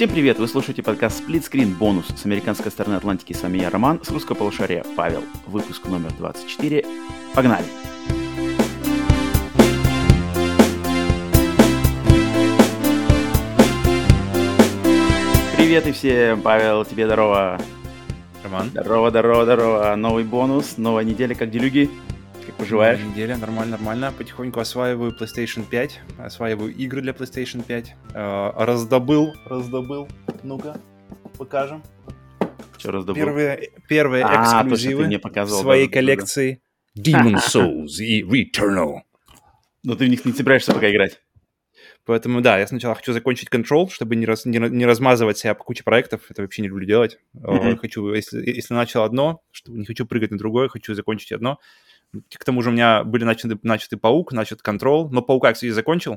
Всем привет! Вы слушаете подкаст Split Screen Бонус с американской стороны Атлантики. С вами я, Роман, с русского полушария Павел. Выпуск номер 24. Погнали! Привет и всем! Павел, тебе здорово! Роман. Здорово, здорово, здорово! Новый бонус, новая неделя, как делюги? Поживаешь? Неделя, нормально, нормально. Потихоньку осваиваю PlayStation 5, осваиваю игры для PlayStation 5. Э, раздобыл, раздобыл. Ну-ка, покажем. Что раздобыл? Первые, первые А, эксклюзивы в показывал. своей да, коллекции. Demon Souls и Returnal. Но ты в них не собираешься пока играть. Поэтому, да, я сначала хочу закончить Control, чтобы не, раз, не, не размазывать себя по куче проектов. Это вообще не люблю делать. Мгм. Хочу, если, если начал одно, что не хочу прыгать на другое, хочу закончить одно. К тому же у меня были начаты, начаты Паук, начат Control, но Паука, кстати, закончил.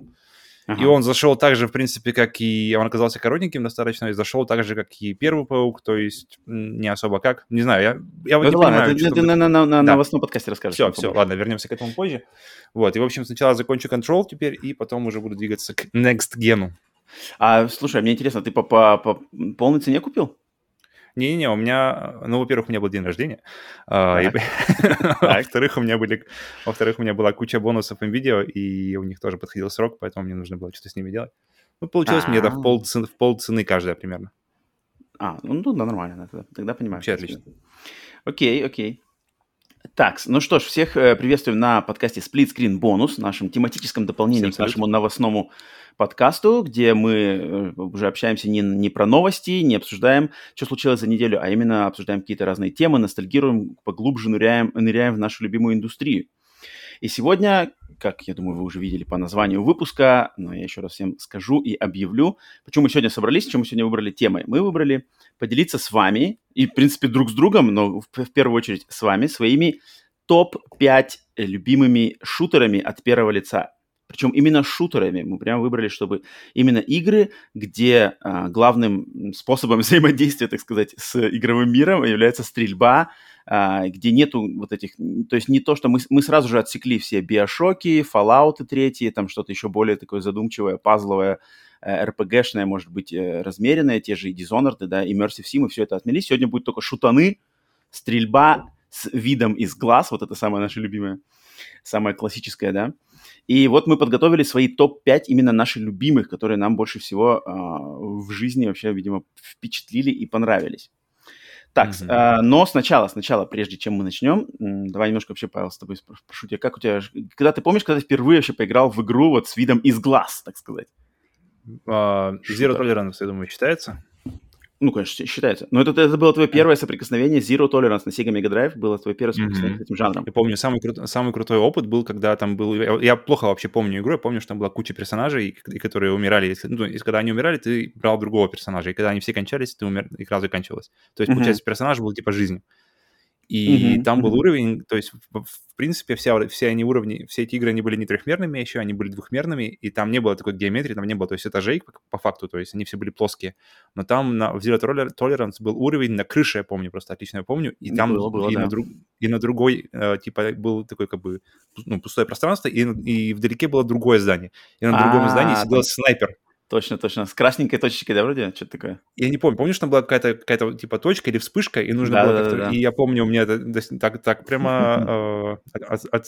И Ага. он зашел так же, в принципе, как и... Он оказался коротеньким достаточно, и зашел так же, как и первый паук, то есть не особо как. Не знаю, я, я вот Ну не ладно, понимаю, ты, ты на, на, на, на Да. новостном подкасте расскажешь. Все, все, ладно, вернемся к этому позже. Вот, и, в общем, сначала закончу Control теперь, и потом уже буду двигаться к Next Gen. А слушай, мне интересно, ты по, по, по полной цене купил? Не-не-не, у меня, ну, во-первых, у меня был день рождения, а, во-вторых, у меня были, во-вторых, у меня была куча бонусов NVIDIA, и у них тоже подходил срок, поэтому мне нужно было что-то с ними делать. Ну, получилось мне это в А. пол, цены, в пол цены каждая примерно. А, ну ну да, нормально, тогда, понимаю. Вообще отлично. Окей, окей. Так, ну что ж, всех э, приветствуем на подкасте Split Screen Bonus, нашем тематическом дополнении к нашему новостному подкасту, где мы э, уже общаемся не, не про новости, не обсуждаем, что случилось за неделю, а именно обсуждаем какие-то разные темы, ностальгируем, поглубже ныряем, ныряем в нашу любимую индустрию. И сегодня, как я думаю, вы уже видели по названию выпуска, но я еще раз всем скажу и объявлю, почему мы сегодня собрались, чем мы сегодня выбрали темы. Мы выбрали поделиться с вами и, в принципе, друг с другом, но в, в первую очередь с вами, своими топ-5 любимыми шутерами от первого лица. Причем именно шутерами. Мы прямо выбрали, чтобы именно игры, где а, главным способом взаимодействия, так сказать, с игровым миром является стрельба, где нету вот этих... То есть не то, что мы, мы сразу же отсекли все биошоки, Fallout третьи, там что-то еще более такое задумчивое, пазловое, э, RPG-шное, может быть, э, размеренное, те же и Dishonored, да, Immersive Sim, мы все это отмели. Сегодня будет только шутаны, стрельба с видом из глаз, вот это самое наше любимое, самое классическое, да. И вот мы подготовили свои топ-5 именно наших любимых, которые нам больше всего а, в жизни вообще, видимо, впечатлили и понравились. Так, Мгм. а, но сначала, сначала, прежде чем мы начнем, давай немножко вообще, Павел, с тобой спро- спрошу тебя, как у тебя, когда ты помнишь, когда ты впервые вообще поиграл в игру вот с видом из глаз, так сказать? А, Zero Tolerance, я думаю, считается. Ну, конечно, считается. Но это, это было твое первое соприкосновение Zero Tolerance на Sega Mega Drive, было твое первое соприкосновение Мгм. с этим жанром. Я помню, самый, кру- самый крутой опыт был, когда там был... Я, я плохо вообще помню игру, я помню, что там была куча персонажей, и которые умирали. Если, ну, если когда они умирали, ты брал другого персонажа, и когда они все кончались, ты умер, игра заканчивалась. То есть, Мгм. получается, персонаж был типа жизнь. И Мгм, там был уровень, то есть, в, в принципе, все, все они уровни, все эти игры, они были не трехмерными еще, они были двухмерными, и там не было такой геометрии, там не было, то есть, этажей по, по факту, то есть, они все были плоские. Но там на, в Zero Toler- Tolerance был уровень на крыше, я помню, просто отлично я помню, и там Было, было, и, да. на друг- и на другой, э, типа, был такой, как бы, ну, пустое пространство, и, и вдалеке было другое здание. И на другом А, здании сидел снайпер. Точно, точно. С красненькой точечкой, да, вроде? Что-то такое? Я не помню, помнишь, там была какая-то, какая-то типа точка или вспышка, и нужно было как-то... Да-да-да-да. И я помню, у меня это так, так прямо э, от- от-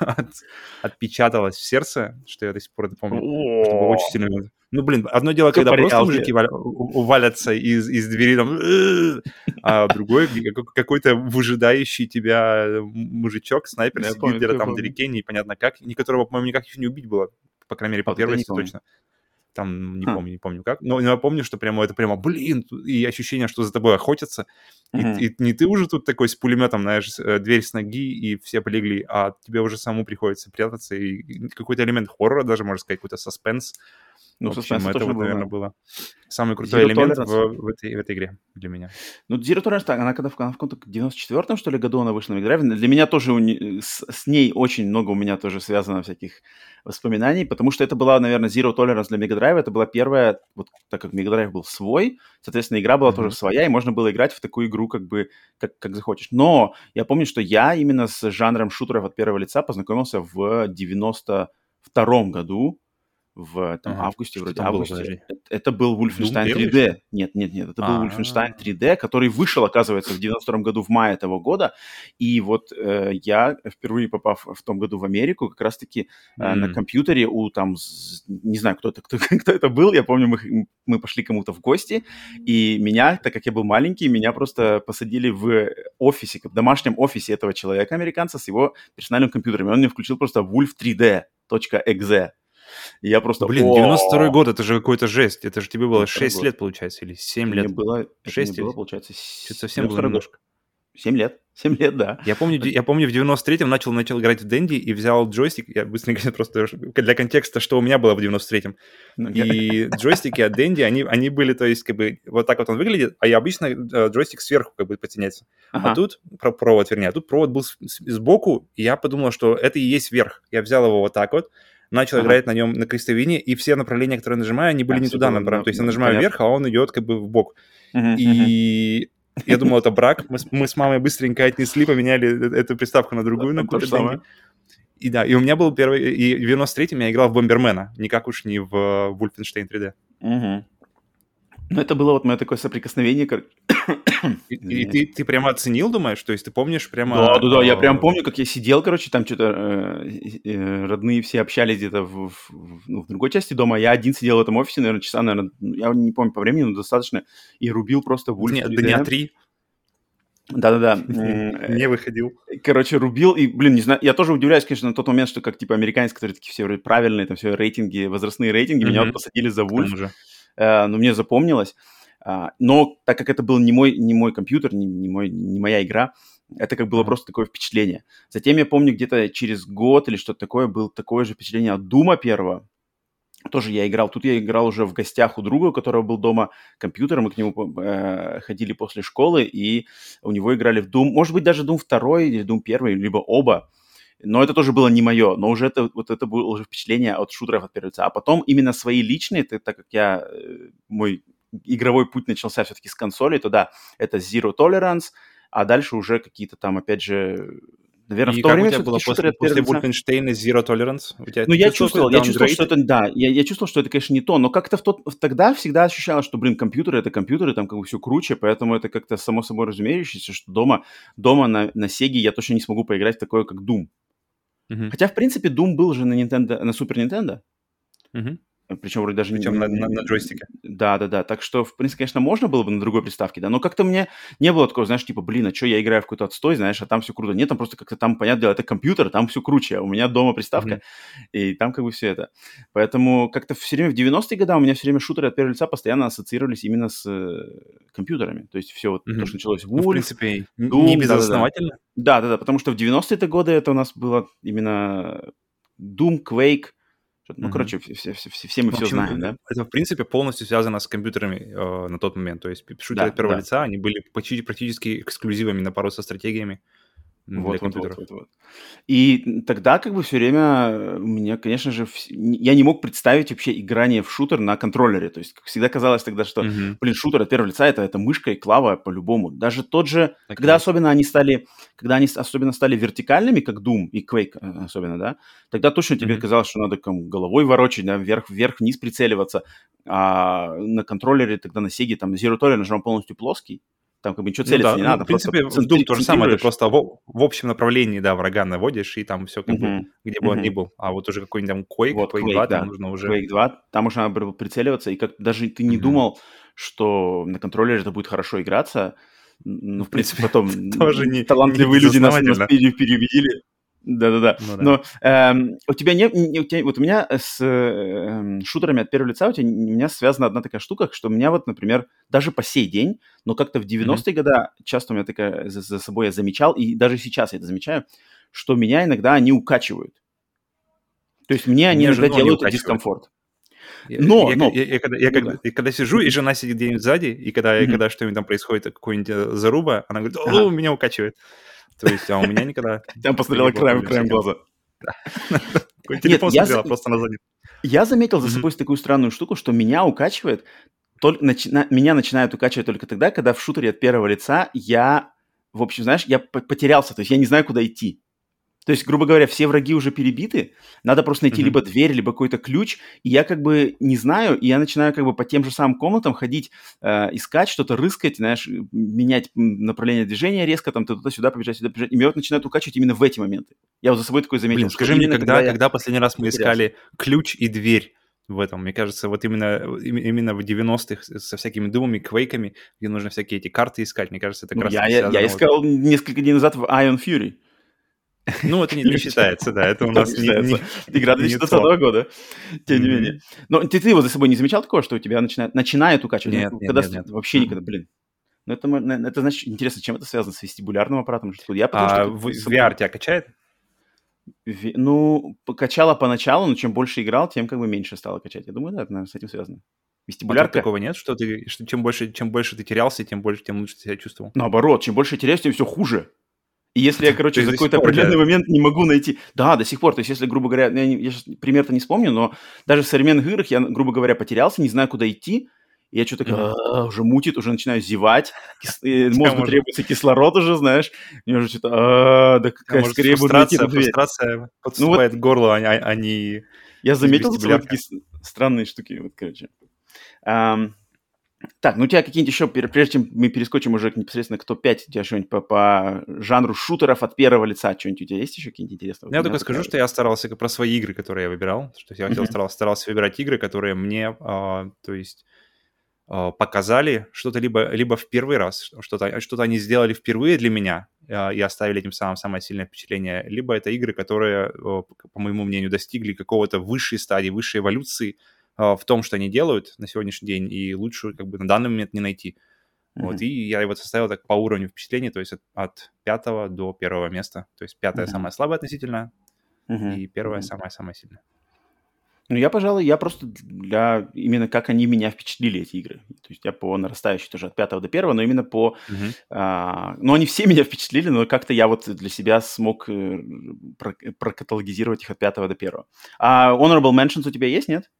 от- отпечаталось в сердце, что я до сих пор это помню. Что было очень сильно. Ну, блин, одно дело, когда просто мужики валя- у- увалятся из, из двери, там, а другое, какой-то выжидающий тебя м- мужичок, снайпер, сидит где-то там вдалеке, непонятно как, ни которого, по-моему, никак еще не убить было, по крайней мере, по это первой точно. Там не Хм. помню, не помню как. Но я помню, что прямо это прямо, блин, и ощущение, что за тобой охотятся. И, и не ты уже тут такой с пулеметом, знаешь, э, дверь с ноги, и все полегли, а тебе уже самому приходится прятаться. И и какой-то элемент хоррора даже, можно сказать, какой-то саспенс. Ну, В общем, это вот, наверное, было самый крутой Zero элемент в, в этой, в этой игре для меня. Ну, Zero Tolerance, так, она когда в, в каком-то 94-м, что ли, году она вышла на Drive. Для меня тоже с, с ней очень много у меня тоже связано всяких воспоминаний, потому что это была, наверное, Zero Tolerance для Drive. Это была первая, вот так как Drive был свой, соответственно, игра была Мгм. тоже своя, и можно было играть в такую игру как бы как, как захочешь. Но я помню, что я именно с жанром шутеров от первого лица познакомился в 92-м году. В там, Ага. августе, Что вроде там было, августе. подожди? Это, это был Wolfenstein первый, 3D. Нет, нет, нет, это был А. Wolfenstein 3D, который вышел, оказывается, в 92 году в мае этого года. И вот э, я, впервые попав в том году в Америку, как раз-таки э, на компьютере у там, не знаю, кто это, кто, кто это был, я помню, мы, мы пошли кому-то в гости, и меня, так как я был маленький, меня просто посадили в офисе, в домашнем офисе этого человека, американца, с его персональным компьютером. И он мне включил просто wolf3d.exe. И я просто... Блин, «О!» 92 год, это же какой-то жесть. Это же тебе было 92 6 год. лет, получается, или 7 Мне лет. было, мне было, или- получается, Что-то совсем было 92 год. немножко. 7 лет. 7 лет, да. Я помню, я помню, в 93-м начал, начал играть в Дэнди и взял джойстик. Я быстренько просто для контекста, что у меня было в 93-м. Ну, И джойстики от Дэнди, они, они были, то есть, как бы, вот так вот он выглядит, а я обычно э, джойстик сверху как бы подтяняется. Ага. А тут про- провод, вернее, а тут провод был сбоку, и я подумал, что это и есть верх. Я взял его вот так вот, начал Ага. играть на нем на крестовине, и все направления, которые нажимаю, они были Да, не туда направлены. То есть я нажимаю понятно. вверх, а он идет как бы в бок. Мгм. И я думал, это брак. Мы с, мы с мамой быстренько отнесли, поменяли э- эту приставку на другую, на какую-то. И да, и у меня был первый... И в 93-м я играл в Бомбермена, никак уж не в Wolfenstein 3D. Мгм. Ну, это было вот мое такое соприкосновение. И, и ты, ты прямо оценил, думаешь? То есть ты помнишь прямо... Да, да, да, я э, прям помню, как я сидел, короче, там что-то э, э, родные все общались где-то в, в- в- ну, в другой части дома, а я один сидел в этом офисе, наверное, часа, наверное, ну, я не помню по времени, но достаточно, и рубил просто Дня, 3D. дня три Да-да-да. Не выходил. Короче, рубил, и, блин, не знаю, я тоже удивляюсь, конечно, на тот момент, что как, типа, американцы, которые такие все правильные, там все рейтинги, возрастные рейтинги, меня вот посадили за. Э, но мне запомнилось. А, Но так как это был не мой, не мой компьютер, не, не мой, не моя игра, это как было просто такое впечатление. Затем я помню, где-то через год или что-то такое было такое же впечатление от Дума первого. Тоже я играл. Тут я играл уже в гостях у друга, у которого был дома компьютер. Мы к нему э, ходили после школы, и у него играли в Doom. Может быть, даже Doom 2 или Doom 1, либо оба. Но это тоже было не мое. Но уже это, вот это было уже впечатление от шутеров от первого лица. А потом именно свои личные, так, так как я, э, мой игровой путь начался все-таки с консоли, то да, это Zero Tolerance, а дальше уже какие-то там, опять же, наверное, И в то как время у тебя было после, после. Wolfenstein Zero Tolerance? У тебя Ну, я чувствовал я чувствовал, что это, да, я, я чувствовал, что это, конечно, не то, но как-то в тот, тогда всегда ощущалось, что, блин, компьютеры — это компьютеры, там как бы все круче, поэтому это как-то само собой разумеющееся, что дома, дома на, на Сеге я точно не смогу поиграть в такое, как Doom. Хотя, в принципе, Doom был же на Nintendo, на Super Nintendo, мгм. Причем вроде даже... Причем на, не- на- на джойстике. Да, да, да. Так что, в принципе, конечно, можно было бы на другой приставке, да, но как-то мне не было такого, знаешь, типа, блин, а что я играю в какой-то отстой, знаешь, а там все круто. Нет, там просто как-то там, понятное дело, это компьютер, там все круче, а у меня дома приставка, Мгм. и там как бы все это. Поэтому как-то все время в 90-е годы у меня все время шутеры от первого лица постоянно ассоциировались именно с э, компьютерами. То есть все вот то, Мгм. что началось Ну, в Wolf, принципе, н- Doom, не да-да-да. безосновательно. да, да, да, потому что в 90-е годы это у нас было именно Doom, Quake, что-то, ну, Мгм. короче, все, все, все, все мы В все общем, знаем, да? Это, в принципе, полностью связано с компьютерами э, на тот момент. То есть шутеры Да, первого да. лица, они были почти практически эксклюзивами на пару со стратегиями Вот, вот, вот, вот, вот. И тогда как бы все время меня, конечно же, н- я не мог представить вообще играние в шутер на контроллере. То есть как всегда казалось тогда, что, Мгм. блин, шутер от первого лица это, это мышка и клава по-любому. Даже тот же, и когда особенно они стали, когда они особенно стали вертикальными, как Doom и Quake э, особенно, да, тогда точно тебе Мгм. казалось, что надо там, головой ворочать, да, вверх, вверх, вниз прицеливаться. А на контроллере тогда на Сеге там Zero Tolerance он полностью плоский. Там как бы ничего Ну целиться да, не ну, надо. в принципе, просто Doom то же самое, ты просто в, в общем направлении, да, врага наводишь, и там все как бы, Мгм. где бы он ни был. А вот уже какой-нибудь там Quake, Вот, Quake, Quake, 2, да. там нужно уже... Quake 2, там уже надо было прицеливаться, и как даже ты не Мгм. думал, что на контроллере это будет хорошо играться. Ну, в принципе, потом тоже не- талантливые не люди нас, нас переубедили. Да-да-да. Ну да. Но эм, у тебя не, не- у тебя, вот у меня с эм, шутерами от первого лица у, тебя, у меня связана одна такая штука, что у меня вот, например, даже по сей день, но как-то в 90-е годы часто у меня такая за, за собой я замечал, и даже сейчас я это замечаю, что меня иногда они укачивают. То есть мне они иногда они делают дискомфорт. Я- Но- я, но- я- я когда, я ну когда- да. и когда сижу, и жена сидит где-нибудь сзади, и когда, Мгм. когда что-нибудь там происходит, какой-нибудь э, заруба, она говорит, о, Ага. меня укачивает. То есть, а у меня никогда... Там посмотрела было краем, глаза. Телефон смотрела, просто на заднем. Я заметил за собой такую странную штуку, что меня укачивает, только, начина- меня начинает укачивать только тогда, когда в шутере от первого лица я, в общем, знаешь, я по- потерялся, то есть я не знаю, куда идти. То есть, грубо говоря, все враги уже перебиты, надо просто найти Мгм. либо дверь, либо какой-то ключ, и я как бы не знаю, и я начинаю как бы по тем же самым комнатам ходить, э, искать что-то, рыскать, знаешь, менять направление движения резко, там ты туда-сюда побежать, сюда побежать, и меня вот начинает укачивать именно в эти моменты. Я вот за собой такой заметил, Блин, скажи мне, именно когда, я когда последний раз мы искали ключ и дверь в этом? Мне кажется, вот именно, им- именно в 90-х с- со всякими думами, квейками, где нужно всякие эти карты искать, мне кажется, это как Ну, раз я, я, я искал несколько дней назад в Ion Fury. Ну, это не, не считается, да, это у нас не, не- Игра не 2020 года, тем не менее. Но ты, ты вот за собой не замечал такого, что у тебя начинает, начинает укачивать? Нет, Ну, нет, когда нет, нет. Вообще никогда, блин. Ну, это, это значит, интересно, чем это связано? С вестибулярным аппаратом? Я потому А что... VR тебя качает? Ну, покачало поначалу, но чем больше играл, тем как бы меньше стало качать. Я думаю, да, это, наверное, с этим связано. А Вестибулярка, такого нет, что ты, что чем больше, чем больше ты терялся, тем больше, тем лучше ты себя чувствовал. наоборот, чем больше теряюсь, тем все хуже. И если я, короче, за какой-то определенный да? момент не могу найти... Да, до сих пор. То есть, если, грубо говоря, я, не- я щас пример-то не вспомню, но даже в современных играх я, грубо говоря, потерялся, не знаю, куда идти, и я что-то Мгм. «А, уже мутит, уже начинаю зевать, э, мозгу может- требуется кислород уже, знаешь, мне уже что-то, «А, да А какая скорее буду найти фрустрация, эту дверь». фрустрация подступает к горлу, а, а- а не... Я заметил такие странные штуки, вот, короче. Так, ну у тебя какие-нибудь еще, прежде чем мы перескочим уже непосредственно к топ-5, у тебя что-нибудь по, по жанру шутеров от первого лица, что-нибудь у тебя есть еще какие-нибудь интересные? Ну, Я только скажу, такая- что я старался про свои игры, которые я выбирал, что я хотел, старался, старался выбирать игры, которые мне, а, то есть, а, показали что-то либо, либо в первый раз, что-то, что-то они сделали впервые для меня а, и оставили этим самым самое сильное впечатление, либо это игры, которые, по моему мнению, достигли какого-то высшей стадии, высшей эволюции в том, что они делают на сегодняшний день, и лучше как бы на данный момент не найти. Вот, Мгм. и я его составил так по уровню впечатлений, то есть от, от пятого до первого места. То есть пятое Мгм. самое слабое относительно, Мгм. и первое Мгм. самое-самое сильное. Ну, я, пожалуй, я просто для именно как они меня впечатлили, эти игры. То есть я по нарастающей тоже от пятого до первого, но именно по... Мгм. а, ну, они все меня впечатлили, но как-то я вот для себя смог э, про- прокаталогизировать их от пятого до первого. А Honorable Mentions у тебя есть, нет?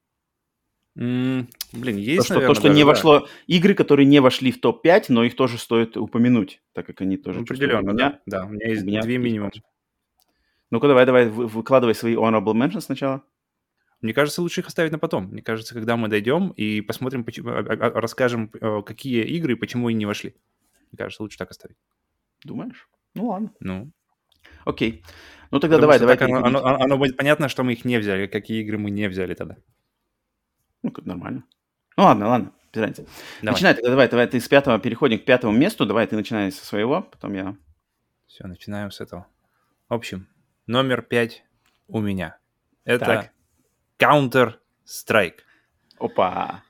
М, Блин, То, есть, что, наверное, то, что даже, не да. вошло... Игры, которые не вошли в топ-5, но их тоже стоит упомянуть, так как они тоже... Определенно, да. Да, у меня есть у меня две минимум. Ну-ка, давай, давай, вы- выкладывай свои Honorable Mentions сначала. Мне кажется, лучше их оставить на потом. Мне кажется, когда мы дойдем и посмотрим, почему, а- а- расскажем, э, какие игры и почему они не вошли. Мне кажется, лучше так оставить. Думаешь? Ну, ладно. Ну, Окей. Ну, тогда потому давай, давай. так оно, оно- оно будет понятно, что мы их не взяли, какие игры мы не взяли тогда. Ну, как нормально. Ну, ладно, ладно, без разницы. Давай. Начинай тогда, давай, давай, ты с пятого переходим к пятому месту, давай ты начинай со своего, потом я... Все, начинаем с этого. В общем, номер пять у меня. Это. Counter-Strike. Опа!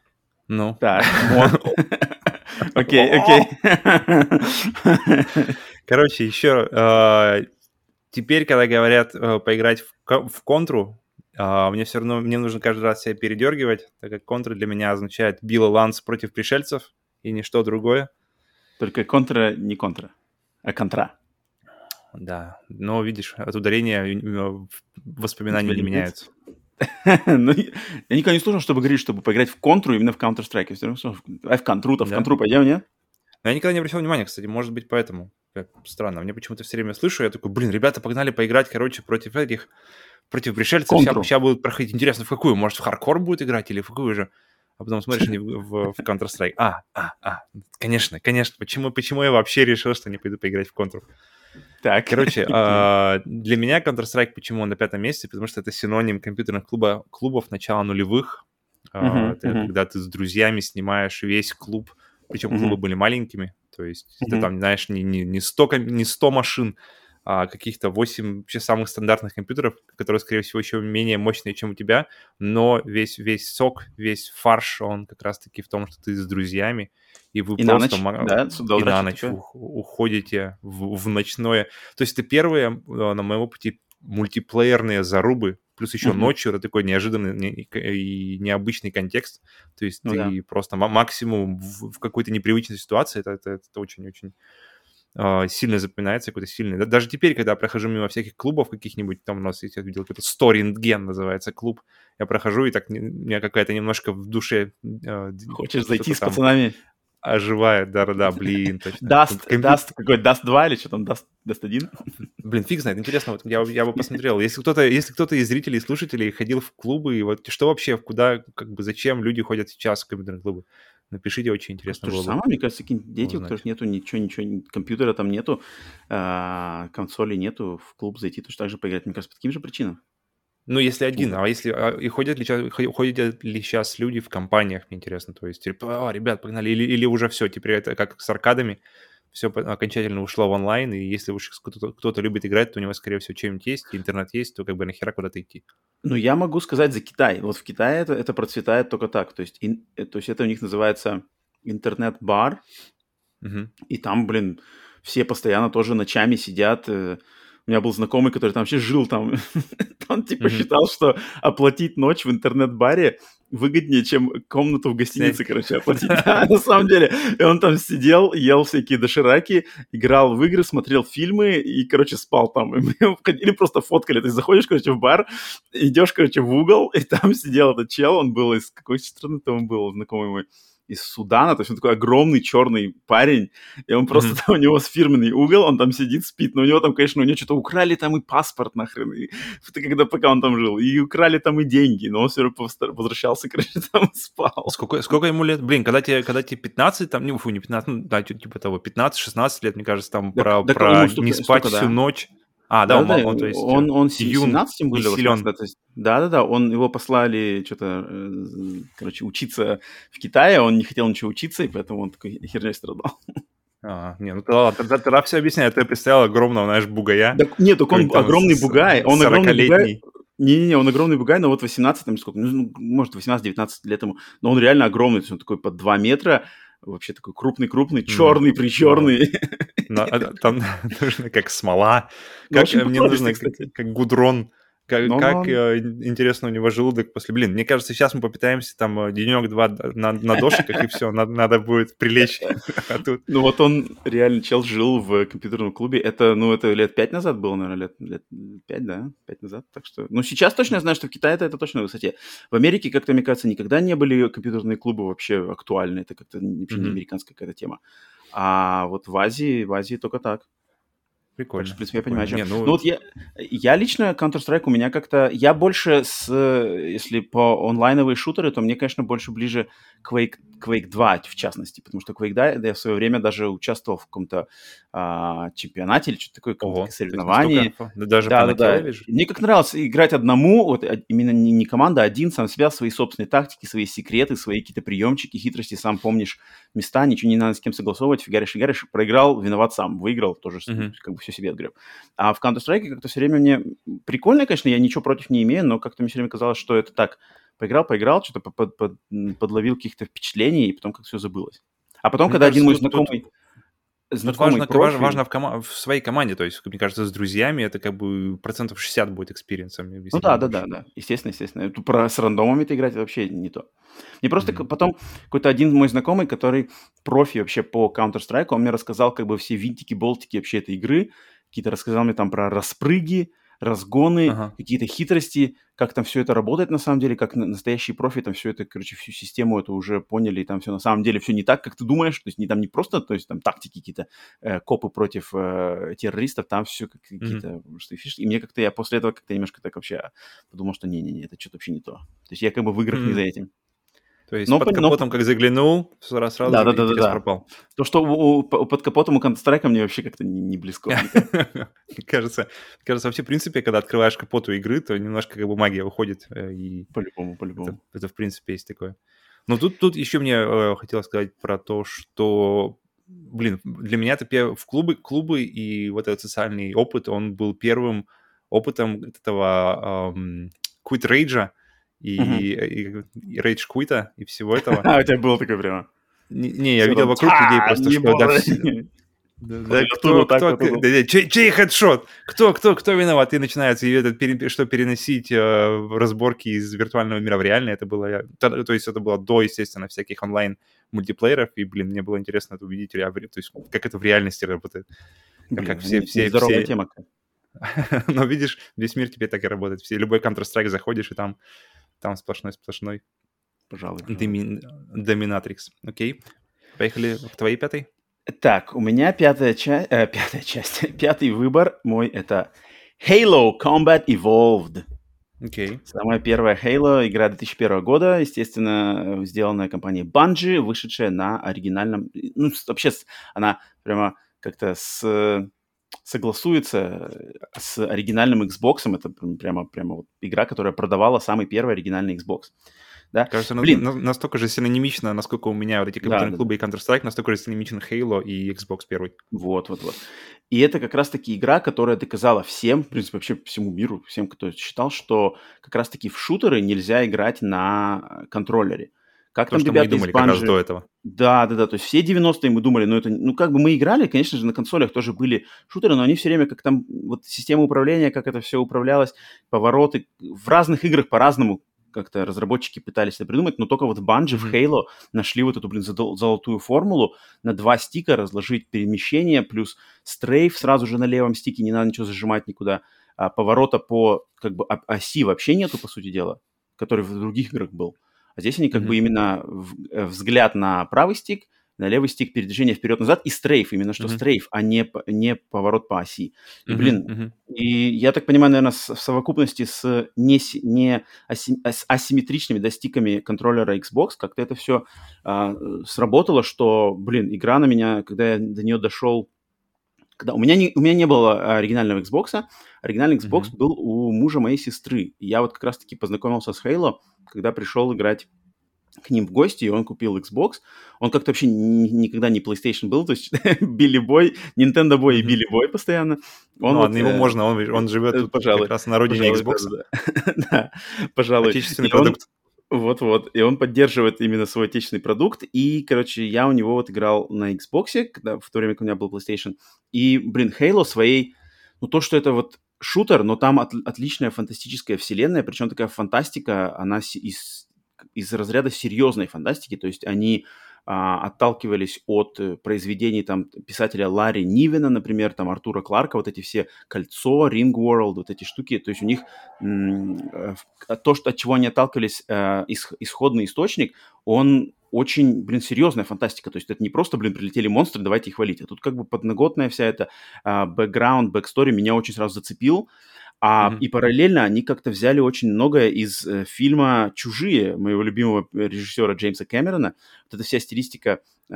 Ну, Так. Окей, окей. короче, еще э, теперь, когда говорят э, поиграть в, в контру, э, мне все равно мне нужно каждый раз себя передергивать, так как контра для меня означает Билла Ланс против пришельцев и ничто другое. Только контра, не контра, а контра. Да, но видишь, от ударения э, воспоминания не не меняются. Ну, Я никогда не слышал, чтобы говорить, чтобы поиграть в контру именно в Counter-Strike. Я всё равно слышал, А в контру-то, в контру пойдем, нет? Но я никогда не обращал внимания, кстати, может быть, поэтому. Как Странно, мне почему-то все время слышу, я такой, блин, ребята погнали поиграть, короче, против этих, против пришельцев. Контру. Сейчас, будут проходить. Интересно, в какую? Может, в хардкор будет играть или в какую же? А потом смотришь они в, в- Counter-Strike. А, а, а, конечно, конечно. Почему, почему я вообще решил, что не пойду поиграть в контру? Так. Короче, а, для меня Counter-Strike, почему он на пятом месте? Потому что это синоним компьютерных клуба, клубов начала нулевых. Мгм, это мгм. когда ты с друзьями снимаешь весь клуб, причем Мгм. клубы были маленькими, то есть ты Мгм. там, знаешь, не, не, не, 100, ком- не 100 машин, а каких-то 8 вообще самых стандартных компьютеров, которые, скорее всего, еще менее мощные, чем у тебя, но весь, весь сок, весь фарш, он как раз-таки в том, что ты с друзьями, и вы И на просто... ночь, ма- да, и на ночь ух- уходите в, в ночное. То есть это первые э, на моем опыте мультиплеерные зарубы, плюс еще Мгм. ночью это такой неожиданный не- и необычный контекст. То есть Ну ты да. просто ма- максимум в, в какой-то непривычной ситуации, это, это, это очень-очень э, сильно запоминается, какой-то сильный. Да- Даже теперь, когда я прохожу мимо всяких клубов каких-нибудь, там у нас есть, я видел, какой-то Сторинген называется клуб, я прохожу, и так у меня какая-то немножко в душе... э, Хочешь зайти с там- пацанами? Оживает, да-да-да, блин, точно. Dust, Компью- Dust, какой, Dust 2 или что там, Dust, Dust 1? Блин, фиг знает, интересно, вот я, я бы посмотрел. Если кто-то, если кто-то из зрителей и слушателей ходил в клубы, и вот что вообще, куда, как бы, зачем люди ходят сейчас в компьютерные клубы? Напишите, очень интересно То же было бы. самое, мне кажется, какие-нибудь дети, у которых нету ничего, ничего, ни- компьютера там нету, а, консоли нету, в клуб зайти, точно так же поиграть, мне кажется, по таким же причинам. Ну, если один, а если а, и ходят ли, хо- ходят ли сейчас люди в компаниях, мне интересно, то есть, типа, «А, ребят, погнали, или, или уже все, теперь это как с аркадами, все окончательно ушло в онлайн, и если уж кто-то, кто-то любит играть, то у него, скорее всего, чем-нибудь есть, интернет есть, то как бы нахера куда-то идти. Ну, я могу сказать за Китай. Вот в Китае это, это процветает только так. То есть, ин- э, то есть это у них называется интернет-бар, Мгм. и там, блин, все постоянно тоже ночами сидят. У меня был знакомый, который там вообще жил там. Он типа считал, что оплатить ночь в интернет-баре выгоднее, чем комнату в гостинице, короче, оплатить. Да, на самом деле. И он там сидел, ел всякие дошираки, играл в игры, смотрел фильмы и, короче, спал там. И мы входили, просто фоткали. Ты заходишь, короче, в бар, идешь, короче, в угол, и там сидел этот чел, он был из какой страны-то он был, знакомый мой, из Судана, то есть он такой огромный черный парень, и он просто Мгм. там, у него фирменный угол, он там сидит, спит, но у него там, конечно, у него что-то украли там и паспорт нахрен, и, когда пока он там жил, и украли там и деньги, но он все равно возвращался, короче, там спал. Сколько, сколько ему лет? Блин, когда тебе, когда тебе 15, там, не, фу, не 15, ну, да, типа того, 15-16 лет, мне кажется, там Так- про, так про ему не спать всю да. ночь. А, да, он, Да-да, он, то есть, он, э, он юн 17 тем и более, вот, силен. когда, то есть, да-да-да, он, его послали что-то, короче, учиться в Китае, он не хотел ничего учиться, и поэтому он такой херней страдал. А, не, ну тогда, тогда, тогда все объясняет. Ты представил огромного, знаешь, бугая. Так, нет, так он огромный с- бугай, он огромный бугай, 40-летний. Не-не-не, он огромный бугай, но вот 18, там сколько, ну, может, 18-19 лет ему, но он реально огромный, то есть он такой под 2 метра, вообще такой крупный-крупный, черный, причерный. На- а, Там нужно как смола, Ну, как э, мне нужно, кстати. как гудрон. Как, Ну, как, ну. э, интересно у него желудок после... Блин, мне кажется, сейчас мы попытаемся там э, денек-два на, на дошиках, и все, надо, надо будет прилечь. А тут Ну вот он реально, чел жил в компьютерном клубе, это, ну, это лет 5 назад было, наверное, лет, лет 5, да, 5 назад, так что... Ну, сейчас точно я знаю, что в Китае это, это точно на высоте. В Америке, как-то, мне кажется, никогда не были компьютерные клубы вообще актуальны, это как-то вообще не американская какая-то тема. А вот в Азии, в Азии только так. Прикольно. Так что, в принципе, я понимаю, о чем. прикольно. Не, Ну, вот я, я лично Counter-Strike у меня как-то... Я больше с... Если по онлайновые шутеры, то мне, конечно, больше ближе Quake, Quake 2, в частности. Потому что Quake 2, я в свое время даже участвовал в каком-то а, чемпионате или что-то такое, Ого, соревновании. Да Даже Да, да, да. Мне как нравилось играть одному, вот а, именно не, не команда, а один сам себя, свои собственные тактики, свои секреты, свои какие-то приемчики, хитрости, сам помнишь места, ничего не надо с кем согласовывать, фигаришь, фигаришь, проиграл, виноват сам, выиграл, тоже Мгм. как бы все себе отгреб. А в Counter-Strike как-то все время мне... Прикольно, конечно, я ничего против не имею, но как-то мне все время казалось, что это так, поиграл, поиграл, что-то под- под- подловил каких-то впечатлений, и потом как все забылось. А потом, Мне когда один мой кажется, знакомый... Тут знакомый важно, профи- важно, важно в, кома- в своей команде, то есть, мне кажется, с друзьями это как бы процентов 60 будет experience ом. Ну да, да, да, да. Естественно, естественно. Про с рандомами-то играть вообще не то. Мне просто к- потом какой-то один мой знакомый, который профи вообще по Counter-Strike, он мне рассказал как бы все винтики, болтики вообще этой игры. Какие-то рассказал мне там про распрыги, разгоны, Ага. какие-то хитрости, как там все это работает на самом деле, как на- настоящие профи там все это, короче, всю систему это уже поняли, и там все на самом деле все не так, как ты думаешь, то есть не там не просто, то есть там тактики какие-то, э, копы против э, террористов, там все какие-то простые фишки. И мне как-то, я после этого как-то немножко так вообще подумал, что не-не-не, это что-то вообще не то. То есть я как бы в играх не Мгм. за этим. То есть Но под пон- но- капотом, как заглянул, сразу, сразу Да, да, да, да, пропал. То, что у- у- по- под капотом у Counter-Strike мне вообще как-то не, не близко. Кажется, кажется, вообще, в принципе, когда открываешь капот у игры, то немножко как бы магия уходит, э, и По-любому, это, по-любому. это, в принципе, есть такое. Но тут, тут еще мне э, хотелось сказать про то, что, блин, для меня это пе- в клубы, клубы и вот этот социальный опыт, он был первым опытом этого эм, rage и, Мгм. и, и rage quit и всего этого. А, у тебя было такое прямо. Не, не, я видел вокруг людей «А, просто, что да, было». все- да, кто, кто, чей, чей хедшот? Кто, кто, кто виноват? И начинается, этот, что переносить э, разборки из виртуального мира в реальный, это было, то, то есть это было до, естественно, всяких онлайн мультиплееров, и, блин, мне было интересно это увидеть, то есть как это в реальности работает. Блин, как все- не- все- Здоровая все- тема. Но видишь, весь мир теперь так и работает. Все, любой Counter-Strike заходишь, и там, там сплошной-сплошной Пожалуй. пожалуй. Доми- Доминатрикс. Окей. Поехали к твоей пятой. Так, у меня пятая часть, э, пятая часть, пятый выбор мой это Halo Combat Evolved. Окей. Okay. Самая первая Halo, игра 2001 года, естественно, сделанная компанией Bungie, вышедшая на оригинальном... Ну, вообще, она прямо как-то с согласуется с оригинальным Xbox. Это прямо, прямо вот игра, которая продавала самый первый оригинальный Xbox. Да? Кажется, Блин. На, настолько же синонимично, насколько у меня вот эти компьютерные да, клубы да. и Counter-Strike, настолько же синонимичен Halo и Xbox первый. Вот, вот, вот. И это как раз-таки игра, которая доказала всем, в принципе, вообще всему миру, всем, кто считал, что как раз-таки в шутеры нельзя играть на контроллере. Как То, там что ребята мы думали из Bungie... как раз до этого. Да, да, да. То есть все 90-е мы думали, ну это, ну как бы мы играли, конечно же, на консолях тоже были шутеры, но они все время как там, вот система управления, как это все управлялось, повороты. В разных играх по-разному как-то разработчики пытались это придумать, но только вот в Bungie, в Halo нашли вот эту, блин, золотую формулу на два стика разложить перемещение, плюс стрейф сразу же на левом стике, не надо ничего зажимать никуда, а поворота по как бы оси вообще нету, по сути дела, который в других играх был. А здесь они как mm-hmm. бы именно в, э, взгляд на правый стик, на левый стик передвижение вперед-назад и стрейф, именно что mm-hmm. стрейф, а не, не поворот по оси. И, блин, mm-hmm. и я так понимаю, наверное, с, в совокупности с не, не аси, с асимметричными достиками контроллера Xbox как-то это все а, сработало, что, блин, игра на меня, когда я до нее дошел, когда у меня не, у меня не было оригинального Xbox, оригинальный Xbox mm-hmm. был у мужа моей сестры. И я вот как раз-таки познакомился с Halo, когда пришел играть к ним в гости, и он купил Xbox. Он как-то вообще никогда не PlayStation был, то есть Билли Бой, Nintendo Бой и Билли Бой постоянно. Он ну, вот, ему э, можно, он, он живет пожалуй, как раз на родине Xbox. Да, пожалуй. Отечественный продукт. Вот-вот. И он поддерживает именно свой отечественный продукт. И, короче, я у него вот играл на Xbox, когда, в то время, когда у меня был PlayStation. И, блин, Halo своей... Ну, то, что это вот шутер, но там от, отличная фантастическая вселенная, причем такая фантастика, она из, из разряда серьезной фантастики, то есть они а, отталкивались от э, произведений там писателя Ларри Нивена, например, там Артура Кларка, вот эти все «Кольцо», «Ring World», вот эти штуки, то есть у них э, то, что, от чего они отталкивались, э, исходный источник, он очень, блин, серьезная фантастика. То есть это не просто, блин, прилетели монстры, давайте их валить. А тут как бы подноготная вся эта бэкграунд, backstory меня очень сразу зацепил. А, mm-hmm. И параллельно они как-то взяли очень многое из э, фильма «Чужие» моего любимого режиссера Джеймса Кэмерона. Вот эта вся стилистика, э,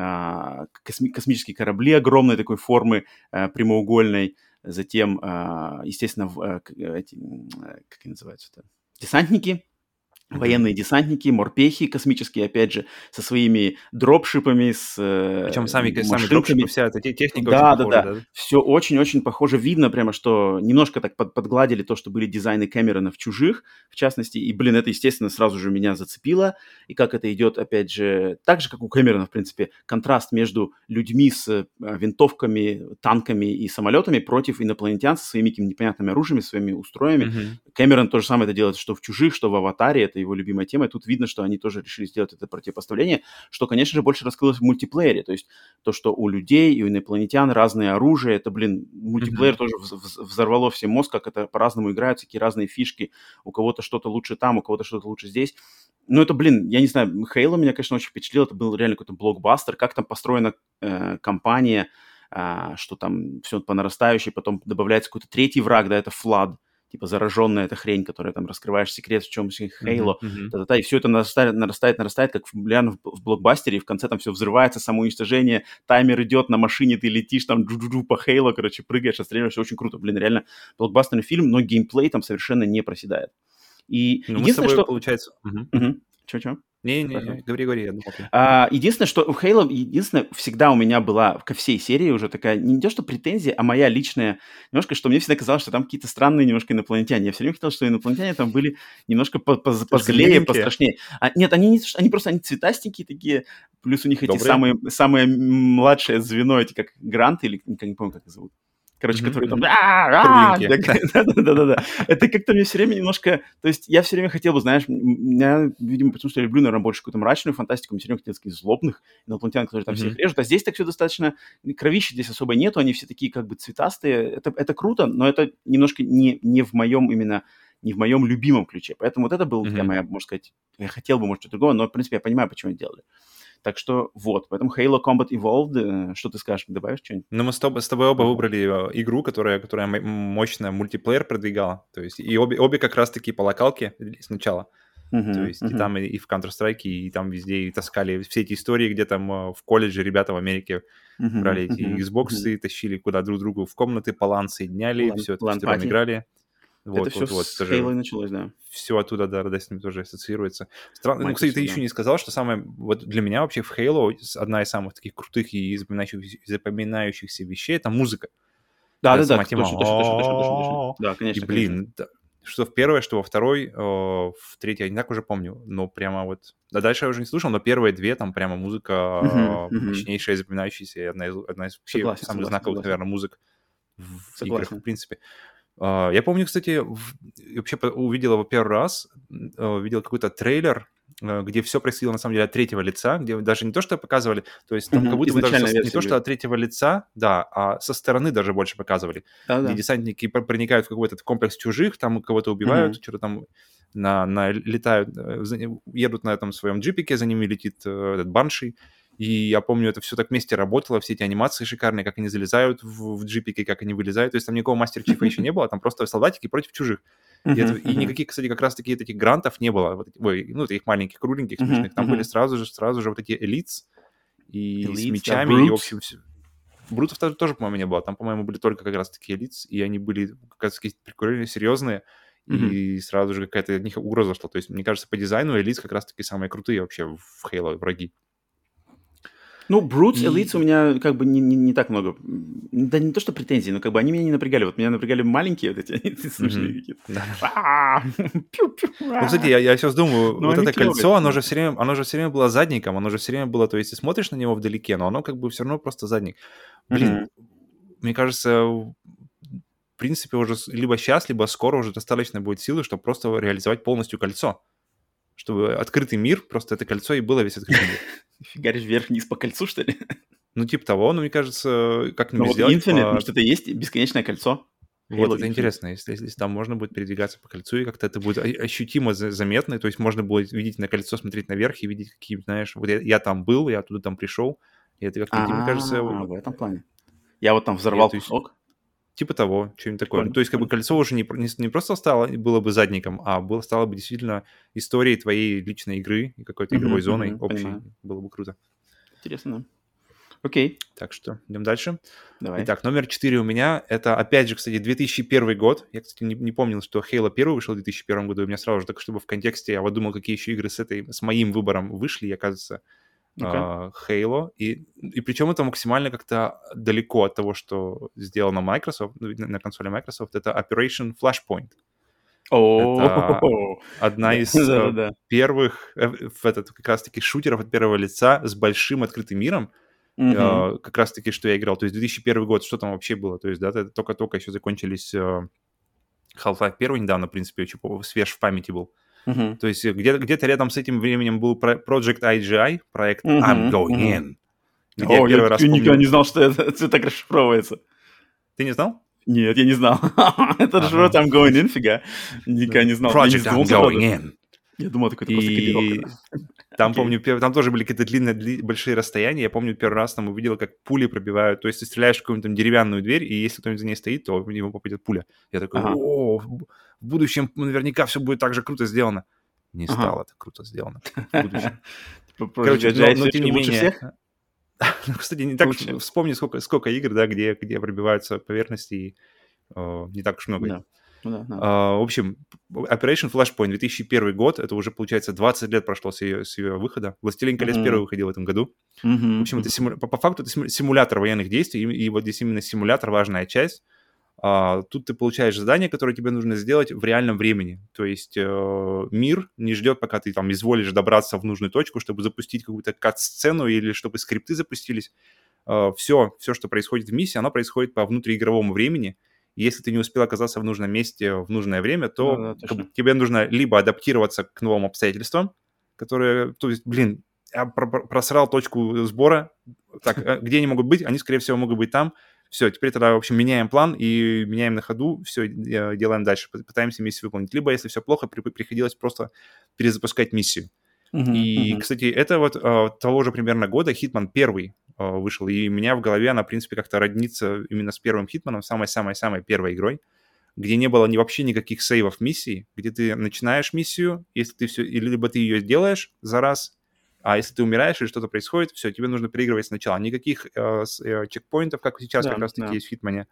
косми- космические корабли огромной такой формы, э, прямоугольной, затем, э, естественно, в, э, эти, э, как они называются-то, десантники. Военные десантники, морпехи космические, опять же, со своими дропшипами, с Причем сами, сами дропшипы, вся эта техника да, очень да, похожа, да, да. Все очень-очень похоже. Видно прямо, что немножко так под, подгладили то, что были дизайны Кэмерона в «Чужих», в частности. И, блин, это, естественно, сразу же меня зацепило. И как это идет, опять же, так же, как у Кэмерона, в принципе, контраст между людьми с э, винтовками, танками и самолетами против инопланетян со своими какими-то непонятными оружиями, своими устроями. Mm-hmm. Кэмерон то же самое это делает, что в «Чужих», что в «Аватаре», это его любимая тема, и тут видно, что они тоже решили сделать это противопоставление, что, конечно же, больше раскрылось в мультиплеере, то есть то, что у людей и у инопланетян разные оружия, это, блин, мультиплеер mm-hmm. тоже взорвало все мозг, как это по-разному играются, какие разные фишки, у кого-то что-то лучше там, у кого-то что-то лучше здесь. Ну, это, блин, я не знаю, Хейла меня, конечно, очень впечатлил, это был реально какой-то блокбастер, как там построена э, компания, э, что там все по нарастающей, потом добавляется какой-то третий враг, да, это Флад, типа зараженная эта хрень, которая там раскрываешь секрет, в чем Хейло, mm-hmm, mm-hmm. и все это нарастает, нарастает, нарастает, как в, в, в блокбастере, и в конце там все взрывается, самоуничтожение, таймер идет на машине, ты летишь там джу-джу по Хейло, короче, прыгаешь, отстреливаешься, очень круто, блин, реально блокбастерный фильм, но геймплей там совершенно не проседает. И ну, единственное, что... получается... Угу. Угу. Чего-чего? Не-не-не, говори, говори, я думал. А, единственное, что у Halo, единственное, всегда у меня была ко всей серии уже такая, не то что претензия, а моя личная, немножко, что мне всегда казалось, что там какие-то странные немножко инопланетяне. Я все время хотел, что инопланетяне там были немножко позлее, пострашнее. А, нет, они не, они просто, они цветастенькие такие, плюс у них эти самые, самые младшее звено, эти как Гранты, или не помню, как их зовут. Короче, mm-hmm. которые там... Да-да-да. Это как-то мне все время немножко... То есть я все время хотел бы, знаешь, я, видимо, потому что я люблю, наверное, больше какую-то мрачную фантастику, мне все время хотелось таких злобных инопланетян, которые там mm-hmm. всех режут. А здесь так все достаточно... Кровища здесь особо нету, они все такие как бы цветастые. Это, это круто, но это немножко не, не в моем именно не в моем любимом ключе. Поэтому вот это был mm-hmm. моя, можно сказать, я хотел бы, может, что-то другого, но, в принципе, я понимаю, почему они делали. Так что вот, поэтому Halo Combat Evolved, э, что ты скажешь, добавишь что-нибудь? Ну, мы с тобой, с тобой оба выбрали э, игру, которая, которая мощно мультиплеер продвигала. То есть и обе, обе как раз-таки по локалке сначала. Uh-huh, То есть uh-huh. и там, и, и в Counter-Strike, и там везде и таскали все эти истории, где там э, в колледже ребята в Америке uh-huh, брали эти uh-huh, Xbox uh-huh. тащили куда друг другу в комнаты, план соединяли, План, все это вчетвером играли. Вот, это вот, все вот, с Halo началось, да. Все оттуда, да, да, с ним тоже ассоциируется. Странно, ну, кстати, ты да. еще не сказал, что самое, вот для меня вообще в Halo одна из самых таких крутых и запоминающихся, запоминающихся вещей — это музыка. Да, да, да, точно, точно, точно, точно, Да, конечно. И, блин, что в первой, что во второй, в третьей, я не так уже помню, но прямо вот... Да, дальше я уже не слушал, но первые две, там прямо музыка мощнейшая, запоминающаяся, одна из, одна из самых знаковых, наверное, музык в играх, в принципе. А, я помню, кстати, вообще увидел его первый раз, а, увидел какой-то трейлер, а, где все происходило на самом деле от третьего лица, где даже не то, что показывали, то есть там mm-hmm. как будто бы даже со, не то, что от третьего лица, да, а со стороны даже больше показывали, Да-да. где десантники проникают в какой-то комплекс чужих, там кого-то убивают, mm-hmm. что-то там на, на летают, э, едут на этом своем джипике, за ними летит э, этот банши, и я помню, это все так вместе работало, все эти анимации шикарные, как они залезают в, в джипики, как они вылезают. То есть там никакого мастер-чифа еще не было, там просто солдатики против чужих. И, это, и никаких, кстати, как раз-таки этих грантов не было. Вот, ой, ну, таких маленьких, кругленьких, смешных. Там были сразу же, сразу же вот эти элитс и с мечами, да, и, в общем, все. Брутов тоже, тоже, по-моему, не было. Там, по-моему, были только как раз-таки элитс, и они были как раз-таки прикольные, серьезные, mm-hmm. и сразу же какая-то от них угроза шла. То есть, мне кажется, по дизайну элитс как раз-таки самые крутые вообще в Halo враги. Ну, Brutes, и... Elites у меня как бы не, не, не так много. Да не то, что претензий, но как бы они меня не напрягали. Вот меня напрягали маленькие вот эти, смешные какие-то. Ну, кстати, я, я сейчас думаю, вот это кольцо, оно же, все время, оно же все время было задником, оно же все время было, то есть ты смотришь на него вдалеке, но оно как бы все равно просто задник. Блин, мне кажется, в принципе, уже либо сейчас, либо скоро уже достаточно будет силы, чтобы просто реализовать полностью кольцо. Чтобы открытый мир, просто это кольцо и было весь открытый мир. Фигаришь вверх-вниз по кольцу, что ли? Ну, типа того, но мне кажется, как-нибудь ну, сделать... Infinite, по... может, это и есть бесконечное кольцо? Вот, Halo это Infinite. интересно, если, если там можно будет передвигаться по кольцу, и как-то это будет ощутимо заметно, то есть можно будет видеть на кольцо, смотреть наверх и видеть, какие, знаешь, вот я, я там был, я оттуда там пришел, и это как-то, мне кажется... в этом плане. Я вот там взорвал кусок. Типа того, что-нибудь такое. Ну, то есть, как бы кольцо уже не, не, не просто стало, было бы задником, а было, стало бы действительно историей твоей личной игры и какой-то игровой зоной общей. Понимаю. Было бы круто. Интересно. Окей. Так что идем дальше. Давай. Итак, номер 4 у меня. Это, опять же, кстати, 2001 год. Я, кстати, не, не помнил, что Halo 1 вышел в 2001 году. У меня сразу же, так чтобы в контексте, я вот думал, какие еще игры с, этой, с моим выбором вышли. И, оказывается, okay. uh, Halo. И, и причем это максимально как-то далеко от того, что сделано Microsoft, ну, на консоли Microsoft. Это Operation Flashpoint. Это одна из э, первых, э, в этот, как раз-таки шутеров от первого лица с большим открытым миром, Uh-huh. как раз-таки, что я играл. То есть 2001 год, что там вообще было? То есть, да, только-только еще закончились Half-Life 1 недавно, в принципе, очень свеж в памяти был. Uh-huh. То есть где- где-то рядом с этим временем был Project IGI, проект uh-huh. I'm Going uh-huh. In. Где О, я, я никогда не знал, что это, это так расшифровывается. Ты не знал? Нет, я не знал. Это же ага. I'm going in, фига. Никогда не знал. Project I'm going in. Я думал, такой и... Там, помню, там тоже были какие-то длинные, большие расстояния. Я помню, первый раз там увидел, как пули пробивают. То есть ты стреляешь в какую-нибудь деревянную дверь, и если кто-нибудь за ней стоит, то в него попадет пуля. Я такой, о, в будущем наверняка все будет так же круто сделано. Не стало это круто сделано в будущем. Короче, но тем не менее... Ну, кстати, не так уж вспомни, сколько, сколько игр, да, где, где пробиваются поверхности, и э, не так уж много. Да. Ну, да, да. Uh, в общем, Operation Flashpoint 2001 год, это уже, получается, 20 лет прошло с ее, с ее выхода. «Властелин колец» mm-hmm. первый выходил в этом году. Mm-hmm. В общем, это симу... по, по факту это симулятор военных действий, и, и вот здесь именно симулятор важная часть. А, тут ты получаешь задание, которое тебе нужно сделать в реальном времени. То есть э, мир не ждет, пока ты там изволишь добраться в нужную точку, чтобы запустить какую-то кат-сцену или чтобы скрипты запустились. Э, все, все, что происходит в миссии, оно происходит по внутриигровому времени. Если ты не успел оказаться в нужном месте в нужное время, то да, да, тебе нужно либо адаптироваться к новым обстоятельствам, которые, то есть, блин, я просрал точку сбора, так, э, где они могут быть? Они, скорее всего, могут быть там, все, теперь тогда, в общем, меняем план и меняем на ходу, все, делаем дальше, пытаемся миссию выполнить. Либо, если все плохо, при, приходилось просто перезапускать миссию. Мгм, И, мгм. кстати, это вот э, того же примерно года Хитман первый э, вышел, и у меня в голове она, в принципе, как-то роднится именно с первым Хитманом, самой-самой-самой первой игрой, где не было ни вообще никаких сейвов миссии, где ты начинаешь миссию, если ты все, или либо ты ее делаешь за раз, а если ты умираешь или что-то происходит, все, тебе нужно переигрывать сначала. Никаких э, с- э, чекпоинтов, как сейчас Да, как раз-таки да. есть в Хитмане.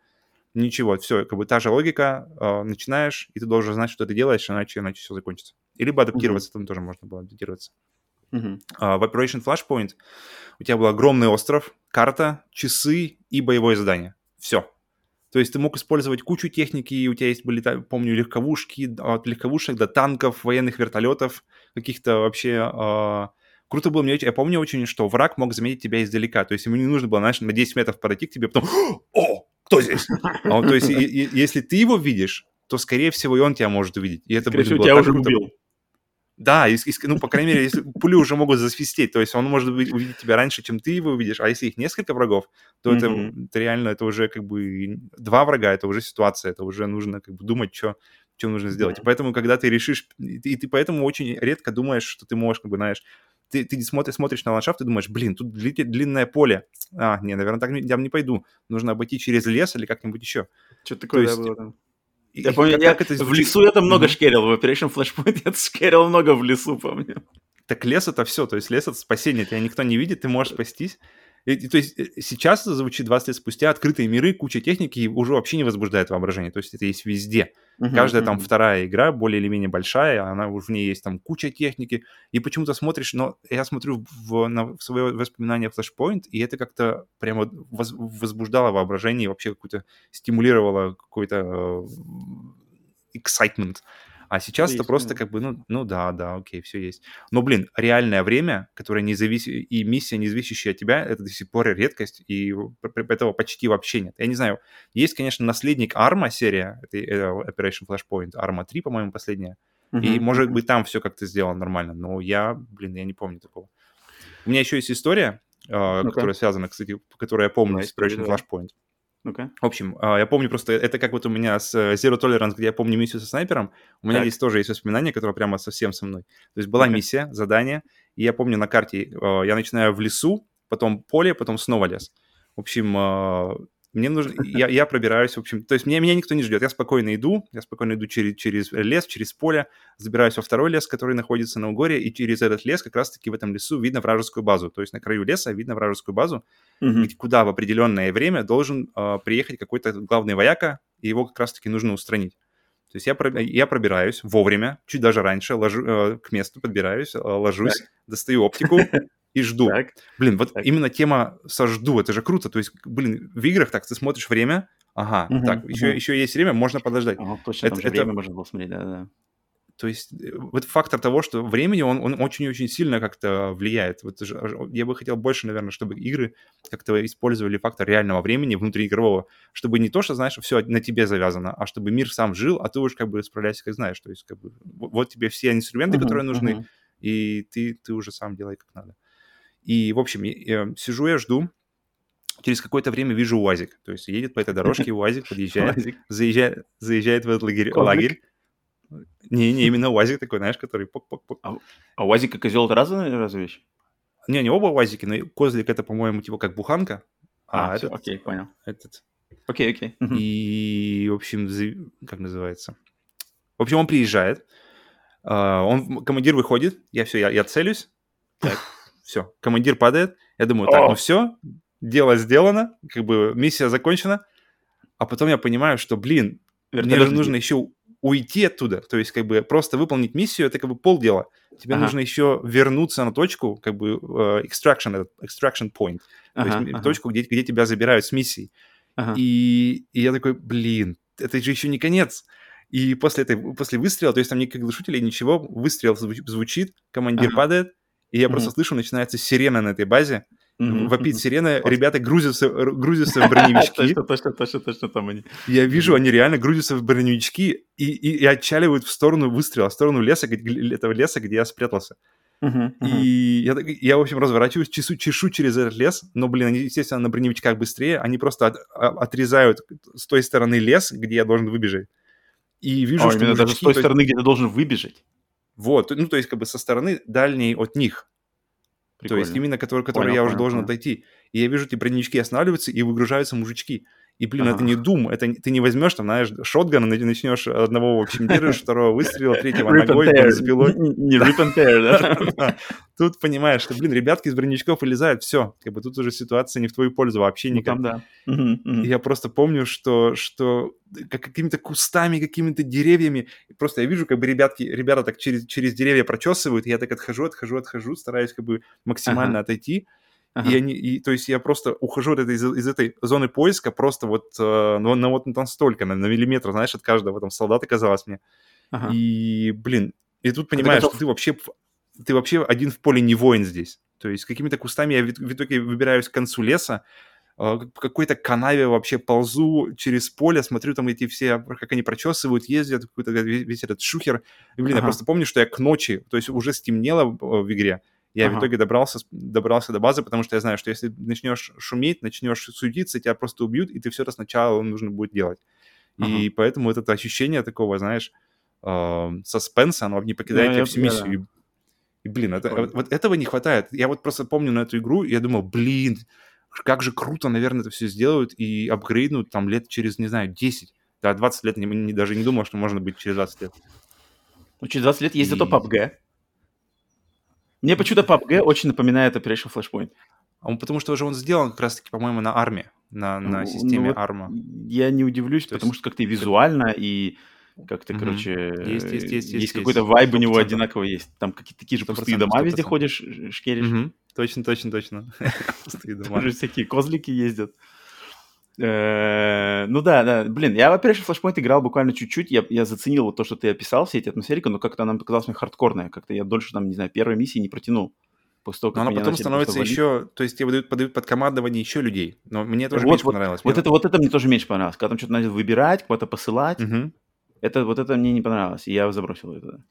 Ничего, все, как бы та же логика, э, начинаешь, и ты должен знать, что ты делаешь, иначе, иначе все закончится. И либо адаптироваться, там тоже можно было адаптироваться. А, в Operation Flashpoint у тебя был огромный остров, карта, часы и боевое задание. Все. То есть ты мог использовать кучу техники, и у тебя есть были, помню, легковушки, от легковушек до танков, военных вертолетов, каких-то вообще... а, Круто было, мне, я помню очень, что враг мог заметить тебя издалека. То есть ему не нужно было, знаешь, на 10 метров подойти к тебе, потом «О, кто здесь?» А он, То есть и- и- если ты его видишь, то, скорее всего, и он тебя может увидеть. И это Скорее блин, всего, тебя уже круто. убил. Да, и- и- ну, по крайней мере, если пули уже могут засвистеть, то есть он может быть, увидеть тебя раньше, чем ты его увидишь, а если их несколько врагов, то это, реально, это уже как бы два врага, это уже ситуация, это уже нужно как бы думать, что что нужно сделать. Да. И поэтому, когда ты решишь, и ты, и ты поэтому очень редко думаешь, что ты можешь, как бы, знаешь, ты, ты смотришь, смотришь на ландшафт и думаешь, блин, тут дли- длинное поле. А, не, наверное, так не- я не пойду. Нужно обойти через лес или как-нибудь еще. Что такое есть, да, было там? И- Я помню, как- я как это в лесу это много Мгм. шкерил. В Operation Flashpoint я шкерил много в лесу, помню. Так лес это все, то есть лес это спасение, тебя никто не видит, ты можешь спастись. И, и то есть э, сейчас звучит 20 лет спустя, открытые миры, куча техники и уже вообще не возбуждает воображение, то есть это есть везде. Каждая там Мгм. вторая игра, более или менее большая, она уже в ней есть там куча техники, и почему-то смотришь, но я смотрю в, на, в свои воспоминания Flashpoint, и это как-то прямо воз- возбуждало воображение, и вообще какую-то стимулировало какой-то э, excitement. А сейчас это просто да. как бы, ну, ну да, да, окей, все есть. Но, блин, реальное время, которое не зависит, и миссия, не зависящая от тебя, это до сих пор редкость, и этого почти вообще нет. Я не знаю, есть, конечно, наследник Арма серия, это, это Operation Flashpoint, Arma 3, по-моему, последняя, и, Мгм. может быть, там все как-то сделано нормально, но я, блин, я не помню такого. У меня еще есть история, э, Ну-ка. которая связана, кстати, которую я помню Давай, с Operation. Flashpoint. Ну-ка. В общем, а, я помню просто, это как вот у меня с э, Zero Tolerance, где я помню миссию со снайпером, у меня Так. здесь тоже есть воспоминания, которые прямо совсем со мной. То есть была Ну-ка. миссия, задание, и я помню на карте, э, я начинаю в лесу, потом поле, потом снова лес. В общем, э, мне нужно, я, я пробираюсь, в общем, то есть меня, меня никто не ждет, я спокойно иду, я спокойно иду через, через лес, через поле, забираюсь во второй лес, который находится на Угоре, и через этот лес как раз-таки в этом лесу видно вражескую базу. То есть на краю леса видно вражескую базу, где- куда в определенное время должен э, приехать какой-то главный вояка, и его как раз-таки нужно устранить. То есть я, я пробираюсь вовремя, чуть даже раньше, ложу, э, к месту подбираюсь, э, ложусь, достаю оптику и жду. Так. Блин, вот Так. именно тема со жду, это же круто. То есть, блин, в играх так, ты смотришь время, ага, Мгм, так, еще, мгм. еще есть время, можно подождать. Ага, точно, там Это- же это- время можно было смотреть, да-да. То есть э, вот фактор того, что времени, он, он очень-очень сильно как-то влияет. Вот я бы хотел больше, наверное, чтобы игры как-то использовали фактор реального времени внутриигрового, чтобы не то, что, знаешь, все на тебе завязано, а чтобы мир сам жил, а ты уж как бы справляйся, как знаешь. То есть как бы вот тебе все инструменты, Мгм, которые нужны, мгм. и ты, ты уже сам делай как надо. И, в общем, я- я сижу я, жду, через какое-то время вижу УАЗик. То есть едет по этой дорожке, УАЗик подъезжает, заезжает, заезжает в этот лагерь. Козлик? лагерь. Не, не, именно УАЗик такой, знаешь, который пок-пок-пок. А УАЗик и козел это разные разве вещи? Не, не оба УАЗики, но козлик это, по-моему, типа как буханка, А, а, этот, окей, понял. этот. Окей, окей. И, в общем, как называется? В общем, он приезжает, а, он, командир выходит, я все, я, я целюсь, Так. Все, командир падает, я думаю, так, О! ну все, дело сделано, как бы миссия закончена, а потом я понимаю, что, блин, мне Вертолёт же нужно еще уйти оттуда, то есть как бы просто выполнить миссию, это как бы полдела. Тебе Ага. нужно еще вернуться на точку, как бы э, extraction, extraction point, то Ага, есть ага, точку, где, где тебя забирают с миссией. ага. И, и я такой, блин, это же еще не конец. И после, этой, после выстрела, то есть там никаких глушителей, ничего, выстрел зву- звучит, командир Ага. падает, и я Мгм. просто слышу, начинается сирена на этой базе, Мгм, вопит сирена, Класс. ребята грузятся, р- грузятся в броневички. Точно, точно, точно, точно там они. Я вижу, они реально грузятся в броневички и, и, и отчаливают в сторону выстрела, в сторону леса, этого леса, где я спрятался. И я, я, в общем, разворачиваюсь, чешу, чешу через этот лес, но, блин, они, естественно, на броневичках быстрее, они просто от- а- отрезают с той стороны лес, где я должен выбежать. И вижу, О, что именно даже с той то стороны, где ты должен выбежать. Вот, ну, то есть как бы со стороны дальней от них. Прикольно. То есть именно который, который Понял, я уже понял, должен понял. отойти. И я вижу, эти броневички останавливаются, и выгружаются мужички. И, блин, это Ага. не Doom, это ты не возьмешь, там, знаешь, шотган, и начнешь одного, в общем, держишь, второго выстрела, третьего ногой, бензопилой. Не rip and tear, да? Тут понимаешь, что, блин, ребятки из броневичков вылезают, все, как бы тут уже ситуация не в твою пользу вообще Ну, никак. да. Я просто помню, что, что как какими-то кустами, какими-то деревьями. И Просто я вижу, как бы ребятки, ребята так через, через деревья прочесывают, и я так отхожу, отхожу, отхожу, стараюсь как бы максимально отойти. Ага. И они, и, то есть я просто ухожу от этой, из, из этой зоны поиска просто вот, э, ну, на вот там столько, на, на миллиметр, знаешь, от каждого там солдата казалось мне. Ага. И, блин, и тут понимаешь, готов- что ты вообще, в- ты вообще один в поле не воин здесь. То есть какими-то кустами я в, в итоге выбираюсь к концу леса, э, по какой-то канаве вообще ползу через поле, смотрю там эти все, как они прочесывают, ездят, какой-то весь, этот шухер. И, блин, я Ага. просто помню, что я к ночи, то есть уже стемнело в, в игре, я в Ага. итоге добрался, добрался до базы, потому что я знаю, что если начнешь шуметь, начнешь суетиться, тебя просто убьют, и ты все это сначала нужно будет делать. И поэтому вот это ощущение такого, знаешь, э, саспенса, оно не покидает Ну, тебя всю да, миссию. И, блин, это, вот, вот этого не хватает. Я вот просто помню на эту игру, и я думал, блин, как же круто, наверное, это все сделают и апгрейднут там лет через, не знаю, 10. Да, 20 лет, не, не- даже не думал, что можно быть через 20 лет. Ну, через 20 лет есть зато И- PUBG. Мне почему-то PUBG очень напоминает Operation Flashpoint. А он, потому что уже он сделан как раз-таки, по-моему, на арме, на, на Ну, системе ну вот арма. Я не удивлюсь, То потому есть- что как-то визуально, и как-то, Мгм. короче, Есть, есть, есть, есть, какой-то вайб у него 100%. одинаковый есть. Там какие-то такие же пустые дома сто везде процентов. ходишь, шкеришь. Мгм. Точно, точно, точно. Пустые дома. Тоже всякие козлики ездят. Э, Ну да, да, блин, я в Operation Flashpoint играл буквально чуть-чуть, я, я заценил вот то, что ты описал, все эти атмосферики, но как-то она показалась мне хардкорная, как-то я дольше, там, не знаю, первой миссии не протянул. После того, как Но она потом становится еще... То есть тебе выдают, подают под командование еще людей. Но мне тоже Вот, меньше вот, понравилось. Вот это, вот это мне тоже меньше понравилось, когда там что-то надо выбирать, кого-то посылать, Мгм. это, вот это мне не понравилось, и я забросил это.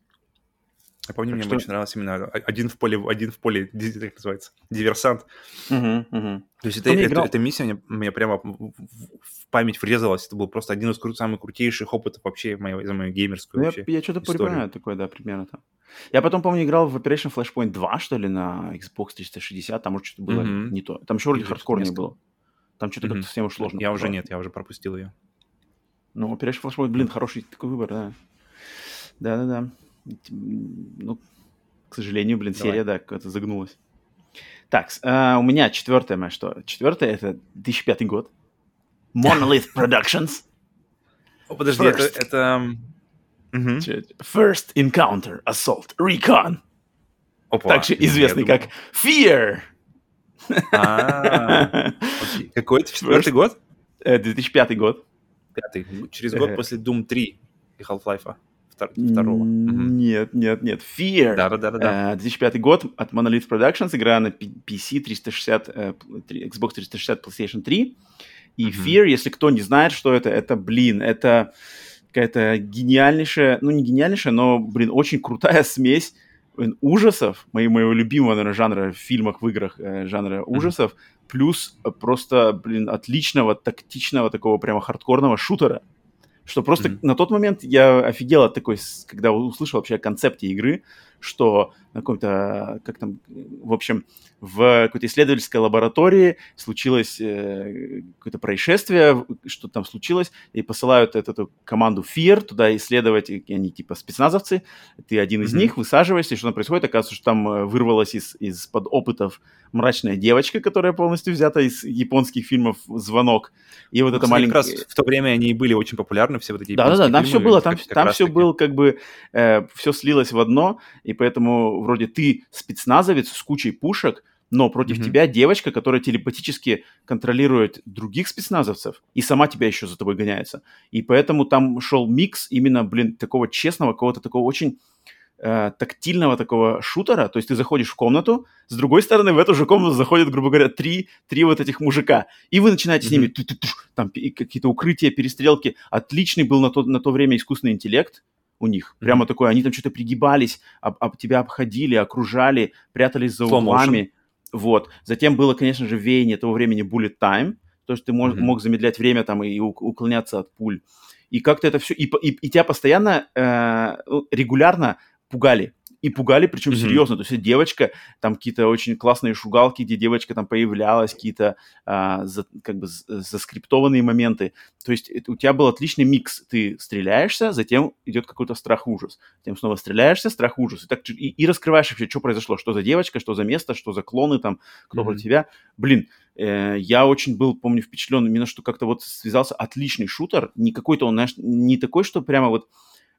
Я помню, Так мне что- больше нравился именно один в поле, один в поле, как называется, диверсант. Мгм, мгм. То есть это, не это- играл? эта миссия мне, мне прямо в, память врезалась. Это был просто один из кру- самых крутейших опытов вообще моей, за мою геймерскую Ну, я, вообще. я что-то историю. припоминаю такое, да, примерно там. Я потом, помню, играл в Operation Flashpoint 2, что ли, на Xbox 360, там, может, что-то было Мгм. не то. Там еще вроде хардкорнее несколько. было. Там что-то Мгм. как-то совсем уж сложно. Я уже было. нет, я уже пропустил ее. Ну, Operation Flashpoint, блин, хороший такой выбор, да. Да-да-да. Ну, к сожалению, блин, Давай. серия, да, как-то загнулась. Так, а, у меня четвертое, мое что? Четвертое это 2005 год. Monolith Productions. О, подожди, это... First. это... мгм. First Encounter Assault Recon. Опа, Также известный думал- как Fear. А. Какой это? Четвертый год? Э, 2005 год. Пятый. Через год Э. после Doom 3 и Half-Life второго. Нет, нет, нет. Fear. Да-да-да-да. Э, 2005 год от Monolith Productions, игра на PC 360, э, Xbox 360, PlayStation 3. И Мгм. Fear, если кто не знает, что это, это, блин, это какая-то гениальнейшая, ну не гениальнейшая, но, блин, очень крутая смесь блин, ужасов, мои, моего любимого, наверное, жанра в фильмах, в играх, э, жанра ужасов, плюс э, просто, блин, отличного, тактичного, такого прямо хардкорного шутера. Что просто Мгм. на тот момент я офигел от такой, когда услышал вообще о концепте игры, что на каком-то, как там, в общем, в какой-то исследовательской лаборатории случилось э, какое-то происшествие, что там случилось, и посылают эту, эту команду FEAR туда исследовать, и они типа спецназовцы, ты один из Мгм. них, высаживаешься, и что там происходит, оказывается, что там э, вырвалась из, из-под опытов мрачная девочка, которая полностью взята из японских фильмов «Звонок», и вот Ну, это маленькое... Как раз в то время они были очень популярны, все вот эти Да, да, да, японские там все было, там, там все было как бы, все слилось в одно, и поэтому вроде ты спецназовец с кучей пушек, но против Мгм. тебя девочка, которая телепатически контролирует других спецназовцев и сама тебя еще за тобой гоняется. И поэтому там шел микс именно, блин, такого честного, какого-то такого очень э, тактильного такого шутера, то есть ты заходишь в комнату, с другой стороны в эту же комнату заходят, грубо говоря, три, три вот этих мужика, и вы начинаете с Мгм. ними там какие-то укрытия, перестрелки. Отличный был на то, на то время искусственный интеллект у них, прямо такой, они там что-то пригибались, об, об тебя обходили, окружали, прятались за Slow углами. Вот. Затем было, конечно же, веяние того времени bullet time, то есть ты мож- Мгм. мог замедлять время там и ук- уклоняться от пуль. И как-то это все... И, и, и тебя постоянно, э, регулярно пугали. И пугали, причем Мгм. серьезно. То есть девочка, там какие-то очень классные шугалки, где девочка там появлялась, какие-то а, за- как бы заскриптованные моменты. То есть это- у тебя был отличный микс. Ты стреляешься, затем идет какой-то страх-ужас. Затем снова стреляешься, страх-ужас. И, так, и, и раскрываешь вообще, что произошло, что за девочка, что за место, что за клоны там, кто Мгм. против тебя. Блин, э, я очень был, помню, впечатлен именно, что как-то вот связался отличный шутер. Не какой-то он, знаешь, не такой, что прямо вот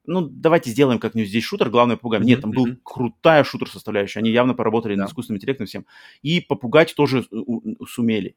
ну, давайте сделаем как-нибудь здесь шутер, главное попугаем. Нет, там был крутая шутер-составляющая. Они явно поработали Да. над искусственным интеллектом всем. И попугать тоже у- сумели.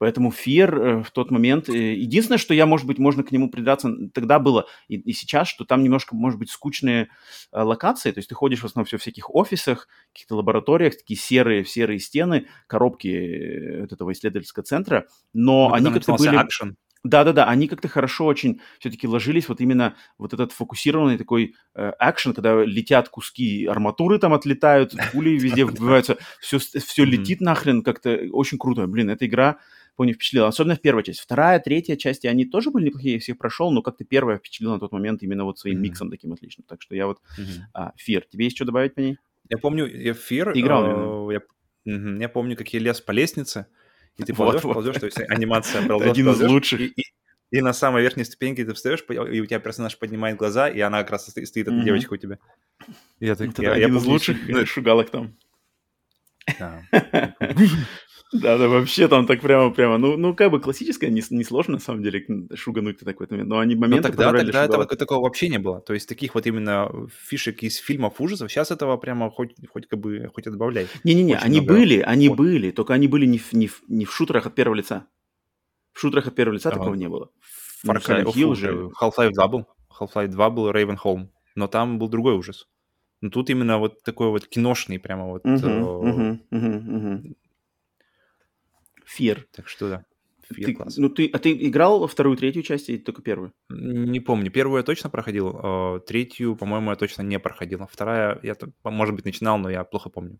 Поэтому Fear э, в тот момент... э, единственное, что я, может быть, можно к нему придраться тогда было и, и сейчас, что там немножко, может быть, скучные э, локации. То есть ты ходишь в основном все в всяких офисах, каких-то лабораториях, такие серые, серые стены, коробки э, этого исследовательского центра. Но Ну, они как-то были... акшен. Да-да-да, они как-то хорошо очень все-таки ложились вот именно вот этот фокусированный такой э, экшен, когда летят куски арматуры там отлетают, пули везде вбиваются, все, все летит нахрен, как-то очень круто. Блин, эта игра, помню, впечатлила. Особенно в первой части. Вторая, третья части, они тоже были неплохие, я всех прошел, но как-то первая впечатлила на тот момент именно вот своим миксом таким отличным. Так что я вот... А, Fear. Тебе есть что добавить по ней? Я помню, я в Fear, Ты играл, э, я, я помню, как я лез по лестнице, и ты Вот, ползешь, вот. ползешь, то есть анимация ползешь, Один из ползешь, лучших. И, и- и на самой верхней ступеньке ты встаешь, и у тебя персонаж поднимает глаза, и она как раз стоит, эта Мгм. девочка у тебя. И я так- Это я- я один из помню, лучших ну, шугалок там. да. Да, да, вообще там так прямо, прямо, ну, ну как бы классическое, не, не сложно на самом деле шугануть так в этот момент, но они Но моменты тогда, подобрали тогда этого, такого вообще не было. То есть таких вот именно фишек из фильмов ужасов, сейчас этого прямо хоть, хоть как бы, хоть отбавляй. Не-не-не, они много были, они вот. были, только они были не в, не, в, не в шутерах от первого лица. В шутерах от первого лица Ага. такого не было. Far Ну, Cry, Silent Hill фу, же. э, Half-Life 2 был. Half-Life 2 был Ravenholm. Но там был другой ужас. Но тут именно вот такой вот киношный прямо вот. Э, мгм, мгм, мгм. Fear. Так что да. Fear Ты- класс. ну, ты, а ты играл вторую, третью часть или только первую? Не помню. Первую я точно проходил. э, Третью, по-моему, я точно не проходил. Вторая, я, может быть, начинал, но я плохо помню.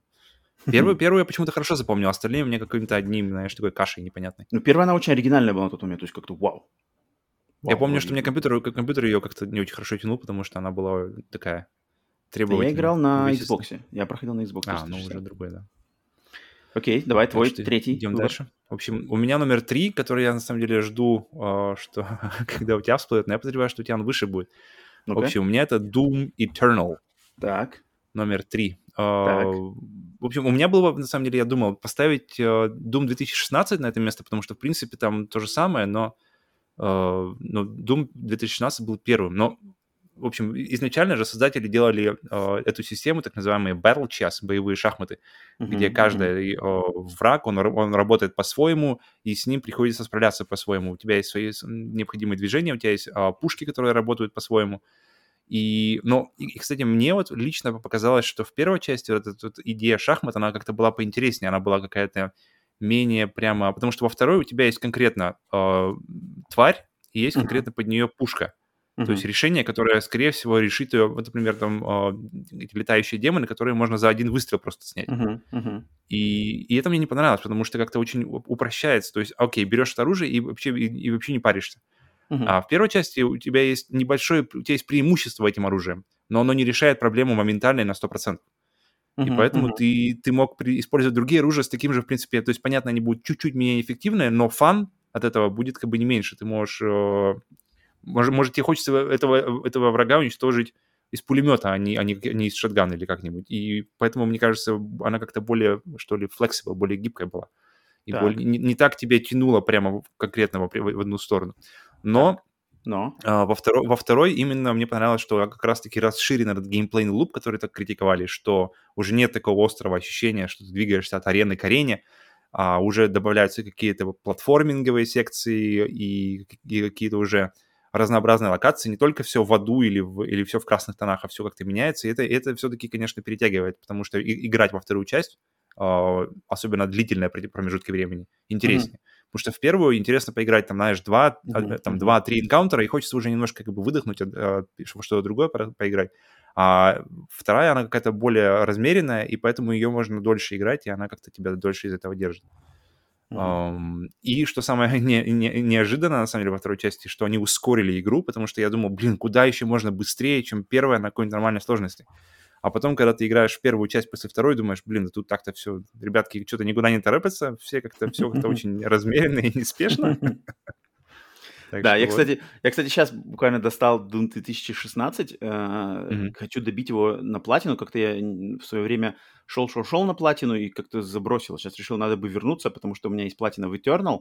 Первую, первую я почему-то хорошо запомнил, остальные мне каким-то одним, знаешь, такой кашей непонятной. Ну, первая она очень оригинальная была на тот момент, то есть как-то вау. Я Вау, помню, что мне компьютер, компьютер ее как-то не очень хорошо тянул, потому что она была такая Да требовательная. Я играл на. Xbox. Я проходил на Xbox. А, ну 360. уже другой, да. Окей, давай Так твой третий. Идем выбор. дальше. В общем, у меня номер три, который я на самом деле жду, э, что когда у тебя всплывет, но я подозреваю, что у тебя он выше будет. В Ну-ка. общем, у меня это Doom Eternal Так. номер три. Э, Так. В общем, у меня было, на самом деле, я думал поставить э, Doom 2016 на это место, потому что, в принципе, там то же самое, но, но Doom 2016 был первым. Но, в общем, изначально же создатели делали э, эту систему, так называемые Battle Chess, боевые шахматы, где Мгм, каждый э, враг, он, он работает по-своему, и с ним приходится справляться по-своему. У тебя есть свои необходимые движения, у тебя есть а, пушки, которые работают по-своему. И, но, и, и, кстати, мне вот лично показалось, что в первой части вот эта вот идея шахмат, она как-то была поинтереснее, она была какая-то менее прямо... Потому что во второй у тебя есть конкретно э, тварь, и есть конкретно под нее пушка. Мгм. То есть решение, которое, скорее всего, решит ее, вот, например, там э, эти летающие демоны, которые можно за один выстрел просто снять. Мгм. И, и это мне не понравилось, потому что как-то очень упрощается. То есть, окей, берешь это оружие и вообще, и, и вообще не паришься. Мгм. А в первой части у тебя есть небольшое, у тебя есть преимущество этим оружием, но оно не решает проблему моментально и на 100%. И Мгм, поэтому мгм. ты, ты мог при- использовать другие оружия с таким же, в принципе, то есть, понятно, они будут чуть-чуть менее эффективные, но фан от этого будет как бы не меньше. Ты можешь... э, может, может тебе хочется этого, этого врага уничтожить из пулемета, а не, а не, не из шотгана или как-нибудь. И поэтому, мне кажется, она как-то более, что ли, flexible, более гибкая была. И Так. более- не, не так тебя тянуло прямо конкретно в, в одну сторону. Но Но. а, во, второй, во второй именно мне понравилось, что как раз-таки расширен этот геймплейный луп, который так критиковали, что уже нет такого острого ощущения, что ты двигаешься от арены к арене, а уже добавляются какие-то платформинговые секции и, и какие-то уже разнообразные локации, не только все в аду или, в, или все в красных тонах, а все как-то меняется. И это, это все-таки, конечно, перетягивает, потому что и- играть во вторую часть, а, особенно длительные пр- промежутки времени, интереснее. Потому что в первую интересно поиграть, там, знаешь, два, а, там, два-три энкаунтера, и хочется уже немножко как бы выдохнуть, чтобы что-то другое по- поиграть. А вторая, она какая-то более размеренная, и поэтому ее можно дольше играть, и она как-то тебя дольше из этого держит. Ам, И что самое не- не- неожиданно, на самом деле, во второй части, что они ускорили игру, потому что я думал, блин, куда еще можно быстрее, чем первая на какой-нибудь нормальной сложности. А потом, когда ты играешь в первую часть после второй, думаешь, блин, да тут так-то все, ребятки что-то никуда не торопятся, все как-то все как-то очень размеренно и неспешно. Так да, я, вот. кстати, я, кстати, сейчас буквально достал Doom 2016, э, mm-hmm. хочу добить его на платину, как-то я в свое время шел-шел-шел на платину и как-то забросил. Сейчас решил, надо бы вернуться, потому что у меня есть платина в Eternal,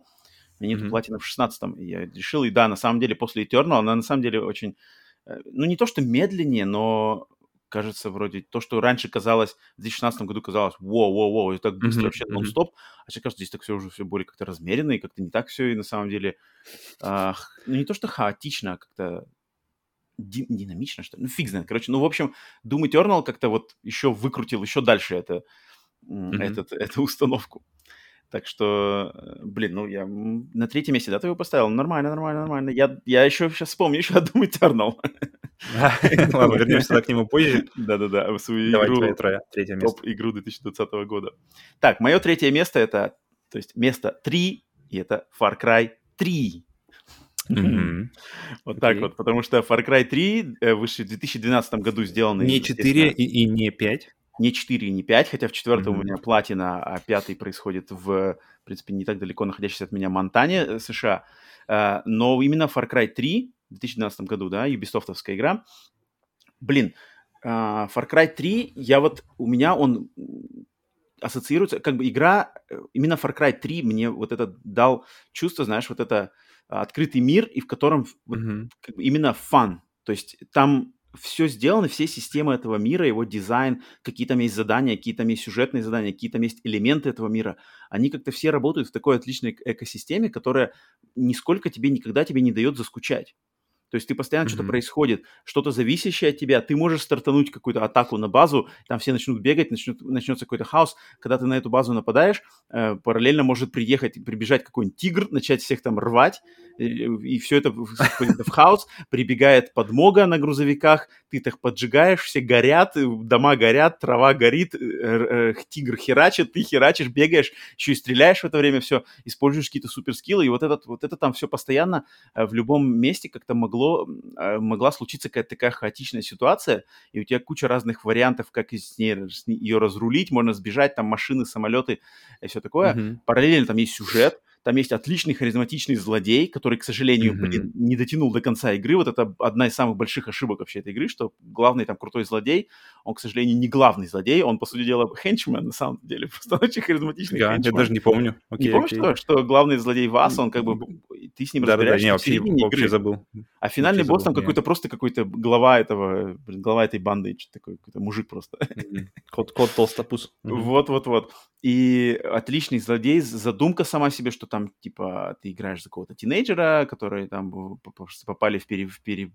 у меня mm-hmm. платина в 16 я решил, и да, на самом деле после Eternal она на самом деле очень, э, ну не то что медленнее, но кажется, вроде то, что раньше казалось, в 2016 году казалось, воу-воу-воу, это так быстро mm-hmm. вообще нон-стоп, а сейчас кажется, здесь так все уже все более как-то размеренно, и как-то не так все, и на самом деле, а, ну не то, что хаотично, а как-то ди- динамично, что ли, ну фиг знает, короче, ну в общем, Doom Eternal как-то вот еще выкрутил еще дальше это, mm-hmm. этот, эту установку. Так что, э, блин, ну я на третьем месте, да, ты его поставил? Нормально, нормально, нормально. Я, я еще сейчас вспомню, еще одну Eternal. Ладно, вернемся к нему позже. Да-да-да, свою игру, топ-игру 2020 года. Так, мое третье место это, то есть место 3, и это Far Cry 3. Вот так вот, потому что Far Cry 3 э, вышли в 2012 году сделанный. Не 4 и не 5 не 4 и не 5, хотя в четвертом mm-hmm. у меня платина, а пятый происходит в, в принципе, не так далеко находящейся от меня Монтане, э, США. Uh, но именно Far Cry 3 в 2012 году, да, юбисофтовская игра. Блин, uh, Far Cry 3, я вот, у меня он ассоциируется, как бы игра, именно Far Cry 3 мне вот это дал чувство, знаешь, вот это открытый мир, и в котором mm-hmm. как бы именно фан. То есть там все сделано, все системы этого мира, его дизайн, какие там есть задания, какие там есть сюжетные задания, какие там есть элементы этого мира, они как-то все работают в такой отличной экосистеме, которая нисколько тебе никогда тебе не дает заскучать. То есть ты постоянно mm-hmm. что-то происходит, что-то зависящее от тебя. Ты можешь стартануть какую-то атаку на базу, там все начнут бегать, начнут, начнется какой-то хаос. Когда ты на эту базу нападаешь, э, параллельно может приехать, прибежать какой-нибудь тигр, начать всех там рвать, и, и все это в хаос. Прибегает подмога на грузовиках, ты их поджигаешь, все горят, дома горят, трава горит, э, э, тигр херачит, ты херачишь, бегаешь, еще и стреляешь в это время, все, используешь какие-то суперскиллы, и вот, этот, вот это там все постоянно э, в любом месте как-то могло могло, а, могла случиться какая-то такая хаотичная ситуация, и у тебя куча разных вариантов, как из ней, ее разрулить, можно сбежать, там машины, самолеты и все такое. Mm-hmm. Параллельно там есть сюжет, там есть отличный харизматичный злодей, который, к сожалению, mm-hmm. блин, не дотянул до конца игры. Вот это одна из самых больших ошибок вообще этой игры, что главный там крутой злодей, он, к сожалению, не главный злодей, он, по сути дела, хенчмен на самом деле, просто очень харизматичный Я, я даже не помню. Окей, не помнишь, что, что главный злодей Вас, он как бы, ты с ним да, разбираешься да, да, не, вообще, вообще забыл. А финальный вообще босс забыл, там какой-то просто какой-то глава этого, блин, глава этой банды, что такой, какой-то мужик просто. Кот, кот толстопус. Вот-вот-вот. И отличный злодей, задумка сама себе, что там, типа, ты играешь за какого-то тинейджера, которые там попали в, пере, в, пере,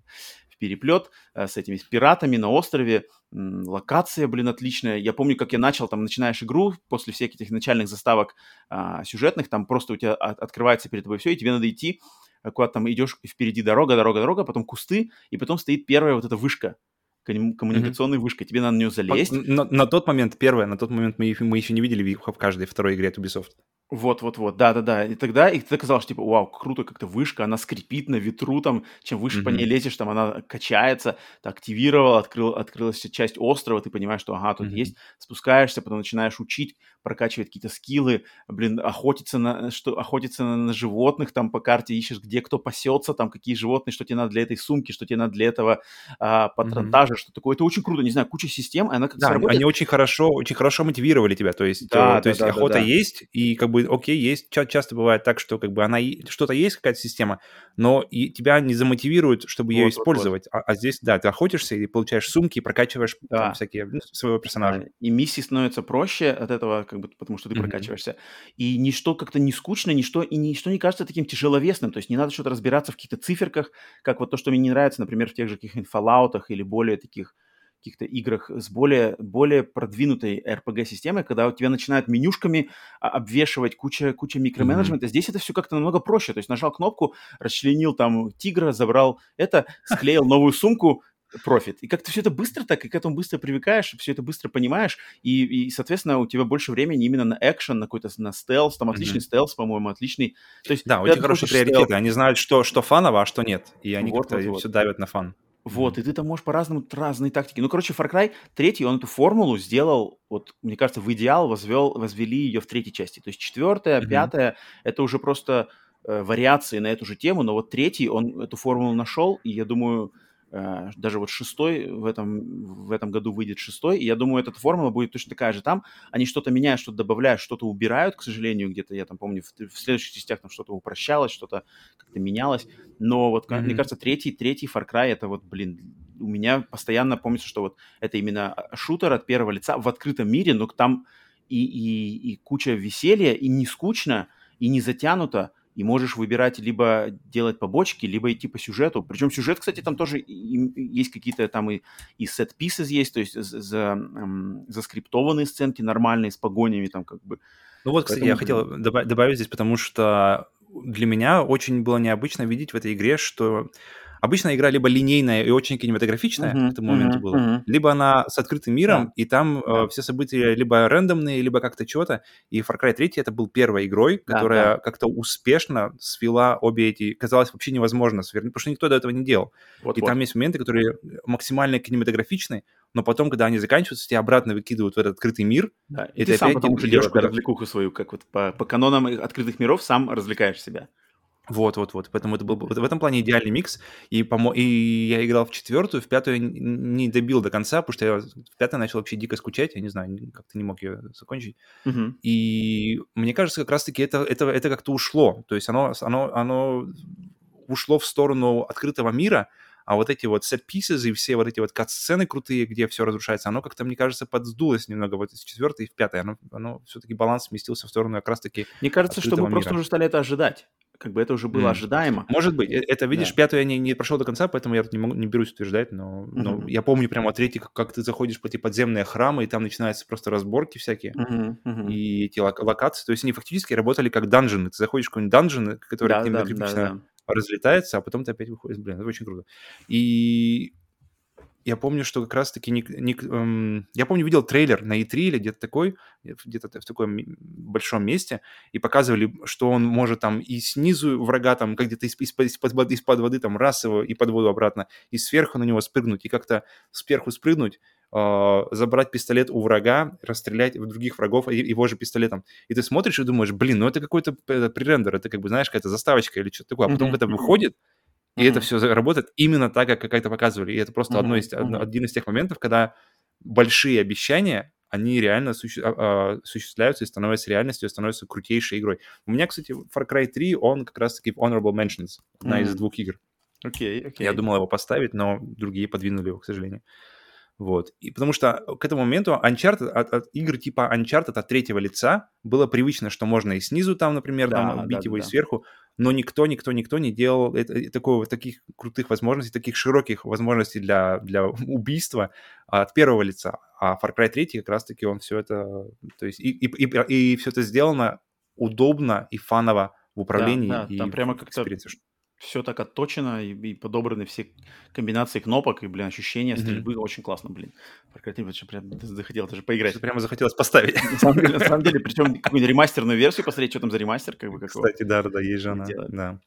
в переплет э, с этими с пиратами на острове. Локация, блин, отличная. Я помню, как я начал, там, начинаешь игру после всех этих начальных заставок а, сюжетных, там просто у тебя от, открывается перед тобой все, и тебе надо идти, э, куда там идешь, впереди дорога, дорога, дорога, потом кусты, и потом стоит первая вот эта вышка коммуникационной mm-hmm. вышкой, тебе надо на нее залезть. На, на тот момент, первое, на тот момент мы, мы еще не видели в каждой второй игре от Ubisoft. Вот-вот-вот, да-да-да. И тогда, и ты казалось, типа, вау, круто, как-то вышка, она скрипит на ветру, там, чем выше mm-hmm. по ней лезешь, там она качается, ты активировал, открыл, открылась часть острова, ты понимаешь, что, ага, тут mm-hmm. есть, спускаешься, потом начинаешь учить, прокачивать какие-то скиллы, блин, охотиться на, что, охотиться на, на животных, там, по карте ищешь, где кто пасется, там, какие животные, что тебе надо для этой сумки, что тебе надо для этого а, патронтажа, mm-hmm. что такое. Это очень круто, не знаю, куча систем, она как-то Да, они очень хорошо, очень хорошо мотивировали тебя, то есть, да, то, да, то есть да, охота да, да. есть, и как бы окей, есть, часто бывает так, что как бы она, что-то есть, какая-то система, но и тебя не замотивируют, чтобы вот, ее использовать. Вот, вот. А, а здесь, да, ты охотишься и получаешь сумки, и прокачиваешь да. там, всякие ну, своего персонажа. Да. И миссии становятся проще от этого, как бы, потому что ты mm-hmm. прокачиваешься. И ничто как-то не скучно, ничто, и ничто не кажется таким тяжеловесным. То есть не надо что-то разбираться в каких-то циферках, как вот то, что мне не нравится, например, в тех же каких-нибудь Fallout или более таких каких-то играх с более, более продвинутой RPG-системой, когда у тебя начинают менюшками а, обвешивать куча, куча микроменеджмента. Mm-hmm. Здесь это все как-то намного проще. То есть нажал кнопку, расчленил там тигра, забрал это, склеил новую сумку, профит. И как-то все это быстро так, и к этому быстро привыкаешь, все это быстро понимаешь, и, и соответственно, у тебя больше времени именно на экшен, на какой-то на стелс, там отличный mm-hmm. стелс, по-моему, отличный. То есть, да, у тебя хорошие приоритеты, стелс... они знают, что, что фаново, а что нет, и они вот, как-то вот, все давят на фан. Вот, и ты там можешь по-разному, разные тактики. Ну, короче, Far Cry 3, он эту формулу сделал, вот, мне кажется, в идеал возвел, возвели ее в третьей части. То есть четвертая, Мгм. пятая, это уже просто э, вариации на эту же тему, но вот третий, он эту формулу нашел, и я думаю, даже вот шестой в этом, в этом году выйдет шестой, и я думаю, эта формула будет точно такая же. Там они что-то меняют, что-то добавляют, что-то убирают, к сожалению, где-то, я там помню, в, в следующих частях там что-то упрощалось, что-то как-то менялось, но вот, ка- мне кажется, третий, третий Far Cry, это вот, блин, у меня постоянно помнится, что вот это именно а, шутер от первого лица в открытом мире, но там и, и, и куча веселья, и не скучно, и не затянуто, и можешь выбирать либо делать побочки, либо идти по сюжету. Причем сюжет, кстати, там тоже есть какие-то там и, и set-pieces есть, то есть за, за, м, заскриптованные сценки нормальные с погонями там как бы. Ну вот, кстати, я Поэтому, хотел доба- добавить здесь, потому что для меня очень было необычно видеть в этой игре, что обычно игра либо линейная и очень кинематографичная Мгм, к этому моменту мгм, была, мгм. либо она с открытым миром, Да. и там э, Да. все события либо рандомные, либо как-то чего-то. И Far Cry 3 это был первой игрой, которая как-то успешно свела обе эти... Казалось вообще невозможно свернуть, потому что никто до этого не делал. Вот, И вот. там есть моменты, которые максимально кинематографичны, но потом, когда они заканчиваются, тебя обратно выкидывают в этот открытый мир, Да, и это ты сам опять потом уже дорого. развлекуху свою, как вот по, по канонам открытых миров сам развлекаешь себя. Вот, вот, вот. Поэтому это был в этом плане идеальный микс. И, помо... и я играл в четвертую, в пятую я не добил до конца, потому что я в пятой начал вообще дико скучать. Я не знаю, как-то не мог ее закончить. Мгм. И мне кажется, как раз-таки это, это, это как-то ушло. То есть оно, оно, оно ушло в сторону открытого мира, а вот эти вот set-pieces и все вот эти вот кат-сцены крутые, где все разрушается, оно как-то, мне кажется, подсдулось немного вот из четвертой и в пятой. Оно, оно все-таки баланс сместился в сторону как раз-таки Мне кажется, что мы просто мира. уже стали это ожидать. Как бы это уже было М. ожидаемо. Может быть, э- это, видишь, Да. пятую я не, не прошел до конца, поэтому я не, могу, не берусь утверждать, но, но Мгм. я помню прямо третий, как, как ты заходишь по эти подземные храмы, и там начинаются просто разборки всякие, мгм. и эти лок- локации, то есть они фактически работали как данжены. Ты заходишь в какой-нибудь данжен, который Да, да, да, кинематографично да. Разлетается, а потом ты опять выходишь. Блин, это очень круто. И я помню, что как раз-таки... Ник- Ник- эм, я помню, видел трейлер на E3 или где-то такой, где-то в таком большом месте, и показывали, что он может там и снизу врага, там, как где-то из- из-под, из-под воды, из-под воды там раз его и под воду обратно, и сверху на него спрыгнуть, и как-то сверху спрыгнуть, э, забрать пистолет у врага, расстрелять других врагов и- его же пистолетом. И ты смотришь и думаешь, блин, ну это какой-то э, пререндер, это как бы, знаешь, какая-то заставочка или что-то такое. А потом, когда мгм. выходит, и это Мгм. все работает именно так, как, как это показывали. И это просто одно Мгм, из, одно- мгм. один из тех моментов, когда большие обещания, они реально осуществ- а- а, осуществляются и становятся реальностью, и становятся крутейшей игрой. У меня, кстати, Far Cry 3, он как раз-таки Honorable Mentions, одна из Мгм. двух игр. Окей, окей. Я думал его поставить, но другие подвинули его, к сожалению. Вот. И потому что к этому моменту Uncharted, от, от игр типа Uncharted от третьего лица было привычно, что можно и снизу там, например, Да, там, бить да, его, и да. сверху, но никто, никто, никто не делал это, и такого, таких крутых возможностей, таких широких возможностей для, для убийства от первого лица. А Far Cry 3 как раз-таки он все это, то есть и, и, и, все это сделано удобно и фаново в управлении да, и там прямо как-то. Все так отточено и, и подобраны все комбинации кнопок и, блин, ощущения стрельбы очень классно, блин. Far Cry 3 вообще прям захотел даже поиграть. Что прямо захотелось поставить. На самом деле, на самом деле, причем какую-нибудь ремастерную версию посмотреть, что там за ремастер, как бы какого. Кстати, да, да, есть же она. Да.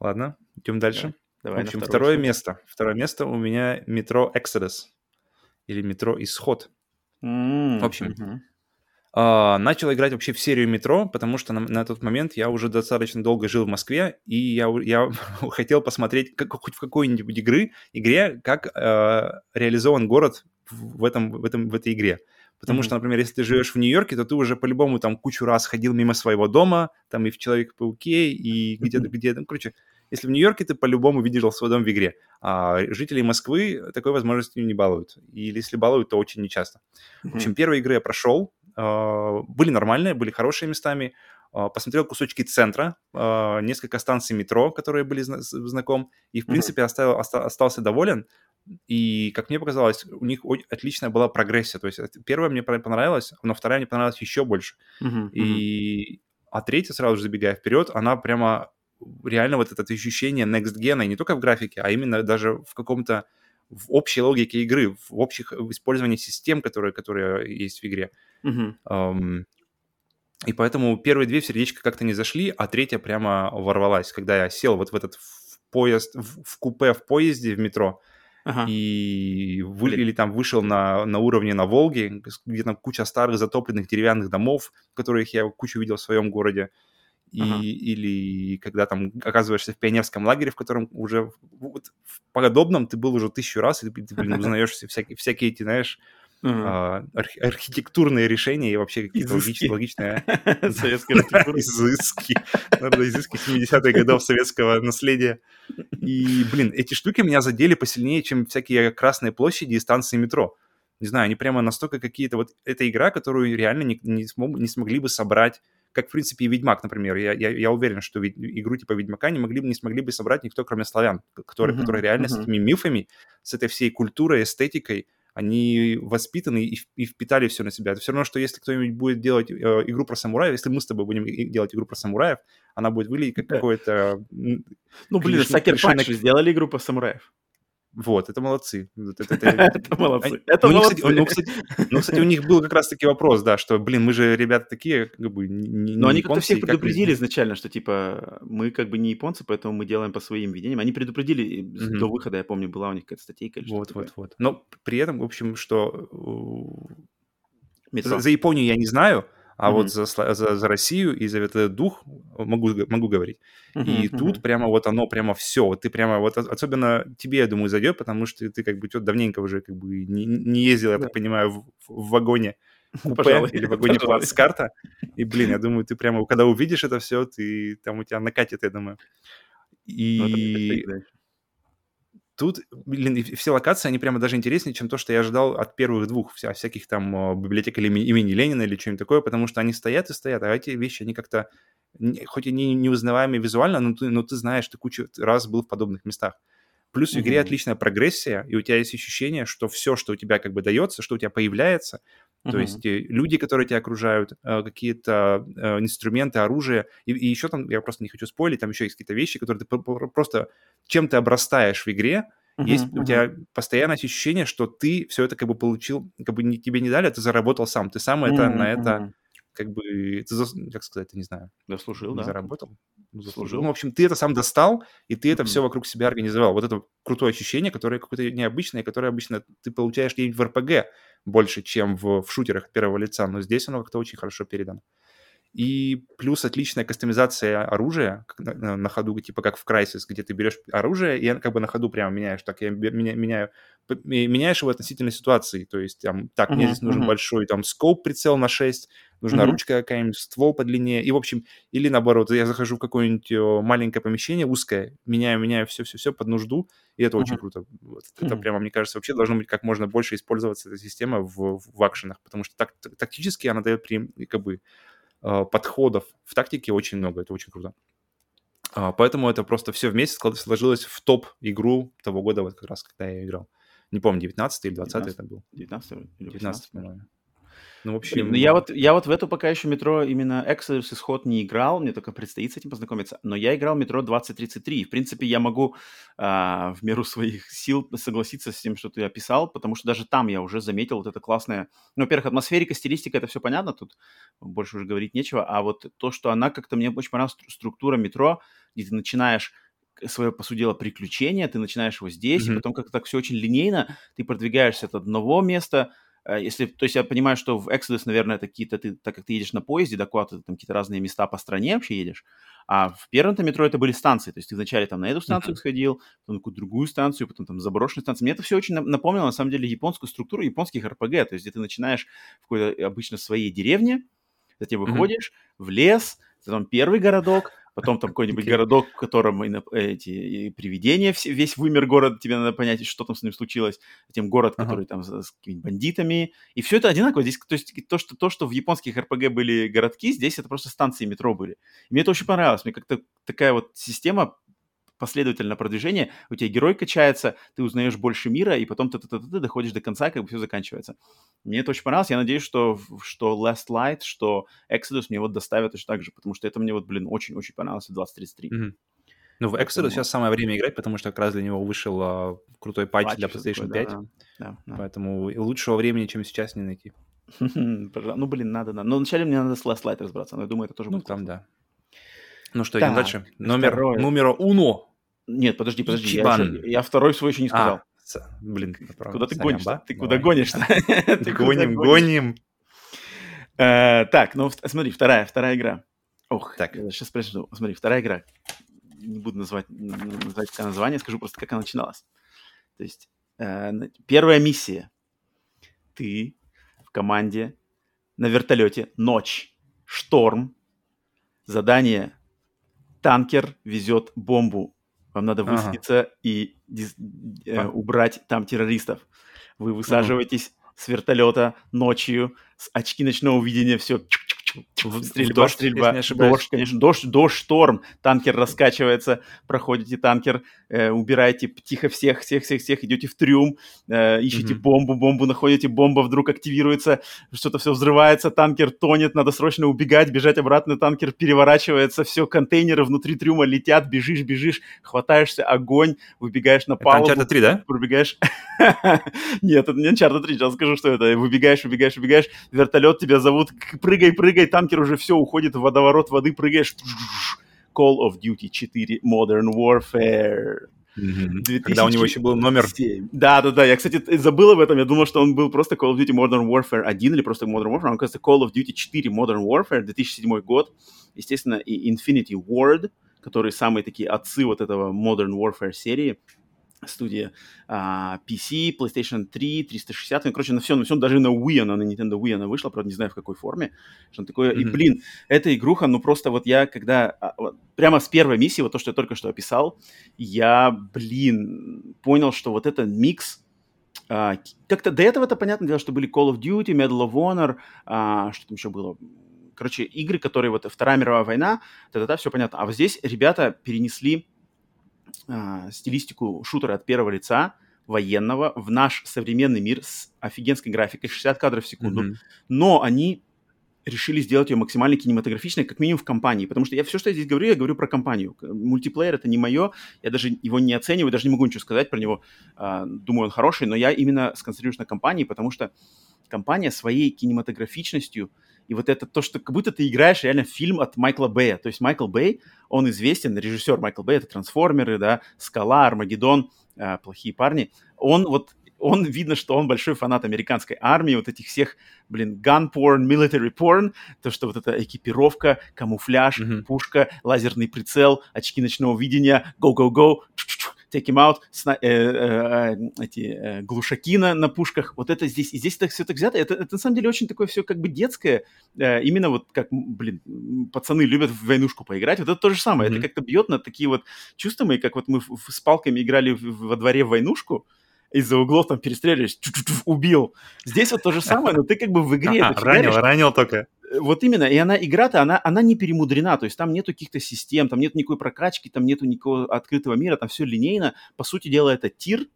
Ладно, идем дальше. Давай В общем, второе что? место. Второе место у меня метро Exodus. Или метро Исход. М, В общем, мгм. А, начал играть вообще в серию метро, потому что на, на тот момент я уже достаточно долго жил в Москве, и я, я хотел посмотреть как, хоть в какой-нибудь игры, игре, как э, реализован город в, этом, в, этом, в этой игре. Потому Мгм. что, например, если ты живешь в Нью-Йорке, то ты уже по-любому там кучу раз ходил мимо своего дома, там и в Человек-пауке, и где-то, где-то, ну, короче, если в Нью-Йорке, ты по-любому видел свой дом в игре. А жителей Москвы такой возможностью не балуют. Или если балуют, то очень нечасто. В общем, первые игры я прошел, были нормальные, были хорошие местами, а, посмотрел кусочки центра, а, несколько станций метро, которые были знаком, и, в принципе, оставил, оста- остался доволен. И, как мне показалось, у них отличная была прогрессия. То есть первая мне пон- понравилась, но вторая мне понравилась еще больше. И... А третья, сразу же забегая вперед, она прямо реально вот это ощущение next gen, не только в графике, а именно даже в каком-то в общей логике игры, в общих в использовании систем, которые, которые есть в игре. Ам, И поэтому первые две в сердечко как-то не зашли, а третья прямо ворвалась. Когда я сел вот в этот в поезд, в, в купе в поезде в метро, Ага. и вы, или там вышел на, на уровне на Волге, где там куча старых затопленных деревянных домов, которых я кучу видел в своем городе, и, Ага. или когда там оказываешься в пионерском лагере, в котором уже вот в подобном ты был уже тысячу раз, и ты, ты, блин, узнаешь все- всякие, всякие эти, знаешь, Ага. а, архи- архитектурные решения и вообще какие-то логичные Советская архитектура. изыски. Наверное, изыски 70-х годов советского наследия. И, блин, эти штуки меня задели посильнее, чем всякие красные площади и станции метро. Не знаю, они прямо настолько какие-то... Вот эта игра, которую реально не, не, смог- не смогли бы собрать, как, в принципе, и Ведьмак, например. Я, я, я уверен, что игру типа Ведьмака не, могли, не смогли бы собрать никто, кроме славян, которые, Мгм, которые реально с мгм. этими мифами, с этой всей культурой, эстетикой, они воспитаны и, и впитали все на себя. Это все равно, что если кто-нибудь будет делать э, игру про самураев, если мы с тобой будем делать игру про самураев, она будет выглядеть как Да. какое-то... Ну, блин, Сакер Панч сделали игру по самураев. Вот, это молодцы. Вот это- молодцы. Это ну, у них, кстати, молодцы. ну, кстати, ну, кстати, у них был как раз-таки вопрос, да, что, блин, мы же ребята такие, как бы, не, Но они как-то всех предупредили изначально, что типа мы как бы не японцы, поэтому мы делаем по своим видениям. Они предупредили до выхода, я помню, была у них какая-то статейка Вот, вот, вот. Но при этом, в общем, что э, за Японию я не знаю, а вот за, за, за Россию и за этот дух могу, могу говорить. И тут прямо вот оно, прямо все. Вот ты прямо вот, ос- особенно тебе, я думаю, зайдет, потому что ты как бы давненько уже как бы не, не ездил, я так понимаю, в, в вагоне купе Пожалуй, или в вагоне плацкарта. И, блин, я думаю, ты прямо, когда увидишь это все, ты там у тебя накатит, я думаю. Ну, И да. Тут, блин, и все локации, они прямо даже интереснее, чем то, что я ожидал от первых двух, вся, всяких там э, библиотек или имени, Ленина или что-нибудь такое, потому что они стоят и стоят, а эти вещи, они как-то, не- хоть они неузнаваемые визуально, но ты, но ты знаешь, ты кучу раз был в подобных местах. Плюс в игре Мгм. отличная прогрессия, и у тебя есть ощущение, что все, что у тебя как бы дается, что у тебя появляется, то Мгм. есть э, люди, которые тебя окружают, э, какие-то э, инструменты, оружие, и, и еще там, я просто не хочу спойлить, там еще есть какие-то вещи, которые ты про- про- просто чем ты обрастаешь в игре, Мгм, есть у мгм. тебя постоянное ощущение, что ты все это как бы получил, как бы не, тебе не дали, а ты заработал сам, ты сам это Мгм, на это мгм. Как бы, ты зас- как сказать, не знаю, Заслужил, не да. заработал, Ну, заслужил. Ну, в общем, ты это сам достал, и ты это Мгм. все вокруг себя организовал. Вот это крутое ощущение, которое какое-то необычное, которое обычно ты получаешь где-нибудь в РПГ больше, чем в, в шутерах от первого лица, но здесь оно как-то очень хорошо передано. И плюс отличная кастомизация оружия на, на- ходу, типа как в Crysis, где ты берешь оружие и как бы на ходу прямо меняешь. Так я меня- меняю, меняешь его относительно ситуации. То есть там, так, мне Мгм, здесь нужен мгм. большой там скоп, прицел на 6, нужна Мгм. ручка какая-нибудь, ствол подлиннее. И, в общем, или наоборот, я захожу в какое-нибудь маленькое помещение узкое, меняю, меняю все-все-все под нужду, и это очень Мгм. круто. Вот. Это Мгм. прямо, мне кажется, вообще должно быть как можно больше использоваться эта система в, в акшенах, потому что так, так- тактически она дает как бы подходов в тактике очень много, это очень круто. А, Поэтому это просто все вместе сложилось в топ-игру того года, вот как раз, когда я играл. Не помню, 19 или 20 это был. 19 или 19, 18? по-моему. Ну, в Блин, общем... ну я вот, я вот в эту пока еще метро именно Exodus исход не играл, мне только предстоит с этим познакомиться, но я играл метро 2033, и, в принципе, я могу а, в меру своих сил согласиться с тем, что ты описал, потому что даже там я уже заметил вот это классное, ну, во-первых, атмосферика, стилистика, это все понятно, тут больше уже говорить нечего, а вот то, что она как-то, мне очень понравилась стру- структура метро, где ты начинаешь свое, по сути дела, приключение, ты начинаешь его здесь, и Мгм. потом как-то так все очень линейно, ты продвигаешься от одного места, если, то есть я понимаю, что в Exodus, наверное, это какие-то, ты, так как ты едешь на поезде, да, куда-то там какие-то разные места по стране вообще едешь, а в первом-то метро это были станции, то есть ты вначале там на эту станцию Мгм. сходил, потом на какую-то другую станцию, потом там заброшенную станцию. Мне это все очень на- напомнило, на самом деле, японскую структуру японских РПГ, то есть где ты начинаешь в какой-то обычно своей деревне, затем выходишь в лес, потом первый городок, потом там какой-нибудь Окей. городок, в котором эти и привидения, все, весь вымер город, тебе надо понять, что там с ним случилось, затем город, Ага. который там с, с какими-нибудь бандитами, и все это одинаково. Здесь, то есть то что, то, что в японских РПГ были городки, здесь это просто станции метро были. И мне это очень понравилось. Мне как-то такая вот система последовательное продвижение, у тебя герой качается, ты узнаешь больше мира, и потом ты, ты, ты, ты доходишь до конца, как бы все заканчивается. Мне это очень понравилось. Я надеюсь, что, что Last Light, что Exodus мне вот доставят точно так же, потому что это мне вот, блин, очень-очень понравилось в 2033. Мгм. Ну, в Exodus Поэтому- сейчас самое время играть, потому что как раз для него вышел а, крутой патч Патч для PlayStation такое, 5, Да, да, да. поэтому лучшего времени, чем сейчас, не найти. Ну, блин, надо, надо. Но вначале мне надо с Last Light разобраться, но я думаю, это тоже Ну, будет там, классно. да. Ну что, идем Так, дальше. Номер, второе. уно. Нет, подожди, подожди, я, еще- я второй свой еще не сказал. А, Блин, куда ты гонишь? Ты куда гонишь? Гоним, гоним. Э, так, ну смотри, вторая, вторая игра. Ох, так. сейчас спрошу. Смотри, вторая игра. Не буду называть, называть название, скажу просто, как она начиналась. То есть э, первая миссия. Ты в команде на вертолете, ночь, шторм, задание, танкер везет бомбу. Вам надо высадиться ага. и э, убрать там террористов. Вы высаживаетесь ага. с вертолета ночью, с очки ночного видения, все Стрельба, дождь, стрельба, дождь, конечно, дождь, дождь, шторм, танкер раскачивается, проходите танкер, э, убираете тихо всех, всех, всех, всех, идете в трюм, э, ищете mm-hmm. бомбу, бомбу находите, бомба вдруг активируется, что-то все взрывается, танкер тонет, надо срочно убегать, бежать обратно, танкер переворачивается, все, контейнеры внутри трюма летят, бежишь, бежишь, хватаешься, огонь, выбегаешь на палубу. Это Uncharted 3, да? Пробегаешь. Нет, это не Uncharted 3, сейчас скажу, что это. Выбегаешь, выбегаешь, выбегаешь, вертолет тебя зовут, прыгай, прыгай, танкер уже все уходит в водоворот воды, прыгаешь. Call of Duty 4 Modern Warfare. Mm-hmm. Когда у него еще был номер... Да, да, да. Я, кстати, забыл об этом. Я думал, что он был просто Call of Duty Modern Warfare 1 или просто Modern Warfare. Он, кажется, Call of Duty 4 Modern Warfare, 2007 год. Естественно, и Infinity Ward, которые самые такие отцы вот этого Modern Warfare серии студия uh, PC, PlayStation 3, 360, ну, короче, на все, на все, даже на Wii она, на Nintendo Wii она вышла, правда, не знаю в какой форме, что такое, mm-hmm. и, блин, эта игруха, ну, просто вот я, когда, а, вот, прямо с первой миссии, вот то, что я только что описал, я, блин, понял, что вот этот микс, uh, как-то до этого это понятное дело, что были Call of Duty, Medal of Honor, uh, что там еще было, короче, игры, которые вот Вторая мировая война, тогда все понятно, а вот здесь ребята перенесли э, стилистику шутера от первого лица, военного, в наш современный мир с офигенской графикой, 60 кадров в секунду. Mm-hmm. Но они решили сделать ее максимально кинематографичной, как минимум в компании. Потому что я все, что я здесь говорю, я говорю про компанию. Мультиплеер это не мое, я даже его не оцениваю, даже не могу ничего сказать про него. Э, думаю, он хороший, но я именно сконцентрируюсь на компании, потому что компания своей кинематографичностью и вот это то, что как будто ты играешь реально фильм от Майкла Бэя. То есть Майкл Бэй, он известен, режиссер Майкл Бэй, это «Трансформеры», да, «Скала», «Армагеддон», э, «Плохие парни». Он вот он видно, что он большой фанат американской армии, вот этих всех, блин, gun porn, military porn, то, что вот эта экипировка, камуфляж, mm-hmm. пушка, лазерный прицел, очки ночного видения, go-go-go, Take Him Out, сна- э, э, э, эти э, глушаки на, на пушках, вот это здесь, и здесь так все так взято, это, это на самом деле очень такое все как бы детское, э, именно вот как, блин, пацаны любят в войнушку поиграть, вот это то же самое, mm-hmm. это как-то бьет на такие вот чувства мои, как вот мы в, в, с палками играли в, во дворе в войнушку, из-за углов там перестреливаешь, убил. Здесь вот то же самое, но ты как бы в игре... ранил, ранил только. Э, вот именно, и она, игра-то, она, она не перемудрена, то есть там нету каких-то систем, там нет никакой прокачки, там нету никакого открытого мира, там все линейно. По сути дела, это тир,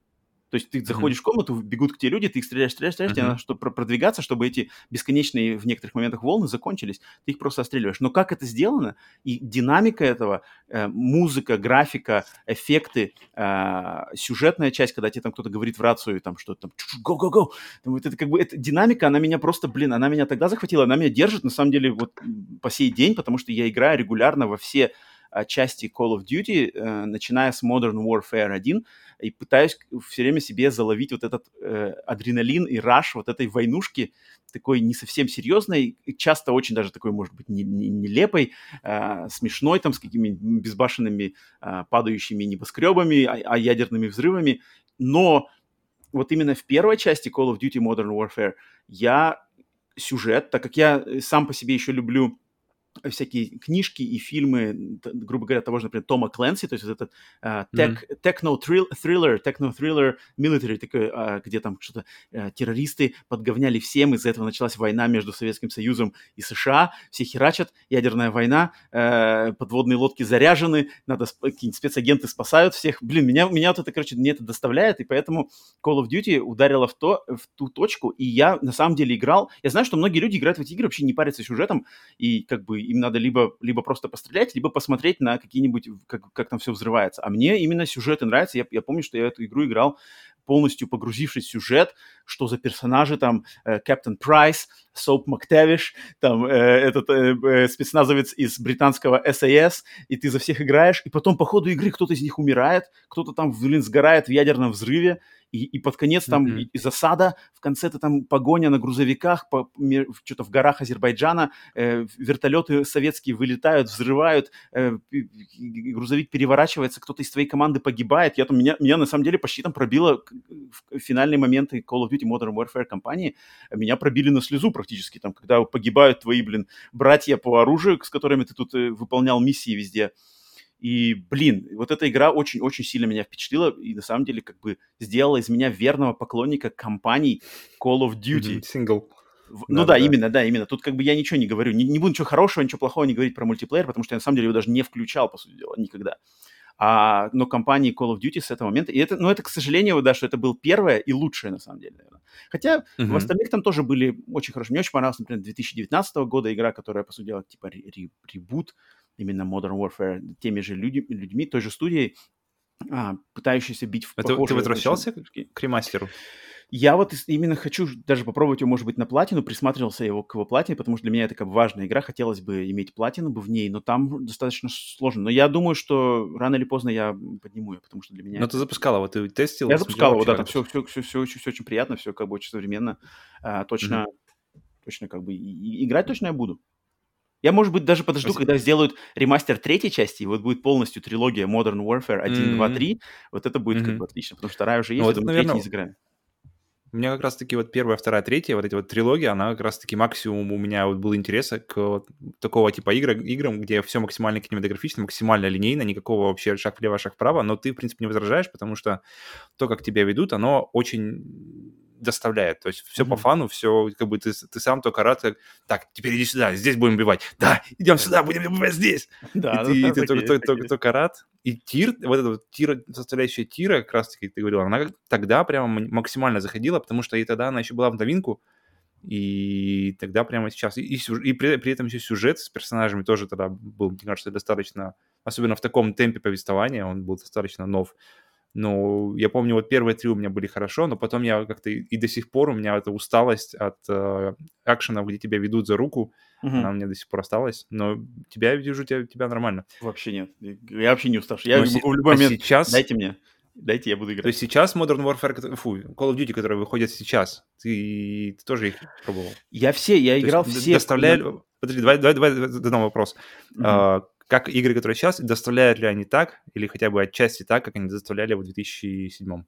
то есть ты заходишь mm-hmm. в комнату, бегут к тебе люди, ты их стреляешь, стреляешь, стреляешь, mm-hmm. тебе надо чтобы продвигаться, чтобы эти бесконечные в некоторых моментах волны закончились, ты их просто отстреливаешь. Но как это сделано, и динамика этого, э, музыка, графика, эффекты, э, сюжетная часть, когда тебе там кто-то говорит в рацию, там что-то там, го-го-го, вот это как бы, эта динамика, она меня просто, блин, она меня тогда захватила, она меня держит, на самом деле, вот по сей день, потому что я играю регулярно во все а, части Call of Duty, э, начиная с Modern Warfare 1, и пытаюсь все время себе заловить вот этот э, адреналин и раш вот этой войнушки, такой не совсем серьезной, часто очень даже такой, может быть, не, не, нелепой, э, смешной, там, с какими безбашенными э, падающими небоскребами, а, а ядерными взрывами, но вот именно в первой части Call of Duty Modern Warfare я сюжет, так как я сам по себе еще люблю всякие книжки и фильмы, грубо говоря, того же, например, Тома Кленси, то есть вот этот uh, tech, mm-hmm. techno-thriller, techno-thriller military, такой, uh, где там что-то uh, террористы подговняли всем, из-за этого началась война между Советским Союзом и США, все херачат, ядерная война, uh, подводные лодки заряжены, надо какие-нибудь спецагенты спасают всех. Блин, меня, меня вот это, короче, мне это доставляет, и поэтому Call of Duty ударила в, то, в ту точку, и я на самом деле играл, я знаю, что многие люди играют в эти игры, вообще не парятся сюжетом, и как бы им надо либо, либо просто пострелять, либо посмотреть на какие-нибудь, как, как там все взрывается. А мне именно сюжеты нравятся. Я, я помню, что я эту игру играл полностью погрузившись в сюжет, что за персонажи там Капитан Прайс, Соуп Мактевиш, там э, этот э, э, спецназовец из британского САС, и ты за всех играешь, и потом по ходу игры кто-то из них умирает, кто-то там, блин, сгорает в ядерном взрыве, и, и под конец там Мгм. и, и засада, в конце-то там погоня на грузовиках, по, что-то в горах Азербайджана, э, вертолеты советские вылетают, взрывают, э, грузовик переворачивается, кто-то из твоей команды погибает. Я там, меня, меня на самом деле почти там пробило в финальные моменты Call of Duty Modern Warfare кампании, меня пробили на слезу практически, там, когда погибают твои, блин, братья по оружию, с которыми ты тут э, выполнял миссии везде. И, блин, вот эта игра очень-очень сильно меня впечатлила и на самом деле как бы сделала из меня верного поклонника компаний Call of Duty. Сингл. В- Ну Да, да, именно, да, именно. Тут как бы я ничего не говорю. Не, не буду ничего хорошего, ничего плохого не говорить про мультиплеер, потому что я на самом деле его даже не включал, по сути дела, никогда. А, но компании Call of Duty с этого момента... И это, ну, это, к сожалению, да, что это был первое и лучшее, на самом деле, наверное. Хотя в Мгм. остальных там тоже были очень хорошие. Мне очень понравилась, например, 2019 года игра, которая, по сути дела, типа ре- ре- ребут именно Modern Warfare теми же люди, людьми, той же студией, а, пытающейся бить в А ты- ты похожие возвращался К ремастеру. я вот именно хочу даже попробовать его, может быть, на платину, присматривался его к его платине, потому что для меня это как важная игра, хотелось бы иметь платину бы в ней, но там достаточно сложно. Но я думаю, что рано или поздно я подниму ее, потому что для меня... Но это- ты запускал его, ты тестил? Я запускал его, да, там все, все, все, все, очень, все очень приятно, все как бы очень современно. А, точно, точно как бы и- и играть точно я буду. Я, может быть, даже подожду, Спасибо. когда сделают ремастер третьей части, и вот будет полностью трилогия Modern Warfare 1, 2, Мгм. 3. Вот это будет как Мгм. бы отлично, потому что вторая уже есть, Ну, я вот, думаю, наверное, не сыграем. У меня как раз-таки вот первая, вторая, третья, вот эти вот трилогии, она как раз-таки максимум у меня вот был интереса к вот такого типа игр, играм, где все максимально кинематографично, максимально линейно, никакого вообще шаг влево, шаг вправо, но ты, в принципе, не возражаешь, потому что то, как тебя ведут, оно очень доставляет. То есть все по Мгм. фану, все как бы ты, ты сам только рад, как, так, теперь иди сюда, здесь будем убивать. Да, идем сюда, будем убивать здесь. Да, и да, ты, да, ты только, только- только- только рад. И тир, вот эта вот тира, составляющая тира, как раз таки ты говорил, она тогда прямо максимально заходила, потому что и тогда она еще была в новинку, и тогда прямо сейчас. И, и и при, при этом еще сюжет с персонажами тоже тогда был, мне кажется, достаточно, особенно в таком темпе повествования, он был достаточно нов. Ну, я помню, вот первые три у меня были хорошо, но потом я как-то и, и до сих пор у меня эта усталость от э, акшенов, где тебя ведут за руку, Мгм. она у меня до сих пор осталась. Но тебя, вижу, тебя, тебя нормально. Вообще нет. Я вообще не уставший. Я Но могу в любой а момент... сейчас, Дайте мне. Дайте, я буду то играть. есть сейчас Modern Warfare, фу, Call of Duty, которые выходят сейчас, ты, ты тоже их пробовал? Я все, я То играл все... Доставляли... Подожди, давай, давай, давай задам вопрос. А, как игры, которые сейчас, доставляют ли они так, или хотя бы отчасти так, как они доставляли в 2007?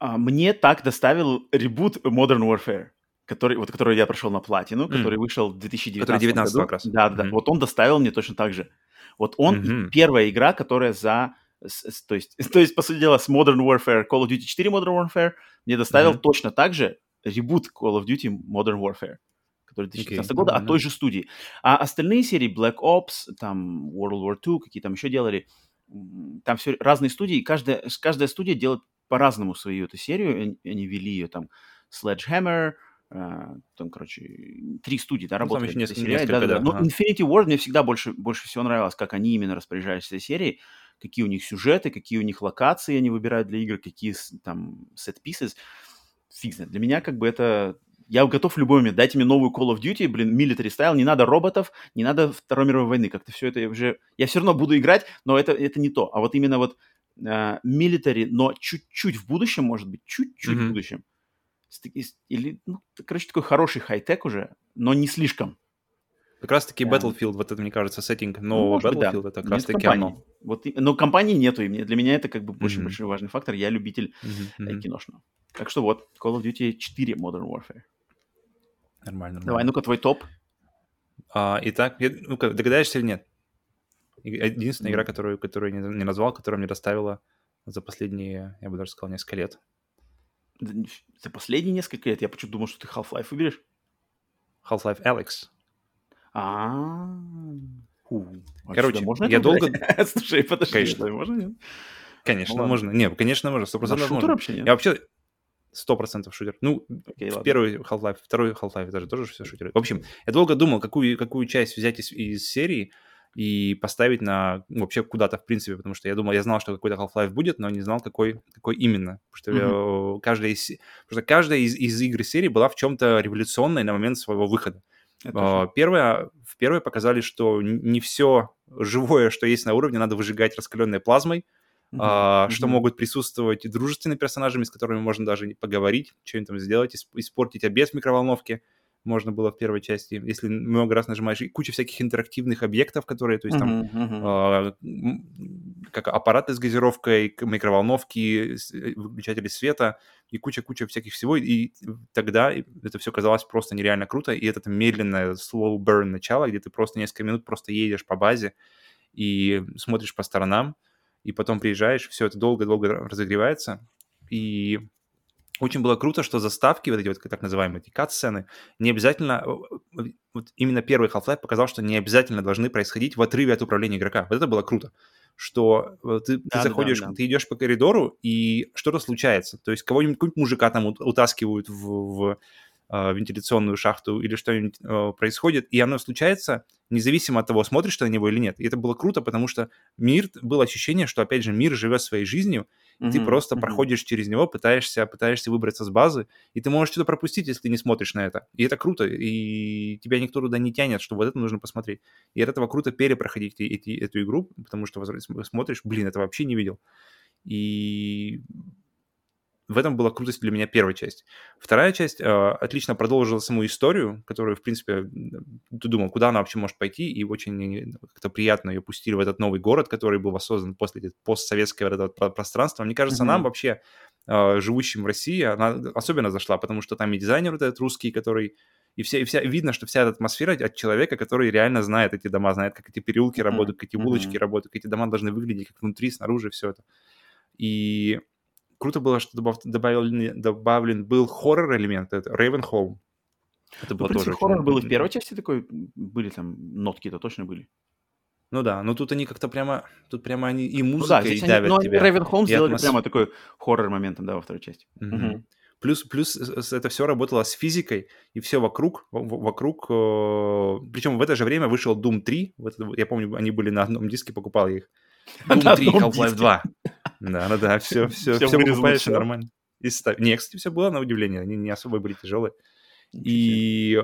А, Мне так доставил ребут Modern Warfare, который, вот, который я прошел на платину, М. который вышел в 2019 Который 19 году. как раз. Да, да. Мгм. Вот он доставил мне точно так же. Вот он Мгм. первая игра, которая за... с- с- то, есть, то есть, по сути дела, с Modern Warfare, Call of Duty 4 Modern Warfare мне доставил Мгм. точно так же ребут Call of Duty Modern Warfare, который 2019 Окей, года, от нормально. той же студии. А остальные серии, Black Ops, там World War II, какие там еще делали, там все разные студии, и каждая, каждая студия делает по-разному свою эту серию, они, вели ее там Sledgehammer, а, там, короче, три студии, да, Ну, там работали. еще над этой несколько- несколько, Да-да-да. да, Но ага. Infinity Ward мне всегда больше, больше всего нравилось, как они именно распоряжались этой серией, какие у них сюжеты, какие у них локации они выбирают для игр, какие там set pieces. Фиг знает. Для меня как бы это... Я готов в любой момент. Дайте мне новую Call of Duty, блин, military style, не надо роботов, не надо Второй мировой войны. Как-то все это уже... Я все равно буду играть, но это, это не то. А вот именно вот а, military, но чуть-чуть в будущем, может быть, чуть-чуть в Мгм. будущем. Или, ну, короче, такой хороший хай-тек уже, но не слишком. Как раз-таки Да. Battlefield, вот это, мне кажется, сеттинг Ну, нового может быть, да. Battlefield, это как раз-таки оно. Вот, но компании нету, и мне, для меня это как бы очень Мгм. большой важный фактор. Я любитель э, мгм. киношного. Так что вот, Call of Duty 4 Modern Warfare. Нормально, Давай, нормально. ну-ка, твой топ. А, итак, я- ну-ка, догадаешься или нет? Единственная игра, М. которую, которую я не не назвал, которая мне доставила за последние, я бы даже сказал, несколько лет. За последние несколько лет я почему-то думал, что ты Half-Life выберешь. Half-Life Alex. А. А Короче, можно я долго-? Слушай, подожди, Конечно. можно, нет? Конечно, Ну можно. Не, конечно, можно, сто процентов шутер можно. вообще нет? Я вообще сто процентов шутер. Ну, Окей, в ладно. первый Half-Life, второй Half-Life, это же тоже все шутеры. В общем, я долго думал, какую, какую часть взять из, из серии и поставить на ну, вообще куда-то, в принципе, потому что я думал, я знал, что какой-то Half-Life будет, но не знал, какой, какой именно. Потому что, э, каждая из, потому что каждая из, из игр серии была в чем-то революционной на момент своего выхода. А, Первое, в первой показали, что не все живое, что есть на уровне, надо выжигать раскаленной плазмой. А, что могут присутствовать и дружественные персонажами, с которыми можно даже поговорить, что-нибудь там сделать, исп- испортить обед в микроволновке. Можно было в первой части, если много раз нажимаешь, и куча всяких интерактивных объектов, которые, то есть там мгм. а, м, как аппараты с газировкой, микроволновки, э, выключатели света и куча-куча всяких всего. И тогда это все казалось просто нереально круто. И это медленное slow burn начало, где ты просто несколько минут просто едешь по базе и смотришь по сторонам, и потом приезжаешь, все это долго-долго разогревается. И очень было круто, что заставки, вот эти вот так называемые эти кат-сцены, не обязательно... э, Вот именно первый Half-Life показал, что не обязательно должны происходить в отрыве от управления игрока. Вот это было круто. Что э, ты, ты Да-да-да, заходишь, да. ты идешь по коридору, и что-то случается. То есть кого-нибудь, какого-нибудь мужика там ут- утаскивают в, в, э, вентиляционную шахту или что-нибудь э, происходит, и оно случается независимо от того, смотришь ты на него или нет. И это было круто, потому что мир, было ощущение, что, опять же, мир живет своей жизнью, и ты просто мгм. проходишь через него, пытаешься, пытаешься выбраться с базы, и ты можешь что-то пропустить, если ты не смотришь на это. И это круто, и тебя никто туда не тянет, что вот это нужно посмотреть. И от этого круто перепроходить эти, эту игру, потому что смотришь, блин, это вообще не видел. И в этом была крутость для меня первая часть. Вторая часть э, отлично продолжила саму историю, которую, в принципе, ты думал, куда она вообще может пойти, и очень э, как-то приятно ее пустили в этот новый город, который был воссоздан после этой постсоветское вот это вот про- пространство. Мне кажется, Мгм. нам вообще, э, живущим в России, она особенно зашла, потому что там и дизайнер вот этот русский, который... И, вся, и вся, видно, что вся эта атмосфера от человека, который реально знает эти дома, знает, как эти переулки Мгм, работают, как эти улочки мгм. работают, как эти дома должны выглядеть, как внутри, снаружи, все это. И круто было, что добав- добавлен, добавлен был хоррор-элемент, это Ravenholm. Это Ну, было принципе, тоже хоррор был и в первой части такой, были там нотки-то точно были. Ну да, но тут они как-то прямо, тут прямо они и Ну да, здесь они, давят ну, они тебя. Raven Home и сделали атмос- прямо такой хоррор моментом, да, во второй части. Мгм. Мгм. Плюс, плюс это все работало с физикой, и все вокруг, вокруг... Причем в это же время вышел Doom 3, вот это я помню, они были на одном диске, покупал я их. Doom 3, одном Half-Life диске. 2. Да, да, да, все, все, все вырезано, покупаешь, и всё. нормально. И ставь. Не, кстати, все было на удивление, они не особо были тяжелые. И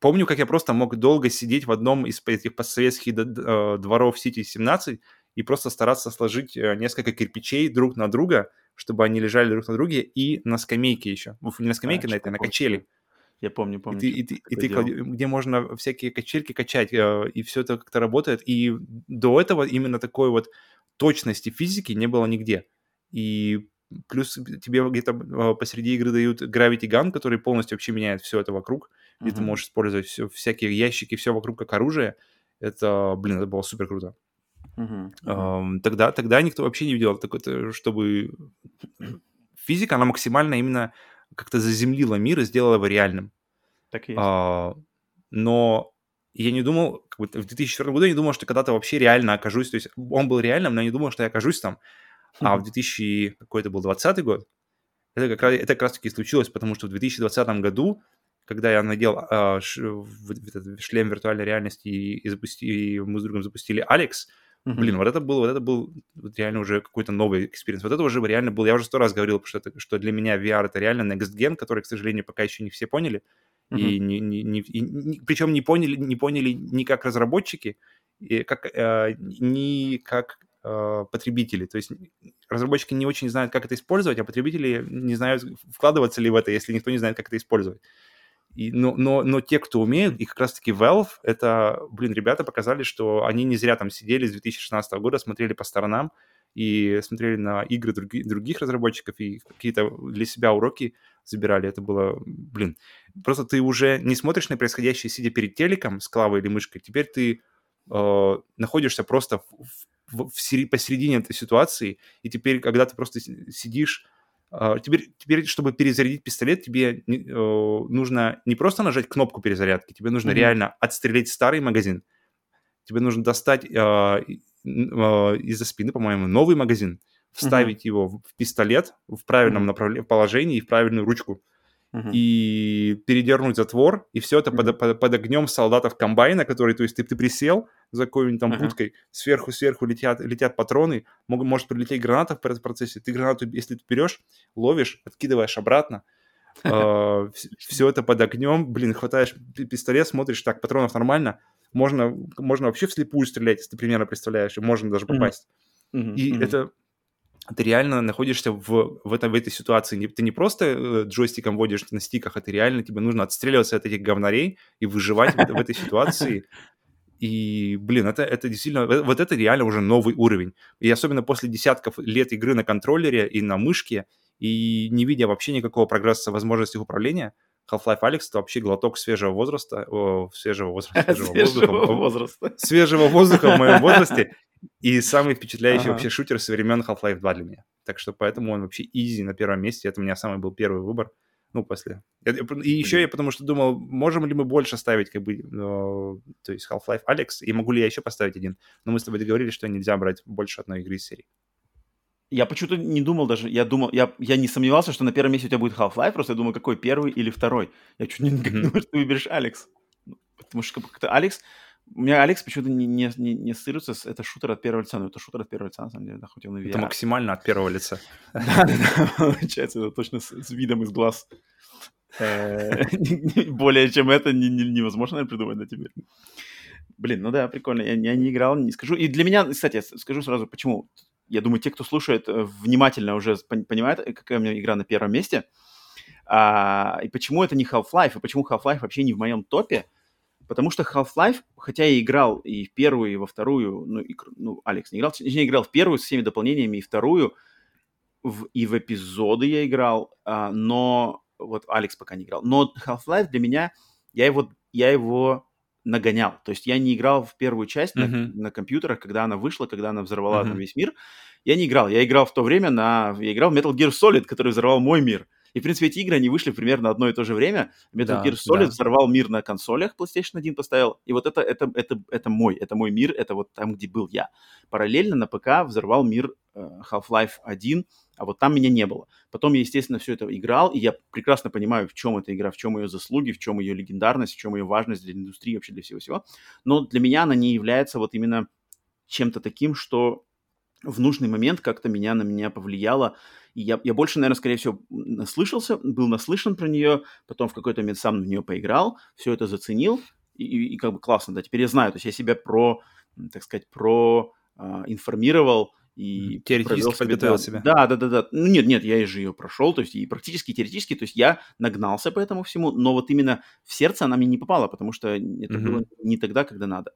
помню, как я просто мог долго сидеть в одном из этих постсоветских э, дворов Сити-17 и просто стараться сложить э, несколько кирпичей друг на друга, чтобы они лежали друг на друге, и на скамейке еще. Ну, Не на скамейке, на что этой, на качели. Я помню, И помню. ты, и ты, и ты делал. клади- где можно всякие качельки качать, э, и все это как-то работает. И до этого именно такой вот точности физики не было нигде. И плюс тебе где-то э, посреди игры дают Gravity Gun, который полностью вообще меняет все это вокруг, где ты Мгм. можешь использовать всё, всякие ящики, все вокруг как оружие. Это, блин, это было супер круто. Ам, Тогда, тогда никто вообще не видел то, чтобы физика, она максимально именно как-то заземлила мир и сделала его реальным. Так и есть. А, но я не думал, как бы в 2004 году я не думал, что когда-то вообще реально окажусь, то есть он был реальным, но я не думал, что я окажусь там. А в 2000, какой это был, 20 год, это как раз, это как раз таки случилось, потому что в 2020 году, когда я надел а, ш- в- этот шлем виртуальной реальности и, и запусти- и мы с другом запустили Alyx, Мгм. блин, вот это был, вот это был вот реально уже какой-то новый experience. Вот это уже реально был, я уже сто раз говорил, что, это, что для меня VR это реально next gen, который, к сожалению, пока еще не все поняли. И, не, не, не- и причем не поняли, не поняли ни как разработчики, и как, э, ни как э, потребители. То есть разработчики не очень знают, как это использовать, а потребители не знают, вкладываться ли в это, если никто не знает, как это использовать. И, но, но, но те, кто умеют, и как раз-таки Valve, это, блин, ребята показали, что они не зря там сидели с 2016 года, смотрели по сторонам и смотрели на игры други- других разработчиков и какие-то для себя уроки забирали. Это было, блин, просто ты уже не смотришь на происходящее, сидя перед телеком с клавой или мышкой, теперь ты э, находишься просто в, в- в посередине этой ситуации, и теперь, когда ты просто сидишь, э, теперь, теперь, чтобы перезарядить пистолет, тебе не- э, нужно не просто нажать кнопку перезарядки, тебе нужно Мгм. реально отстрелить старый магазин, тебе нужно достать э, из-за спины, по-моему, новый магазин, вставить его в пистолет в правильном Мгм. направлении, положении и в правильную ручку Мгм. и передернуть затвор, и все это под, Мгм. под, под огнем солдатов комбайна, который, то есть ты, ты присел за какой-нибудь там Ага. будкой, сверху-сверху летят, летят патроны, мог, может прилететь граната в пр- процессе, ты гранату, если ты берешь, ловишь, откидываешь обратно, все это под огнем, блин, хватаешь пи- пистолет, смотришь, так, патронов нормально, можно, можно вообще вслепую стрелять, если ты примерно представляешь, и можно даже попасть. Мгм. И Мгм. это ты реально находишься в, в, этом, в этой ситуации. Ты не просто э, джойстиком водишь на стиках, а ты реально, тебе нужно отстреливаться от этих говнарей и выживать в, в этой ситуации. И, блин, это, это действительно, вот это реально уже новый уровень. И особенно после десятков лет игры на контроллере и на мышке, и не видя вообще никакого прогресса в возможностях управления, Half-Life Alex это вообще глоток свежего возраста, о, свежего возраста, свежего, свежего воздуха, возраста. свежего воздуха в моем возрасте и самый впечатляющий ага. вообще шутер со времен Half-Life 2 для меня. Так что поэтому он вообще изи на первом месте. Это у меня самый был первый выбор. Ну, после. И еще я потому что думал, можем ли мы больше ставить, как бы, ну, то есть Half-Life Alex, и могу ли я еще поставить один. Но мы с тобой договорились, что нельзя брать больше одной игры из серии. Я почему-то не думал даже, я думал, я, я не сомневался, что на первом месте у тебя будет Half-Life, просто я думал, какой первый или второй. Я чуть не mm-hmm. думал, что ты выберешь Алекс. Ну, потому что как-то Алекс, у меня Алекс почему-то не, не, не, не ассоциируется с... Это шутер от первого лица, но это шутер от первого лица, на самом деле, да, хоть он и VR. Это максимально от первого лица. Да, да, получается, это точно с видом из глаз. Э, более чем это невозможно придумать на тебе. Блин, ну да, прикольно. Я, я не играл, не скажу. И для меня, кстати, скажу сразу, почему. Я думаю, те, кто слушает, э, внимательно уже понимают, э, какая у меня игра на первом месте. А, и почему это не Half-Life, и почему Half-Life вообще не в моем топе. Потому что Half-Life, хотя я играл и в первую, и во вторую, ну, и, ну Алекс не играл, я играл в первую с всеми дополнениями, и вторую, в, и в эпизоды я играл, а, но вот Алекс пока не играл. Но Half-Life для меня, я его, я его нагонял. То есть я не играл в первую часть mm-hmm. на, на компьютерах, когда она вышла, когда она взорвала mm-hmm. там весь мир. Я не играл. Я играл в то время на... Я играл в Metal Gear Solid, который взорвал мой мир. И, в принципе, эти игры, они вышли примерно одно и то же время. Metal да, Gear Solid да. взорвал мир на консолях, PlayStation 1 поставил. И вот это, это, это, это мой, это мой мир, это вот там, где был я. Параллельно на ПК взорвал мир э, Half-Life 1, а вот там меня не было. Потом я, естественно, все это играл, и я прекрасно понимаю, в чем эта игра, в чем ее заслуги, в чем ее легендарность, в чем ее важность для индустрии, вообще для всего-всего. Но для меня она не является вот именно чем-то таким, что в нужный момент как-то меня на меня повлияло. И я, я больше, наверное, скорее всего, наслышался, был наслышан про нее, потом в какой-то момент сам в нее поиграл, все это заценил, и, и, и как бы классно, да, теперь я знаю, то есть я себя про, так сказать, про а, информировал и теоретически подготовил себя. Да, да, да, да. Ну нет, нет, я же ее прошел, то есть и практически, и теоретически, то есть я нагнался по этому всему, но вот именно в сердце она мне не попала, потому что это mm-hmm. было не тогда, когда надо.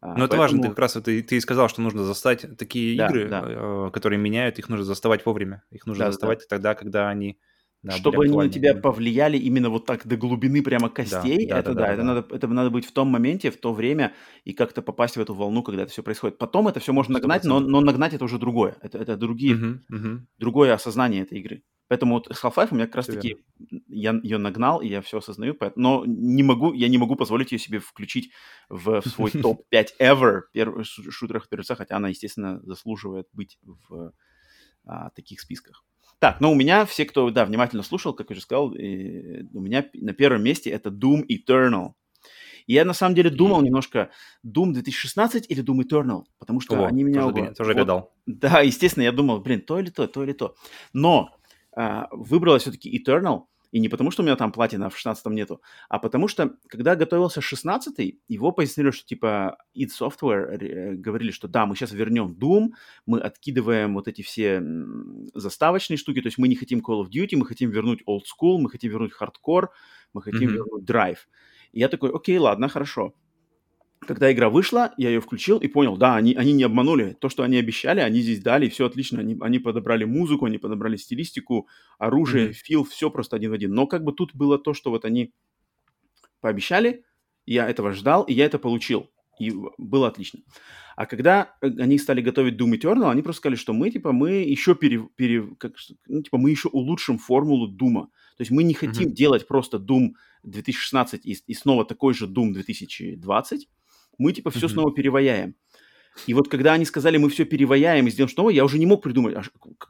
А, Но Поэтому... это важно, ты как раз ты, ты сказал, что нужно застать такие да, игры, да. Э, которые меняют, их нужно заставать вовремя. Их нужно да, заставать да. тогда, когда они да, Чтобы они на тебя повлияли именно вот так до глубины прямо костей, да, это да, да, да, это, да. Надо, это надо быть в том моменте, в то время и как-то попасть в эту волну, когда это все происходит. Потом это все можно нагнать, но, но нагнать это уже другое. Это, это другие, uh-huh, uh-huh. другое осознание этой игры. Поэтому вот с Half-Life у меня как раз-таки я ее нагнал, и я все осознаю, но не могу, я не могу позволить ее себе включить в, в свой топ-5 ever первых шутерах первых хотя она, естественно, заслуживает быть в а, таких списках. Так, но у меня все, кто, да, внимательно слушал, как я уже сказал, и, у меня на первом месте это Doom Eternal. И я на самом деле думал немножко Doom 2016 или Doom Eternal, потому что О, они меня... Тоже, оба... тоже вот, гадал. Да, естественно, я думал, блин, то или то, то или то. Но а, выбрала все-таки Eternal, и не потому, что у меня там платина в 16 нету, а потому что, когда готовился 16 его позиционировали, что типа id Software э, говорили, что да, мы сейчас вернем Doom, мы откидываем вот эти все заставочные штуки, то есть мы не хотим Call of Duty, мы хотим вернуть Old School, мы хотим вернуть Hardcore, мы хотим mm-hmm. вернуть Drive. И я такой, окей, ладно, хорошо когда игра вышла, я ее включил и понял, да, они, они не обманули. То, что они обещали, они здесь дали, все отлично. Они, они подобрали музыку, они подобрали стилистику, оружие, mm-hmm. фил, все просто один в один. Но как бы тут было то, что вот они пообещали, я этого ждал, и я это получил. И было отлично. А когда э, они стали готовить Doom Eternal, они просто сказали, что мы, типа, мы еще пере, пере, как, ну, типа, мы еще улучшим формулу Дума. То есть мы не хотим mm-hmm. делать просто Doom 2016 и, и снова такой же Doom 2020, мы типа все mm-hmm. снова переваяем. И вот когда они сказали, мы все переваяем и сделаем что новое, я уже не мог придумать, а,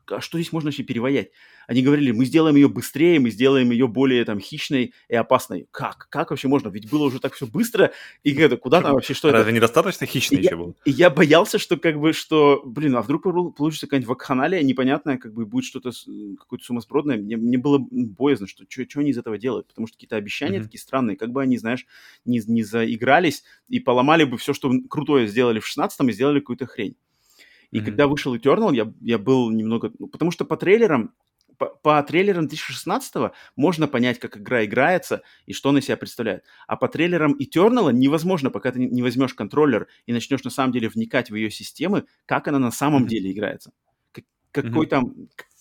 а что здесь можно вообще переваять? Они говорили, мы сделаем ее быстрее, мы сделаем ее более там хищной и опасной. Как? Как вообще можно? Ведь было уже так все быстро, и это, куда там вообще, что Разве это? Разве недостаточно хищный еще был? И я боялся, что как бы, что, блин, а вдруг получится какая-нибудь вакханалия непонятная, как бы будет что-то, какое-то сумасбродное. Мне, мне было боязно, что что они из этого делают, потому что какие-то обещания mm-hmm. такие странные, как бы они, знаешь, не, не заигрались и поломали бы все, что крутое сделали в 16-м и сделали какую-то хрень. И mm-hmm. когда вышел Eternal, я, я был немного... Ну, потому что по трейлерам по, по трейлерам 2016 можно понять, как игра играется и что она себя представляет. А по трейлерам Eternal невозможно, пока ты не возьмешь контроллер и начнешь на самом деле вникать в ее системы, как она на самом mm-hmm. деле играется. Как, какой mm-hmm. там,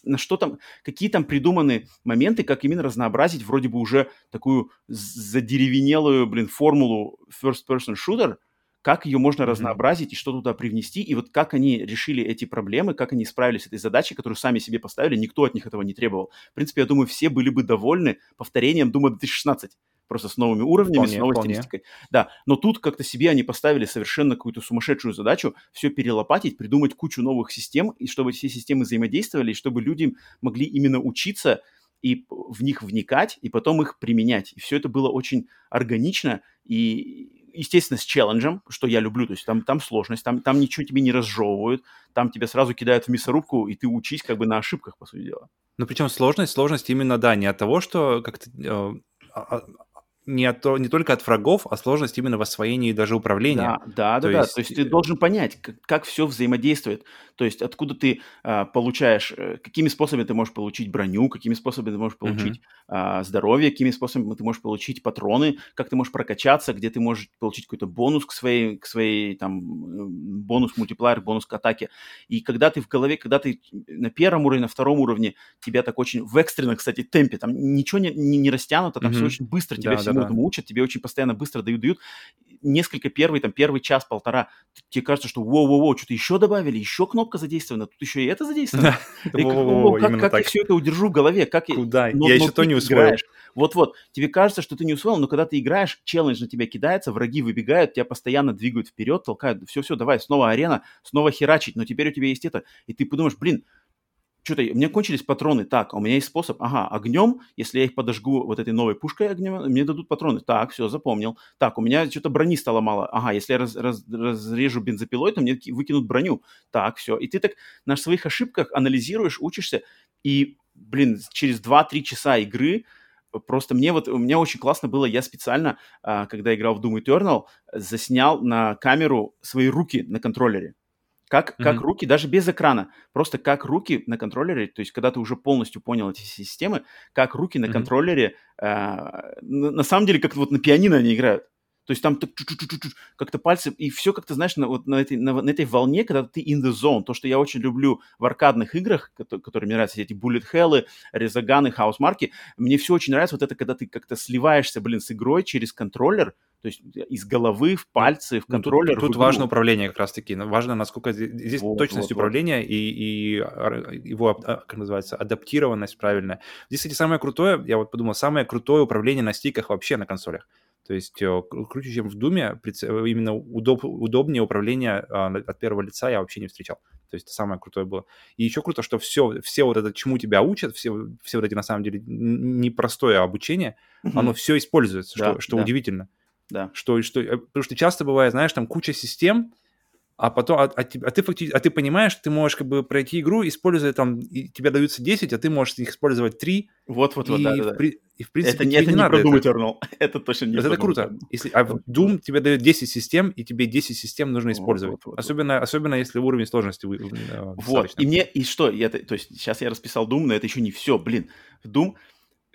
на что там, какие там придуманы моменты, как именно разнообразить вроде бы уже такую задеревенелую, блин, формулу first-person shooter – как ее можно mm-hmm. разнообразить и что туда привнести, и вот как они решили эти проблемы, как они справились с этой задачей, которую сами себе поставили, никто от них этого не требовал. В принципе, я думаю, все были бы довольны повторением Дума 2016 просто с новыми уровнями, вполне, с новой вполне. стилистикой. Да, но тут как-то себе они поставили совершенно какую-то сумасшедшую задачу все перелопатить, придумать кучу новых систем, и чтобы все системы взаимодействовали, и чтобы люди могли именно учиться и в них вникать, и потом их применять. И все это было очень органично, и естественно, с челленджем, что я люблю, то есть там, там сложность, там, там ничего тебе не разжевывают, там тебя сразу кидают в мясорубку, и ты учись как бы на ошибках, по сути дела. Ну, причем сложность, сложность именно, да, не от того, что как-то э, а, а, не, от, не только от врагов, а сложность именно в освоении даже управления. Да, да, то да, есть... да. То есть ты должен понять, как, как все взаимодействует. То есть откуда ты а, получаешь, э, какими способами ты можешь получить броню, какими способами ты можешь получить uh-huh. а, здоровье, какими способами ты можешь получить патроны, как ты можешь прокачаться, где ты можешь получить какой-то бонус к своей, к своей там, бонус мультиплеер, бонус к атаке. И когда ты в голове, когда ты на первом уровне, на втором уровне, тебя так очень в экстренном, кстати, темпе, там ничего не, не, не растянуто, там uh-huh. все очень быстро, тебя да, всему да, этому учат, тебе очень постоянно быстро дают, дают. Несколько первый, там, первый час-полтора, тебе кажется, что воу-воу-воу, что-то еще добавили, еще кнопка задействована, тут еще и это задействовано. Как я все это удержу в голове? Как Куда? Я еще то не усвоил. Вот-вот, тебе кажется, что ты не усвоил, но когда ты играешь, челлендж на тебя кидается, враги выбегают, тебя постоянно двигают вперед, толкают, все-все, давай, снова арена, снова херачить, но теперь у тебя есть это, и ты подумаешь, блин, что-то, у меня кончились патроны, так, а у меня есть способ, ага, огнем, если я их подожгу вот этой новой пушкой огнем, мне дадут патроны, так, все, запомнил, так, у меня что-то брони стало мало, ага, если я раз, раз, разрежу бензопилой, то мне выкинут броню, так, все, и ты так на своих ошибках анализируешь, учишься, и, блин, через 2-3 часа игры Просто мне вот, у меня очень классно было, я специально, а, когда играл в Doom Eternal, заснял на камеру свои руки на контроллере. Как, mm-hmm. как руки, даже без экрана, просто как руки на контроллере, то есть когда ты уже полностью понял эти системы, как руки на mm-hmm. контроллере, э, на, на самом деле, как вот на пианино они играют. То есть там как-то пальцы, и все как-то, знаешь, на, вот на, этой, на, на этой волне, когда ты in the zone. То, что я очень люблю в аркадных играх, которые, которые мне нравятся, эти bullet hell, резаганы, хаусмарки, мне все очень нравится вот это, когда ты как-то сливаешься, блин, с игрой через контроллер, то есть из головы в пальцы, в контроллер. Ну, тут, тут важно управление как раз-таки. Важно, насколько здесь вот, точность вот, управления вот. И, и его, а, как называется, адаптированность правильная. Здесь, кстати, самое крутое, я вот подумал, самое крутое управление на стиках вообще на консолях. То есть э, круче, чем в Думе, именно удоб, удобнее управление а, от первого лица я вообще не встречал. То есть это самое крутое было. И еще круто, что все, все вот это, чему тебя учат, все, все вот эти, на самом деле, непростое обучение, mm-hmm. оно все используется, да, что, что да. удивительно. Да. Что, что, э, потому что часто бывает, знаешь, там куча систем, а потом, а, а, а ты а ты понимаешь, что ты можешь как бы пройти игру, используя там, и тебе даются 10, а ты можешь их использовать 3. Вот-вот-вот, да, да, при, и в принципе это, не, это не, надо. Про Doom Eternal. это точно не Это, это круто. Если, а в Doom тебе дают 10 систем, и тебе 10 систем нужно использовать. Вот, вот, особенно, вот. особенно если уровень сложности вы, э, Вот, и мне, и что, я, то есть сейчас я расписал Doom, но это еще не все, блин. В Doom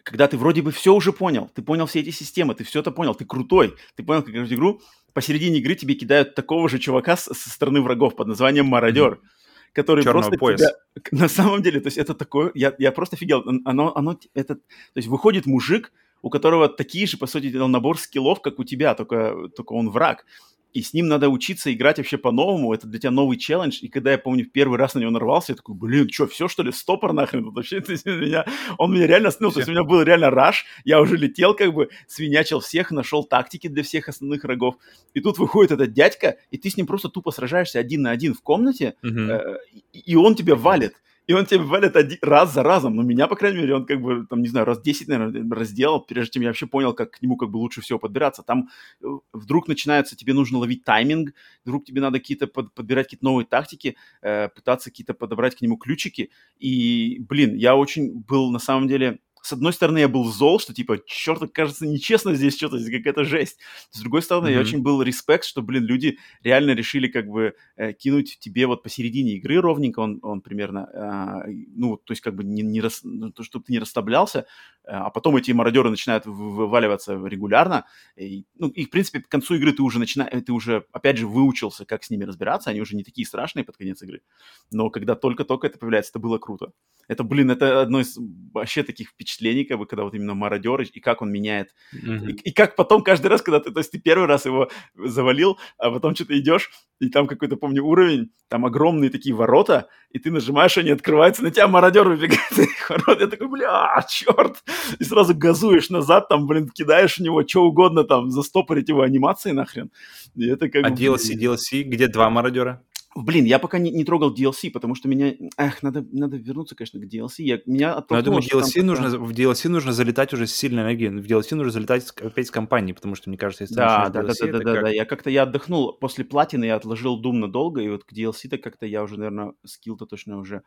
когда ты вроде бы все уже понял, ты понял все эти системы, ты все это понял, ты крутой, ты понял, как играть игру, посередине игры тебе кидают такого же чувака со стороны врагов под названием Мародер. Mm-hmm который Черного просто пояс. тебя... На самом деле, то есть это такое... Я, я просто офигел. Оно, оно, это... То есть выходит мужик, у которого такие же, по сути дела, набор скиллов, как у тебя, только, только он враг и с ним надо учиться играть вообще по-новому, это для тебя новый челлендж, и когда я, помню, в первый раз на него нарвался, я такой, блин, что, все что ли, стопор нахрен, тут вообще, то есть, меня, он меня реально снул, то есть у меня был реально раш, я уже летел как бы, свинячил всех, нашел тактики для всех основных врагов, и тут выходит этот дядька, и ты с ним просто тупо сражаешься один на один в комнате, mm-hmm. э, и он тебя валит, и он тебе валит один, раз за разом. Ну, меня, по крайней мере, он как бы, там, не знаю, раз 10, наверное, разделал, прежде чем я вообще понял, как к нему как бы лучше всего подбираться. Там э, вдруг начинается, тебе нужно ловить тайминг, вдруг тебе надо какие-то под, подбирать какие-то новые тактики, э, пытаться какие-то подобрать к нему ключики. И, блин, я очень был, на самом деле, с одной стороны, я был зол, что типа, черт, кажется, нечестно здесь что-то, здесь какая-то жесть. С другой стороны, mm-hmm. я очень был респект, что, блин, люди реально решили как бы э, кинуть тебе вот посередине игры ровненько, он, он примерно, э, ну, то есть как бы не, не рас, ну, то, чтобы ты не расслаблялся, э, а потом эти мародеры начинают вываливаться регулярно. И, ну, и, в принципе, к концу игры ты уже начинаешь, ты уже, опять же, выучился, как с ними разбираться, они уже не такие страшные под конец игры. Но когда только-только это появляется, это было круто. Это, блин, это одно из вообще таких впечатлений, как бы, когда вот именно мародер, и как он меняет. Mm-hmm. И, и как потом каждый раз, когда ты, то есть ты первый раз его завалил, а потом что-то идешь, и там какой-то, помню, уровень, там огромные такие ворота, и ты нажимаешь, они открываются, на тебя мародер выбегает из ворот. Я такой, бля, черт! И сразу газуешь назад, там, блин, кидаешь в него что угодно, там, застопорить его анимации нахрен. И это как а бы... DLC, DLC, где два мародера? Блин, я пока не, не трогал DLC, потому что меня... Эх, надо, надо вернуться, конечно, к DLC. Я, меня Но я думаю, DLC нужно, в DLC нужно залетать уже с сильной энергией. В DLC нужно залетать опять с компанией, потому что, мне кажется, если да, да, DLC, да, да, да, как... да, Я как-то я отдохнул. После платины я отложил Doom надолго, и вот к DLC-то как-то я уже, наверное, скилл-то точно уже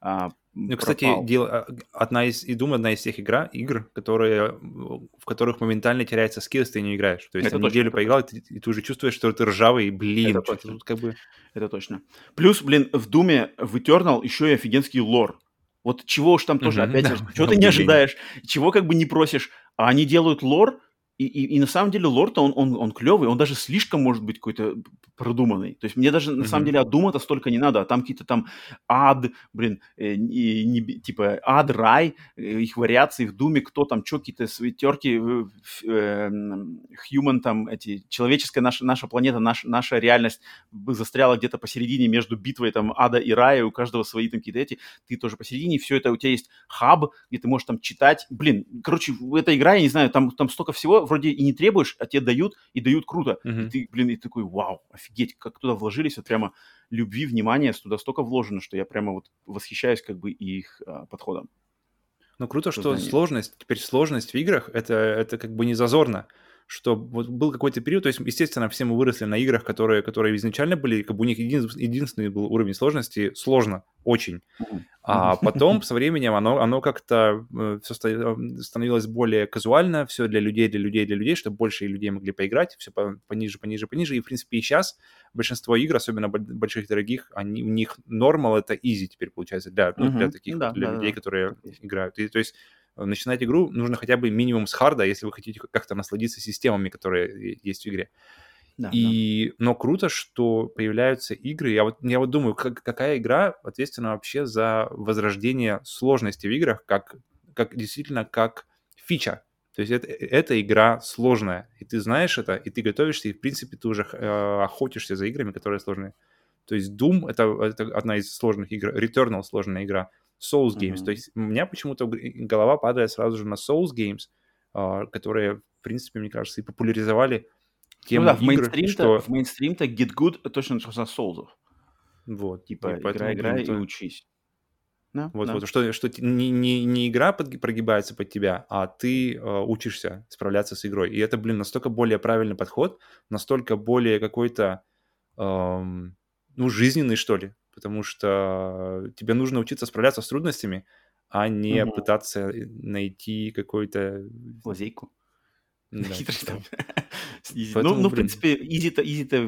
а, ну, кстати, дел, а, одна из, и Doom одна из тех игра, игр, которые, в которых моментально теряется скилл, если ты не играешь. То есть это неделю поиграл, и ты, и ты уже чувствуешь, что ты ржавый, и, блин, это точно. тут как бы... Это точно. Плюс, блин, в Думе, в Eternal еще и офигенский лор. Вот чего уж там тоже, опять же, чего ты не ожидаешь, чего как бы не просишь, а они делают лор, и, и, и на самом деле лорд он, он, он клевый, он даже слишком может быть какой-то продуманный. То есть мне даже на mm-hmm. самом деле от Дума-то столько не надо, а там какие-то там ад, блин, э, и, не, типа ад, рай, э, их вариации в Думе, кто там, что какие-то свои терки, э, э, human там, эти, человеческая наша, наша планета, наш, наша реальность застряла где-то посередине между битвой там ада и рая, у каждого свои там какие-то эти, ты тоже посередине, все это у тебя есть хаб, где ты можешь там читать. Блин, короче, эта игра, я не знаю, там, там столько всего, вроде и не требуешь, а тебе дают, и дают круто. Uh-huh. И ты, блин, и такой, вау, офигеть, как туда вложились, вот прямо любви, внимания туда столько вложено, что я прямо вот восхищаюсь как бы их а, подходом. Ну, круто, что, что сложность, теперь сложность в играх, это, это как бы не зазорно что вот был какой-то период, то есть, естественно, все мы выросли на играх, которые, которые изначально были, как бы у них един, единственный был уровень сложности, сложно, очень. А потом со временем оно, оно как-то э, все становилось более казуально, все для людей, для людей, для людей, чтобы больше людей могли поиграть, все пониже, пониже, пониже. И, в принципе, и сейчас большинство игр, особенно больших, дорогих, они, у них нормал это easy теперь получается для, ну, для таких, да, для да, людей, да. которые играют. И, то есть начинать игру нужно хотя бы минимум с харда, если вы хотите как-то насладиться системами, которые есть в игре. Да, и, да. но круто, что появляются игры. Я вот, я вот думаю, как, какая игра ответственна вообще за возрождение сложности в играх, как, как действительно как фича. То есть это, эта игра сложная, и ты знаешь это, и ты готовишься, и в принципе ты уже э, охотишься за играми, которые сложные. То есть Doom это, это одна из сложных игр, Returnal сложная игра. Souls Games. Mm-hmm. То есть у меня почему-то голова падает сразу же на Souls Games, uh, которые, в принципе, мне кажется, и популяризовали тему ну, да, в игр, мейнстрим что... В мейнстрим-то Get Good точно начался с Souls. Вот. Типа, играй, играй и учись. Да, вот, да. вот, что, что не, не, не игра под, прогибается под тебя, а ты э, учишься справляться с игрой. И это, блин, настолько более правильный подход, настолько более какой-то, эм, ну, жизненный, что ли потому что тебе нужно учиться справляться с трудностями, а не угу. пытаться найти какой-то... Лазейку. Да, ну, ну, в принципе, изи-то, изи-то,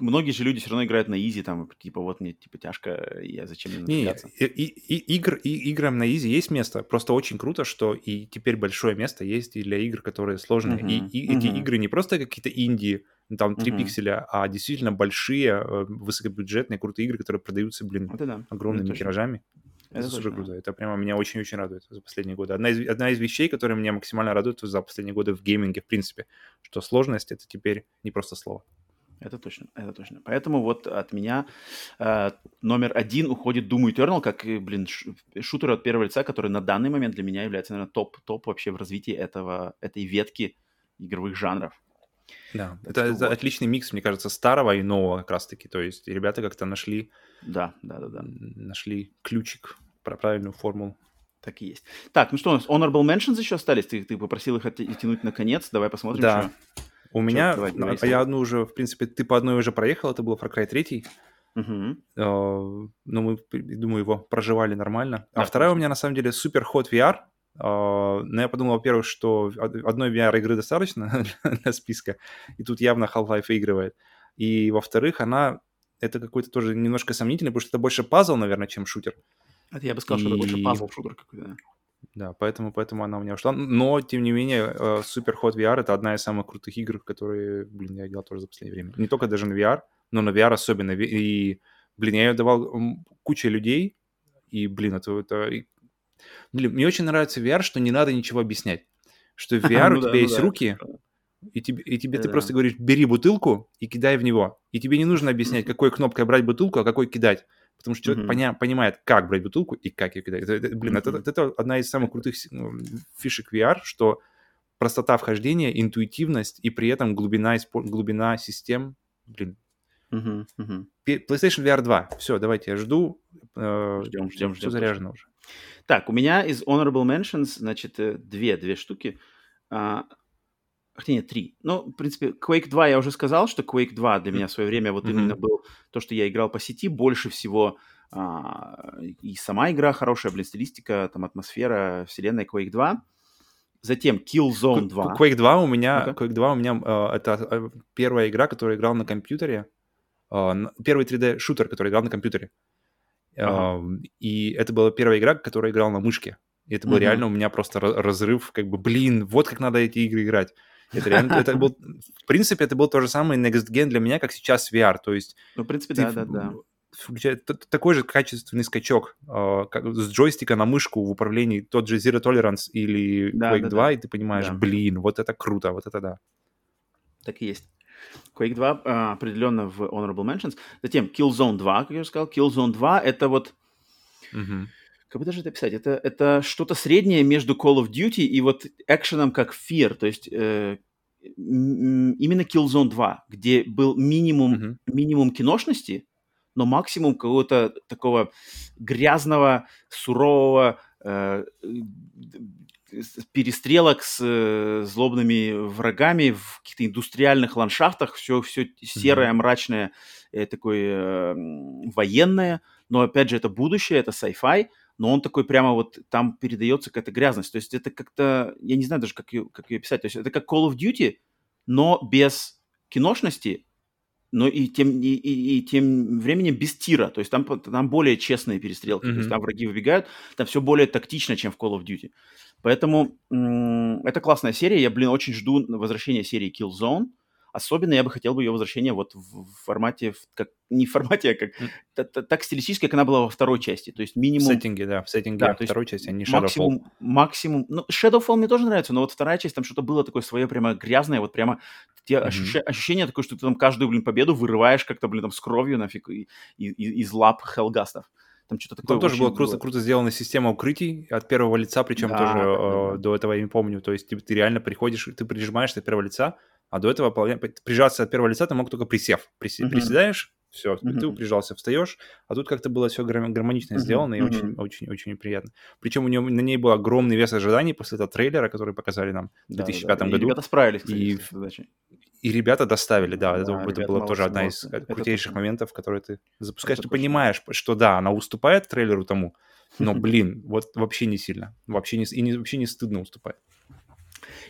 многие же люди все равно играют на изи, там, типа, вот мне, типа, тяжко, я зачем мне напрягаться? Не, и, и, игр, и, играм на изи есть место, просто очень круто, что и теперь большое место есть и для игр, которые сложные, uh-huh, и, и uh-huh. эти игры не просто какие-то инди, там 3 uh-huh. пикселя, а действительно большие, э, высокобюджетные, крутые игры, которые продаются, блин, да. огромными Это тиражами. Это, это супер круто. Это прямо меня очень-очень радует за последние годы. Одна из, одна из вещей, которые меня максимально радует за последние годы в гейминге, в принципе, что сложность — это теперь не просто слово. Это точно, это точно. Поэтому вот от меня э, номер один уходит Doom Eternal, как, блин, шутер от первого лица, который на данный момент для меня является, наверное, топ-топ вообще в развитии этого, этой ветки игровых жанров. Да, это, это вот. отличный микс, мне кажется, старого и нового как раз-таки. То есть ребята как-то нашли... Да, да, да, да. Нашли ключик, про правильную формулу. Так и есть. Так, ну что у нас, Honorable Mentions еще остались? Ты, ты попросил их тянуть на конец. Давай посмотрим, да. что... У что, меня, давай, давай, я одну уже, в принципе, ты по одной уже проехал, это был Far Cry 3. Угу. Uh, ну, мы, думаю, его проживали нормально. А да, а вторая у меня, на самом деле, Super Hot VR. Uh, но я подумал, во-первых, что одной VR-игры достаточно для списка, и тут явно Half-Life выигрывает. И, во-вторых, она... Это какой-то тоже немножко сомнительный, потому что это больше пазл, наверное, чем шутер. Это я бы сказал, и... что это больше пазл-шутер какой-то. Да, поэтому, поэтому она у меня ушла. Но, тем не менее, Super Hot VR — это одна из самых крутых игр, которые, блин, я играл тоже за последнее время. Не только даже на VR, но на VR особенно. И, блин, я ее давал куче людей, и, блин, это, это Блин, мне очень нравится VR, что не надо ничего объяснять. Что в VR ну, у тебя да, есть руки, и тебе, и тебе ты просто говоришь, бери бутылку и кидай в него. И тебе не нужно объяснять, какой кнопкой брать бутылку, а какой кидать. Потому что человек поня- понимает, как брать бутылку и как ее кидать. Это, блин, это, это, одна из самых крутых ну, фишек VR, что простота вхождения, интуитивность и при этом глубина, глубина систем. Блин. PlayStation VR 2. Все, давайте, я жду. Э, ждем, ждем, ждем. Все заряжено уже. Так, у меня из Honorable Mentions, значит, э, две, две штуки. А, хотя нет, три. Ну, в принципе, Quake 2 я уже сказал, что Quake 2 для меня в свое время вот mm-hmm. именно был то, что я играл по сети. Больше всего а, и сама игра хорошая, блин, стилистика, там атмосфера, вселенная Quake 2. Затем Killzone 2. Quake 2 у меня, okay. Quake 2 у меня э, это первая игра, которую я играл на компьютере. Э, первый 3D-шутер, который играл на компьютере. И это была первая игра, которую я играл на мышке. И это был угу. реально у меня просто разрыв, как бы, блин, вот как надо эти игры играть. Это реально, это был, в принципе, это был то же самое Next Gen для меня, как сейчас VR, то есть... Ну, в принципе, да, да, да. Такой же качественный скачок э, как, с джойстика на мышку в управлении, тот же Zero Tolerance или да, Quake да, 2, да. и ты понимаешь, да. блин, вот это круто, вот это да. Так и есть. Quake 2 а, определенно в Honorable Mentions. Затем Killzone 2, как я уже сказал. Killzone 2 это вот... Mm-hmm. Как бы даже это описать? Это, это что-то среднее между Call of Duty и вот экшеном как Fear. То есть э, именно Killzone 2, где был минимум, mm-hmm. минимум киношности, но максимум какого-то такого грязного, сурового, э, перестрелок с э, злобными врагами в каких-то индустриальных ландшафтах, все, все серое, мрачное, э, такое э, военное, но опять же это будущее, это sci-fi, но он такой прямо вот там передается какая-то грязность, то есть это как-то, я не знаю даже, как ее, как ее писать, то есть это как Call of Duty, но без киношности, но и тем, и, и, и тем временем без тира. То есть там, там более честные перестрелки. Mm-hmm. То есть там враги выбегают, там все более тактично, чем в Call of Duty. Поэтому м- это классная серия. Я, блин, очень жду возвращения серии Killzone. Особенно я бы хотел бы ее возвращения вот в, формате, как, не в формате, а как так стилистически, как она была во второй части. То есть минимум... В сеттинге, да, в сеттинге да, второй части, а не Shadowfall. Максимум, максимум... Ну, Shadowfall мне тоже нравится, но вот вторая часть, там что-то было такое свое прямо грязное, вот прямо те mm-hmm. ощущ... ощущение такое, что ты там каждую, блин, победу вырываешь как-то, блин, там с кровью нафиг и, и, и, из лап хелгастов. Там что-то такое. Там тоже было круто, круто сделана система укрытий от первого лица, причем да, тоже да, да. Э, до этого я не помню. То есть ты, ты реально приходишь, ты прижимаешься от первого лица, а до этого прижаться от первого лица ты мог только присев. Приси. Приседаешь, все, mm-hmm. ты прижался, встаешь, а тут как-то было все гармонично mm-hmm. сделано и очень, очень, очень приятно. Причем у нее, на ней был огромный вес ожиданий после этого трейлера, который показали нам в 2005 да, да. году. И ребята справились, кстати, и, с задачей. И ребята доставили, да, да это, это было тоже одна из молодцы. крутейших это моментов, которые ты запускаешь. Это ты точно. понимаешь, что да, она уступает трейлеру тому, но, блин, вот вообще не сильно, вообще не, и не, вообще не стыдно уступает.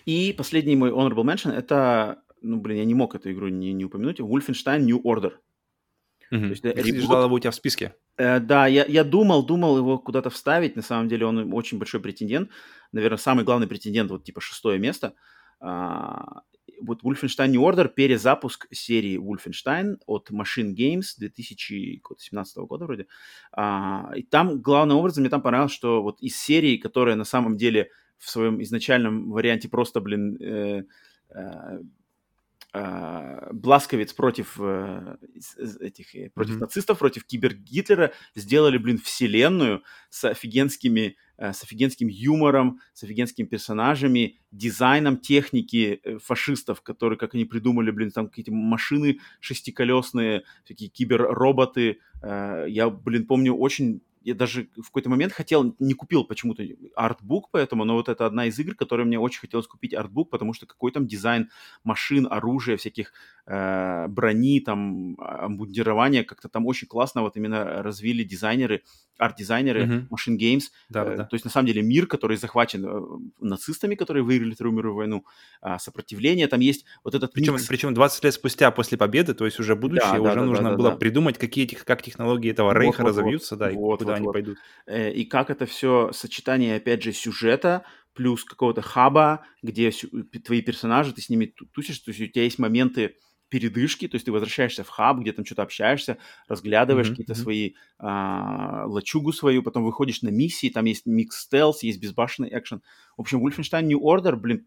И последний мой honorable mention это, ну, блин, я не мог эту игру не, не упомянуть, Wolfenstein New Order. Mm-hmm. То есть, Если ребут... ждал его у тебя в списке. Э, да, я, я думал, думал его куда-то вставить. На самом деле он очень большой претендент. Наверное, самый главный претендент, вот типа шестое место. А, вот Wolfenstein New Order, перезапуск серии Wolfenstein от Machine Games 2017 года вроде. А, и там главным образом мне там понравилось, что вот из серии, которая на самом деле в своем изначальном варианте просто, блин, э, э, Бласковец против э, этих э, против mm-hmm. нацистов, против кибер Гитлера сделали, блин, вселенную с офигенскими Э, с офигенским юмором, с офигенскими персонажами, дизайном техники фашистов, которые, как они придумали, блин, там какие-то машины шестиколесные, такие киберроботы. Я, блин, помню очень я даже в какой-то момент хотел, не купил почему-то артбук, поэтому, но вот это одна из игр, которой мне очень хотелось купить артбук, потому что какой там дизайн машин, оружия, всяких э, брони, там, обмундирования, как-то там очень классно вот именно развили дизайнеры арт-дизайнеры. Machine Games. Да, да, Э, да. То есть, на самом деле, мир, который захвачен э, нацистами, которые выиграли Вторую мировую войну, а, сопротивление, там есть вот этот Причем, микс. причем 20 лет спустя после победы, то есть уже будущее, да, уже да, да, нужно да, было да. придумать, какие, как технологии этого Вот, рейха вот, разовьются, да, и вот, куда вот, они вот. пойдут. Э, и как это все сочетание, опять же, сюжета плюс какого-то хаба, где п- твои персонажи, ты с ними ту- тусишь, то есть у тебя есть моменты передышки, то есть ты возвращаешься в хаб, где там что-то общаешься, разглядываешь Мгм, какие-то свои а, лачугу свою, потом выходишь на миссии, там есть микс стелс, есть безбашенный экшен. В общем, Wolfenstein New Order, блин,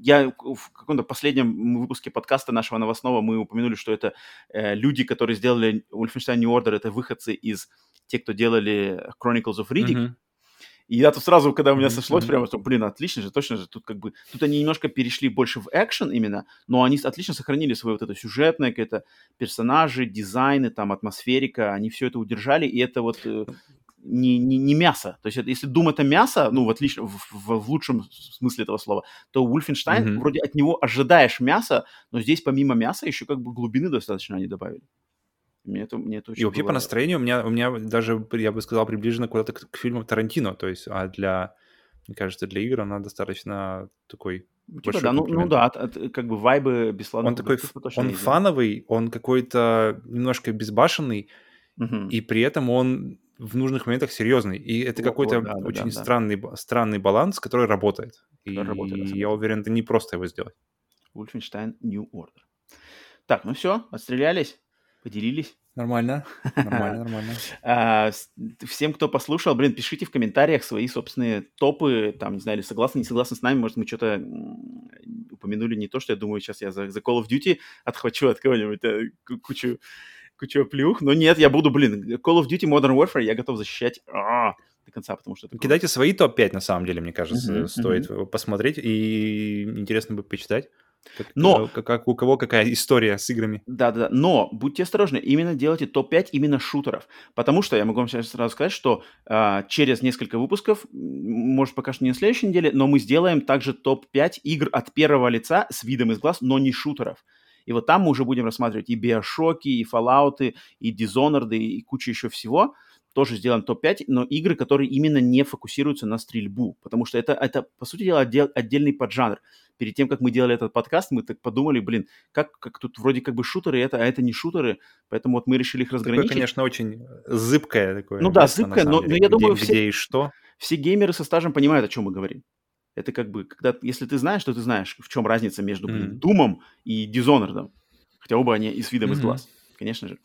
я в каком-то последнем выпуске подкаста нашего новостного мы упомянули, что это э, люди, которые сделали Wolfenstein New Order, это выходцы из те, кто делали Chronicles of Riddick, Мгм. И я тут сразу, когда у меня сошлось, мгм. прямо, что, блин, отлично же, точно же, тут как бы, тут они немножко перешли больше в экшен именно, но они отлично сохранили свое вот это сюжетное, какое-то персонажи, дизайны, там, атмосферика, они все это удержали, и это вот э, не, не, не мясо. То есть это, если Doom это мясо, ну, в, отличном, в, в- в лучшем смысле этого слова, то Wolfenstein, Мгм. вроде от него ожидаешь мяса, но здесь помимо мяса еще как бы глубины достаточно они добавили. Мне это, мне это очень И вообще по было- настроению у меня, у меня даже, я бы сказал, приближено куда-то к, к фильмам Тарантино. То есть, а для, мне кажется, для игр она достаточно такой Типа, большой да, ну, ну да, от- от, как бы вайбы бесславных Он такой, он фановый, он какой-то немножко безбашенный, Мгм. и при этом он в нужных моментах серьезный. И это Вот, какой-то вот, да, очень да, да. странный, странный баланс, который работает. И Который работает, я уверен, это не просто его сделать. Wolfenstein New Order. Так, ну все, отстрелялись, поделились. Нормально, нормально, нормально. А, всем, кто послушал, блин, пишите в комментариях свои собственные топы, там, не знаю, или согласны, не согласны с нами, может, мы что-то упомянули не то, что я думаю, сейчас я за, за Call of Duty отхвачу от кого-нибудь э, ку- кучу, кучу плюх, но нет, я буду, блин, Call of Duty Modern Warfare я готов защищать а, до конца, потому что. Кидайте свои топ-5, на самом деле, мне кажется, стоит посмотреть, и интересно бы почитать, как, Но- как- как- у кого какая история с играми. Да-да-да, но будьте осторожны, именно делайте топ-5 именно шутеров, потому что я могу вам сейчас сразу сказать, что а, через несколько выпусков, может пока что не на следующей неделе, но мы сделаем также топ-5 игр от первого лица с видом из глаз, но не шутеров. И вот там мы уже будем рассматривать и Биошоки, и Fallout, и Dishonored, и кучу еще всего. Тоже сделаем топ-5, но игры, которые именно не фокусируются на стрельбу, потому что это, это по сути дела, отдел- отдельный поджанр. Перед тем, как мы делали этот подкаст, мы так подумали, блин, как, как тут вроде как бы шутеры это, а это не шутеры, поэтому вот мы решили их Такое, разграничить. конечно, очень зыбкое такое. Ну да, место, на зыбкое, но- деле, но я где- думаю, где, все- и что. Все геймеры со стажем понимают, о чем мы говорим. Это как бы, когда, если ты знаешь, то ты знаешь, в чем разница между, блин, Мгм. Думом и Dishonored. Хотя оба они и с видом из Мгм. глаз, конечно же.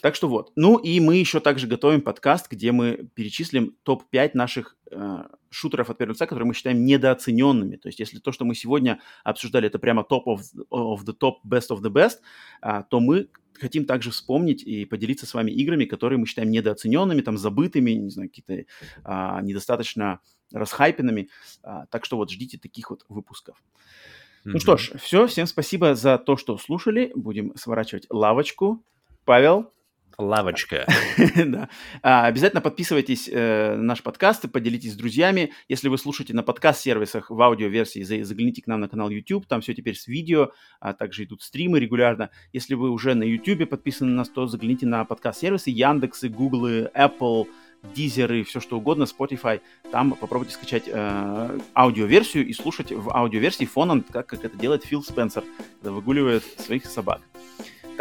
Так что вот. Ну и мы еще также готовим подкаст, где мы перечислим топ-5 наших э, шутеров от первого лица, которые мы считаем недооцененными. То есть если то, что мы сегодня обсуждали, это прямо топ of, of the top, best of the best, а, то мы хотим также вспомнить и поделиться с вами играми, которые мы считаем недооцененными, там, забытыми, не знаю, какие-то а, недостаточно расхайпенными. А, так что вот ждите таких вот выпусков. Ну что ж, все, всем спасибо за то, что слушали. Будем сворачивать лавочку. Павел, Лавочка. да. А, обязательно подписывайтесь э, на наш подкаст и поделитесь с друзьями. Если вы слушаете на подкаст-сервисах в аудиоверсии, за- загляните к нам на канал YouTube, там все теперь с видео, а также идут стримы регулярно. Если вы уже на YouTube подписаны на нас, то загляните на подкаст-сервисы Яндексы, Гуглы, Apple, Дизеры, все что угодно, Spotify. Там попробуйте скачать э, аудиоверсию и слушать в аудиоверсии фоном, как, как это делает Фил Спенсер, когда выгуливает своих собак.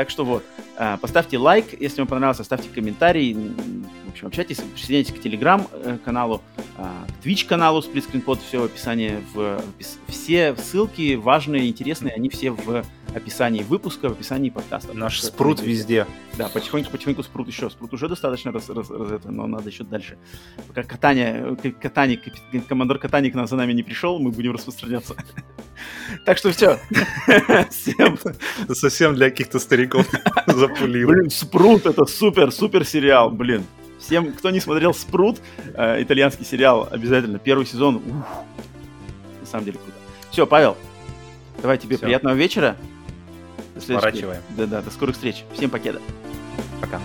Так что вот, э, поставьте лайк, если вам понравилось, оставьте комментарий, в общем, общайтесь, присоединяйтесь к телеграм-каналу, э, к Twitch-каналу SplitScreenPod, все в описании, в, все ссылки важные, интересные, они все в описании выпуска, в описании подкаста. Наш спрут смотрите. везде. Да, потихоньку, потихоньку спрут еще. Спрут уже достаточно раз, раз- раз это, но надо еще дальше. Пока катание, к- катание, командор катания к нам за нами не пришел, мы будем распространяться. Так что все. Всем Совсем для каких-то стариков запулил. Блин, Спрут это супер, супер сериал, блин. Всем, кто не смотрел Спрут, э, итальянский сериал, обязательно первый сезон. ух, на самом деле круто. Все, Павел, давай тебе Всё. приятного вечера. Сворачиваем. Да-да, до скорых встреч. Всем покеда. Пока.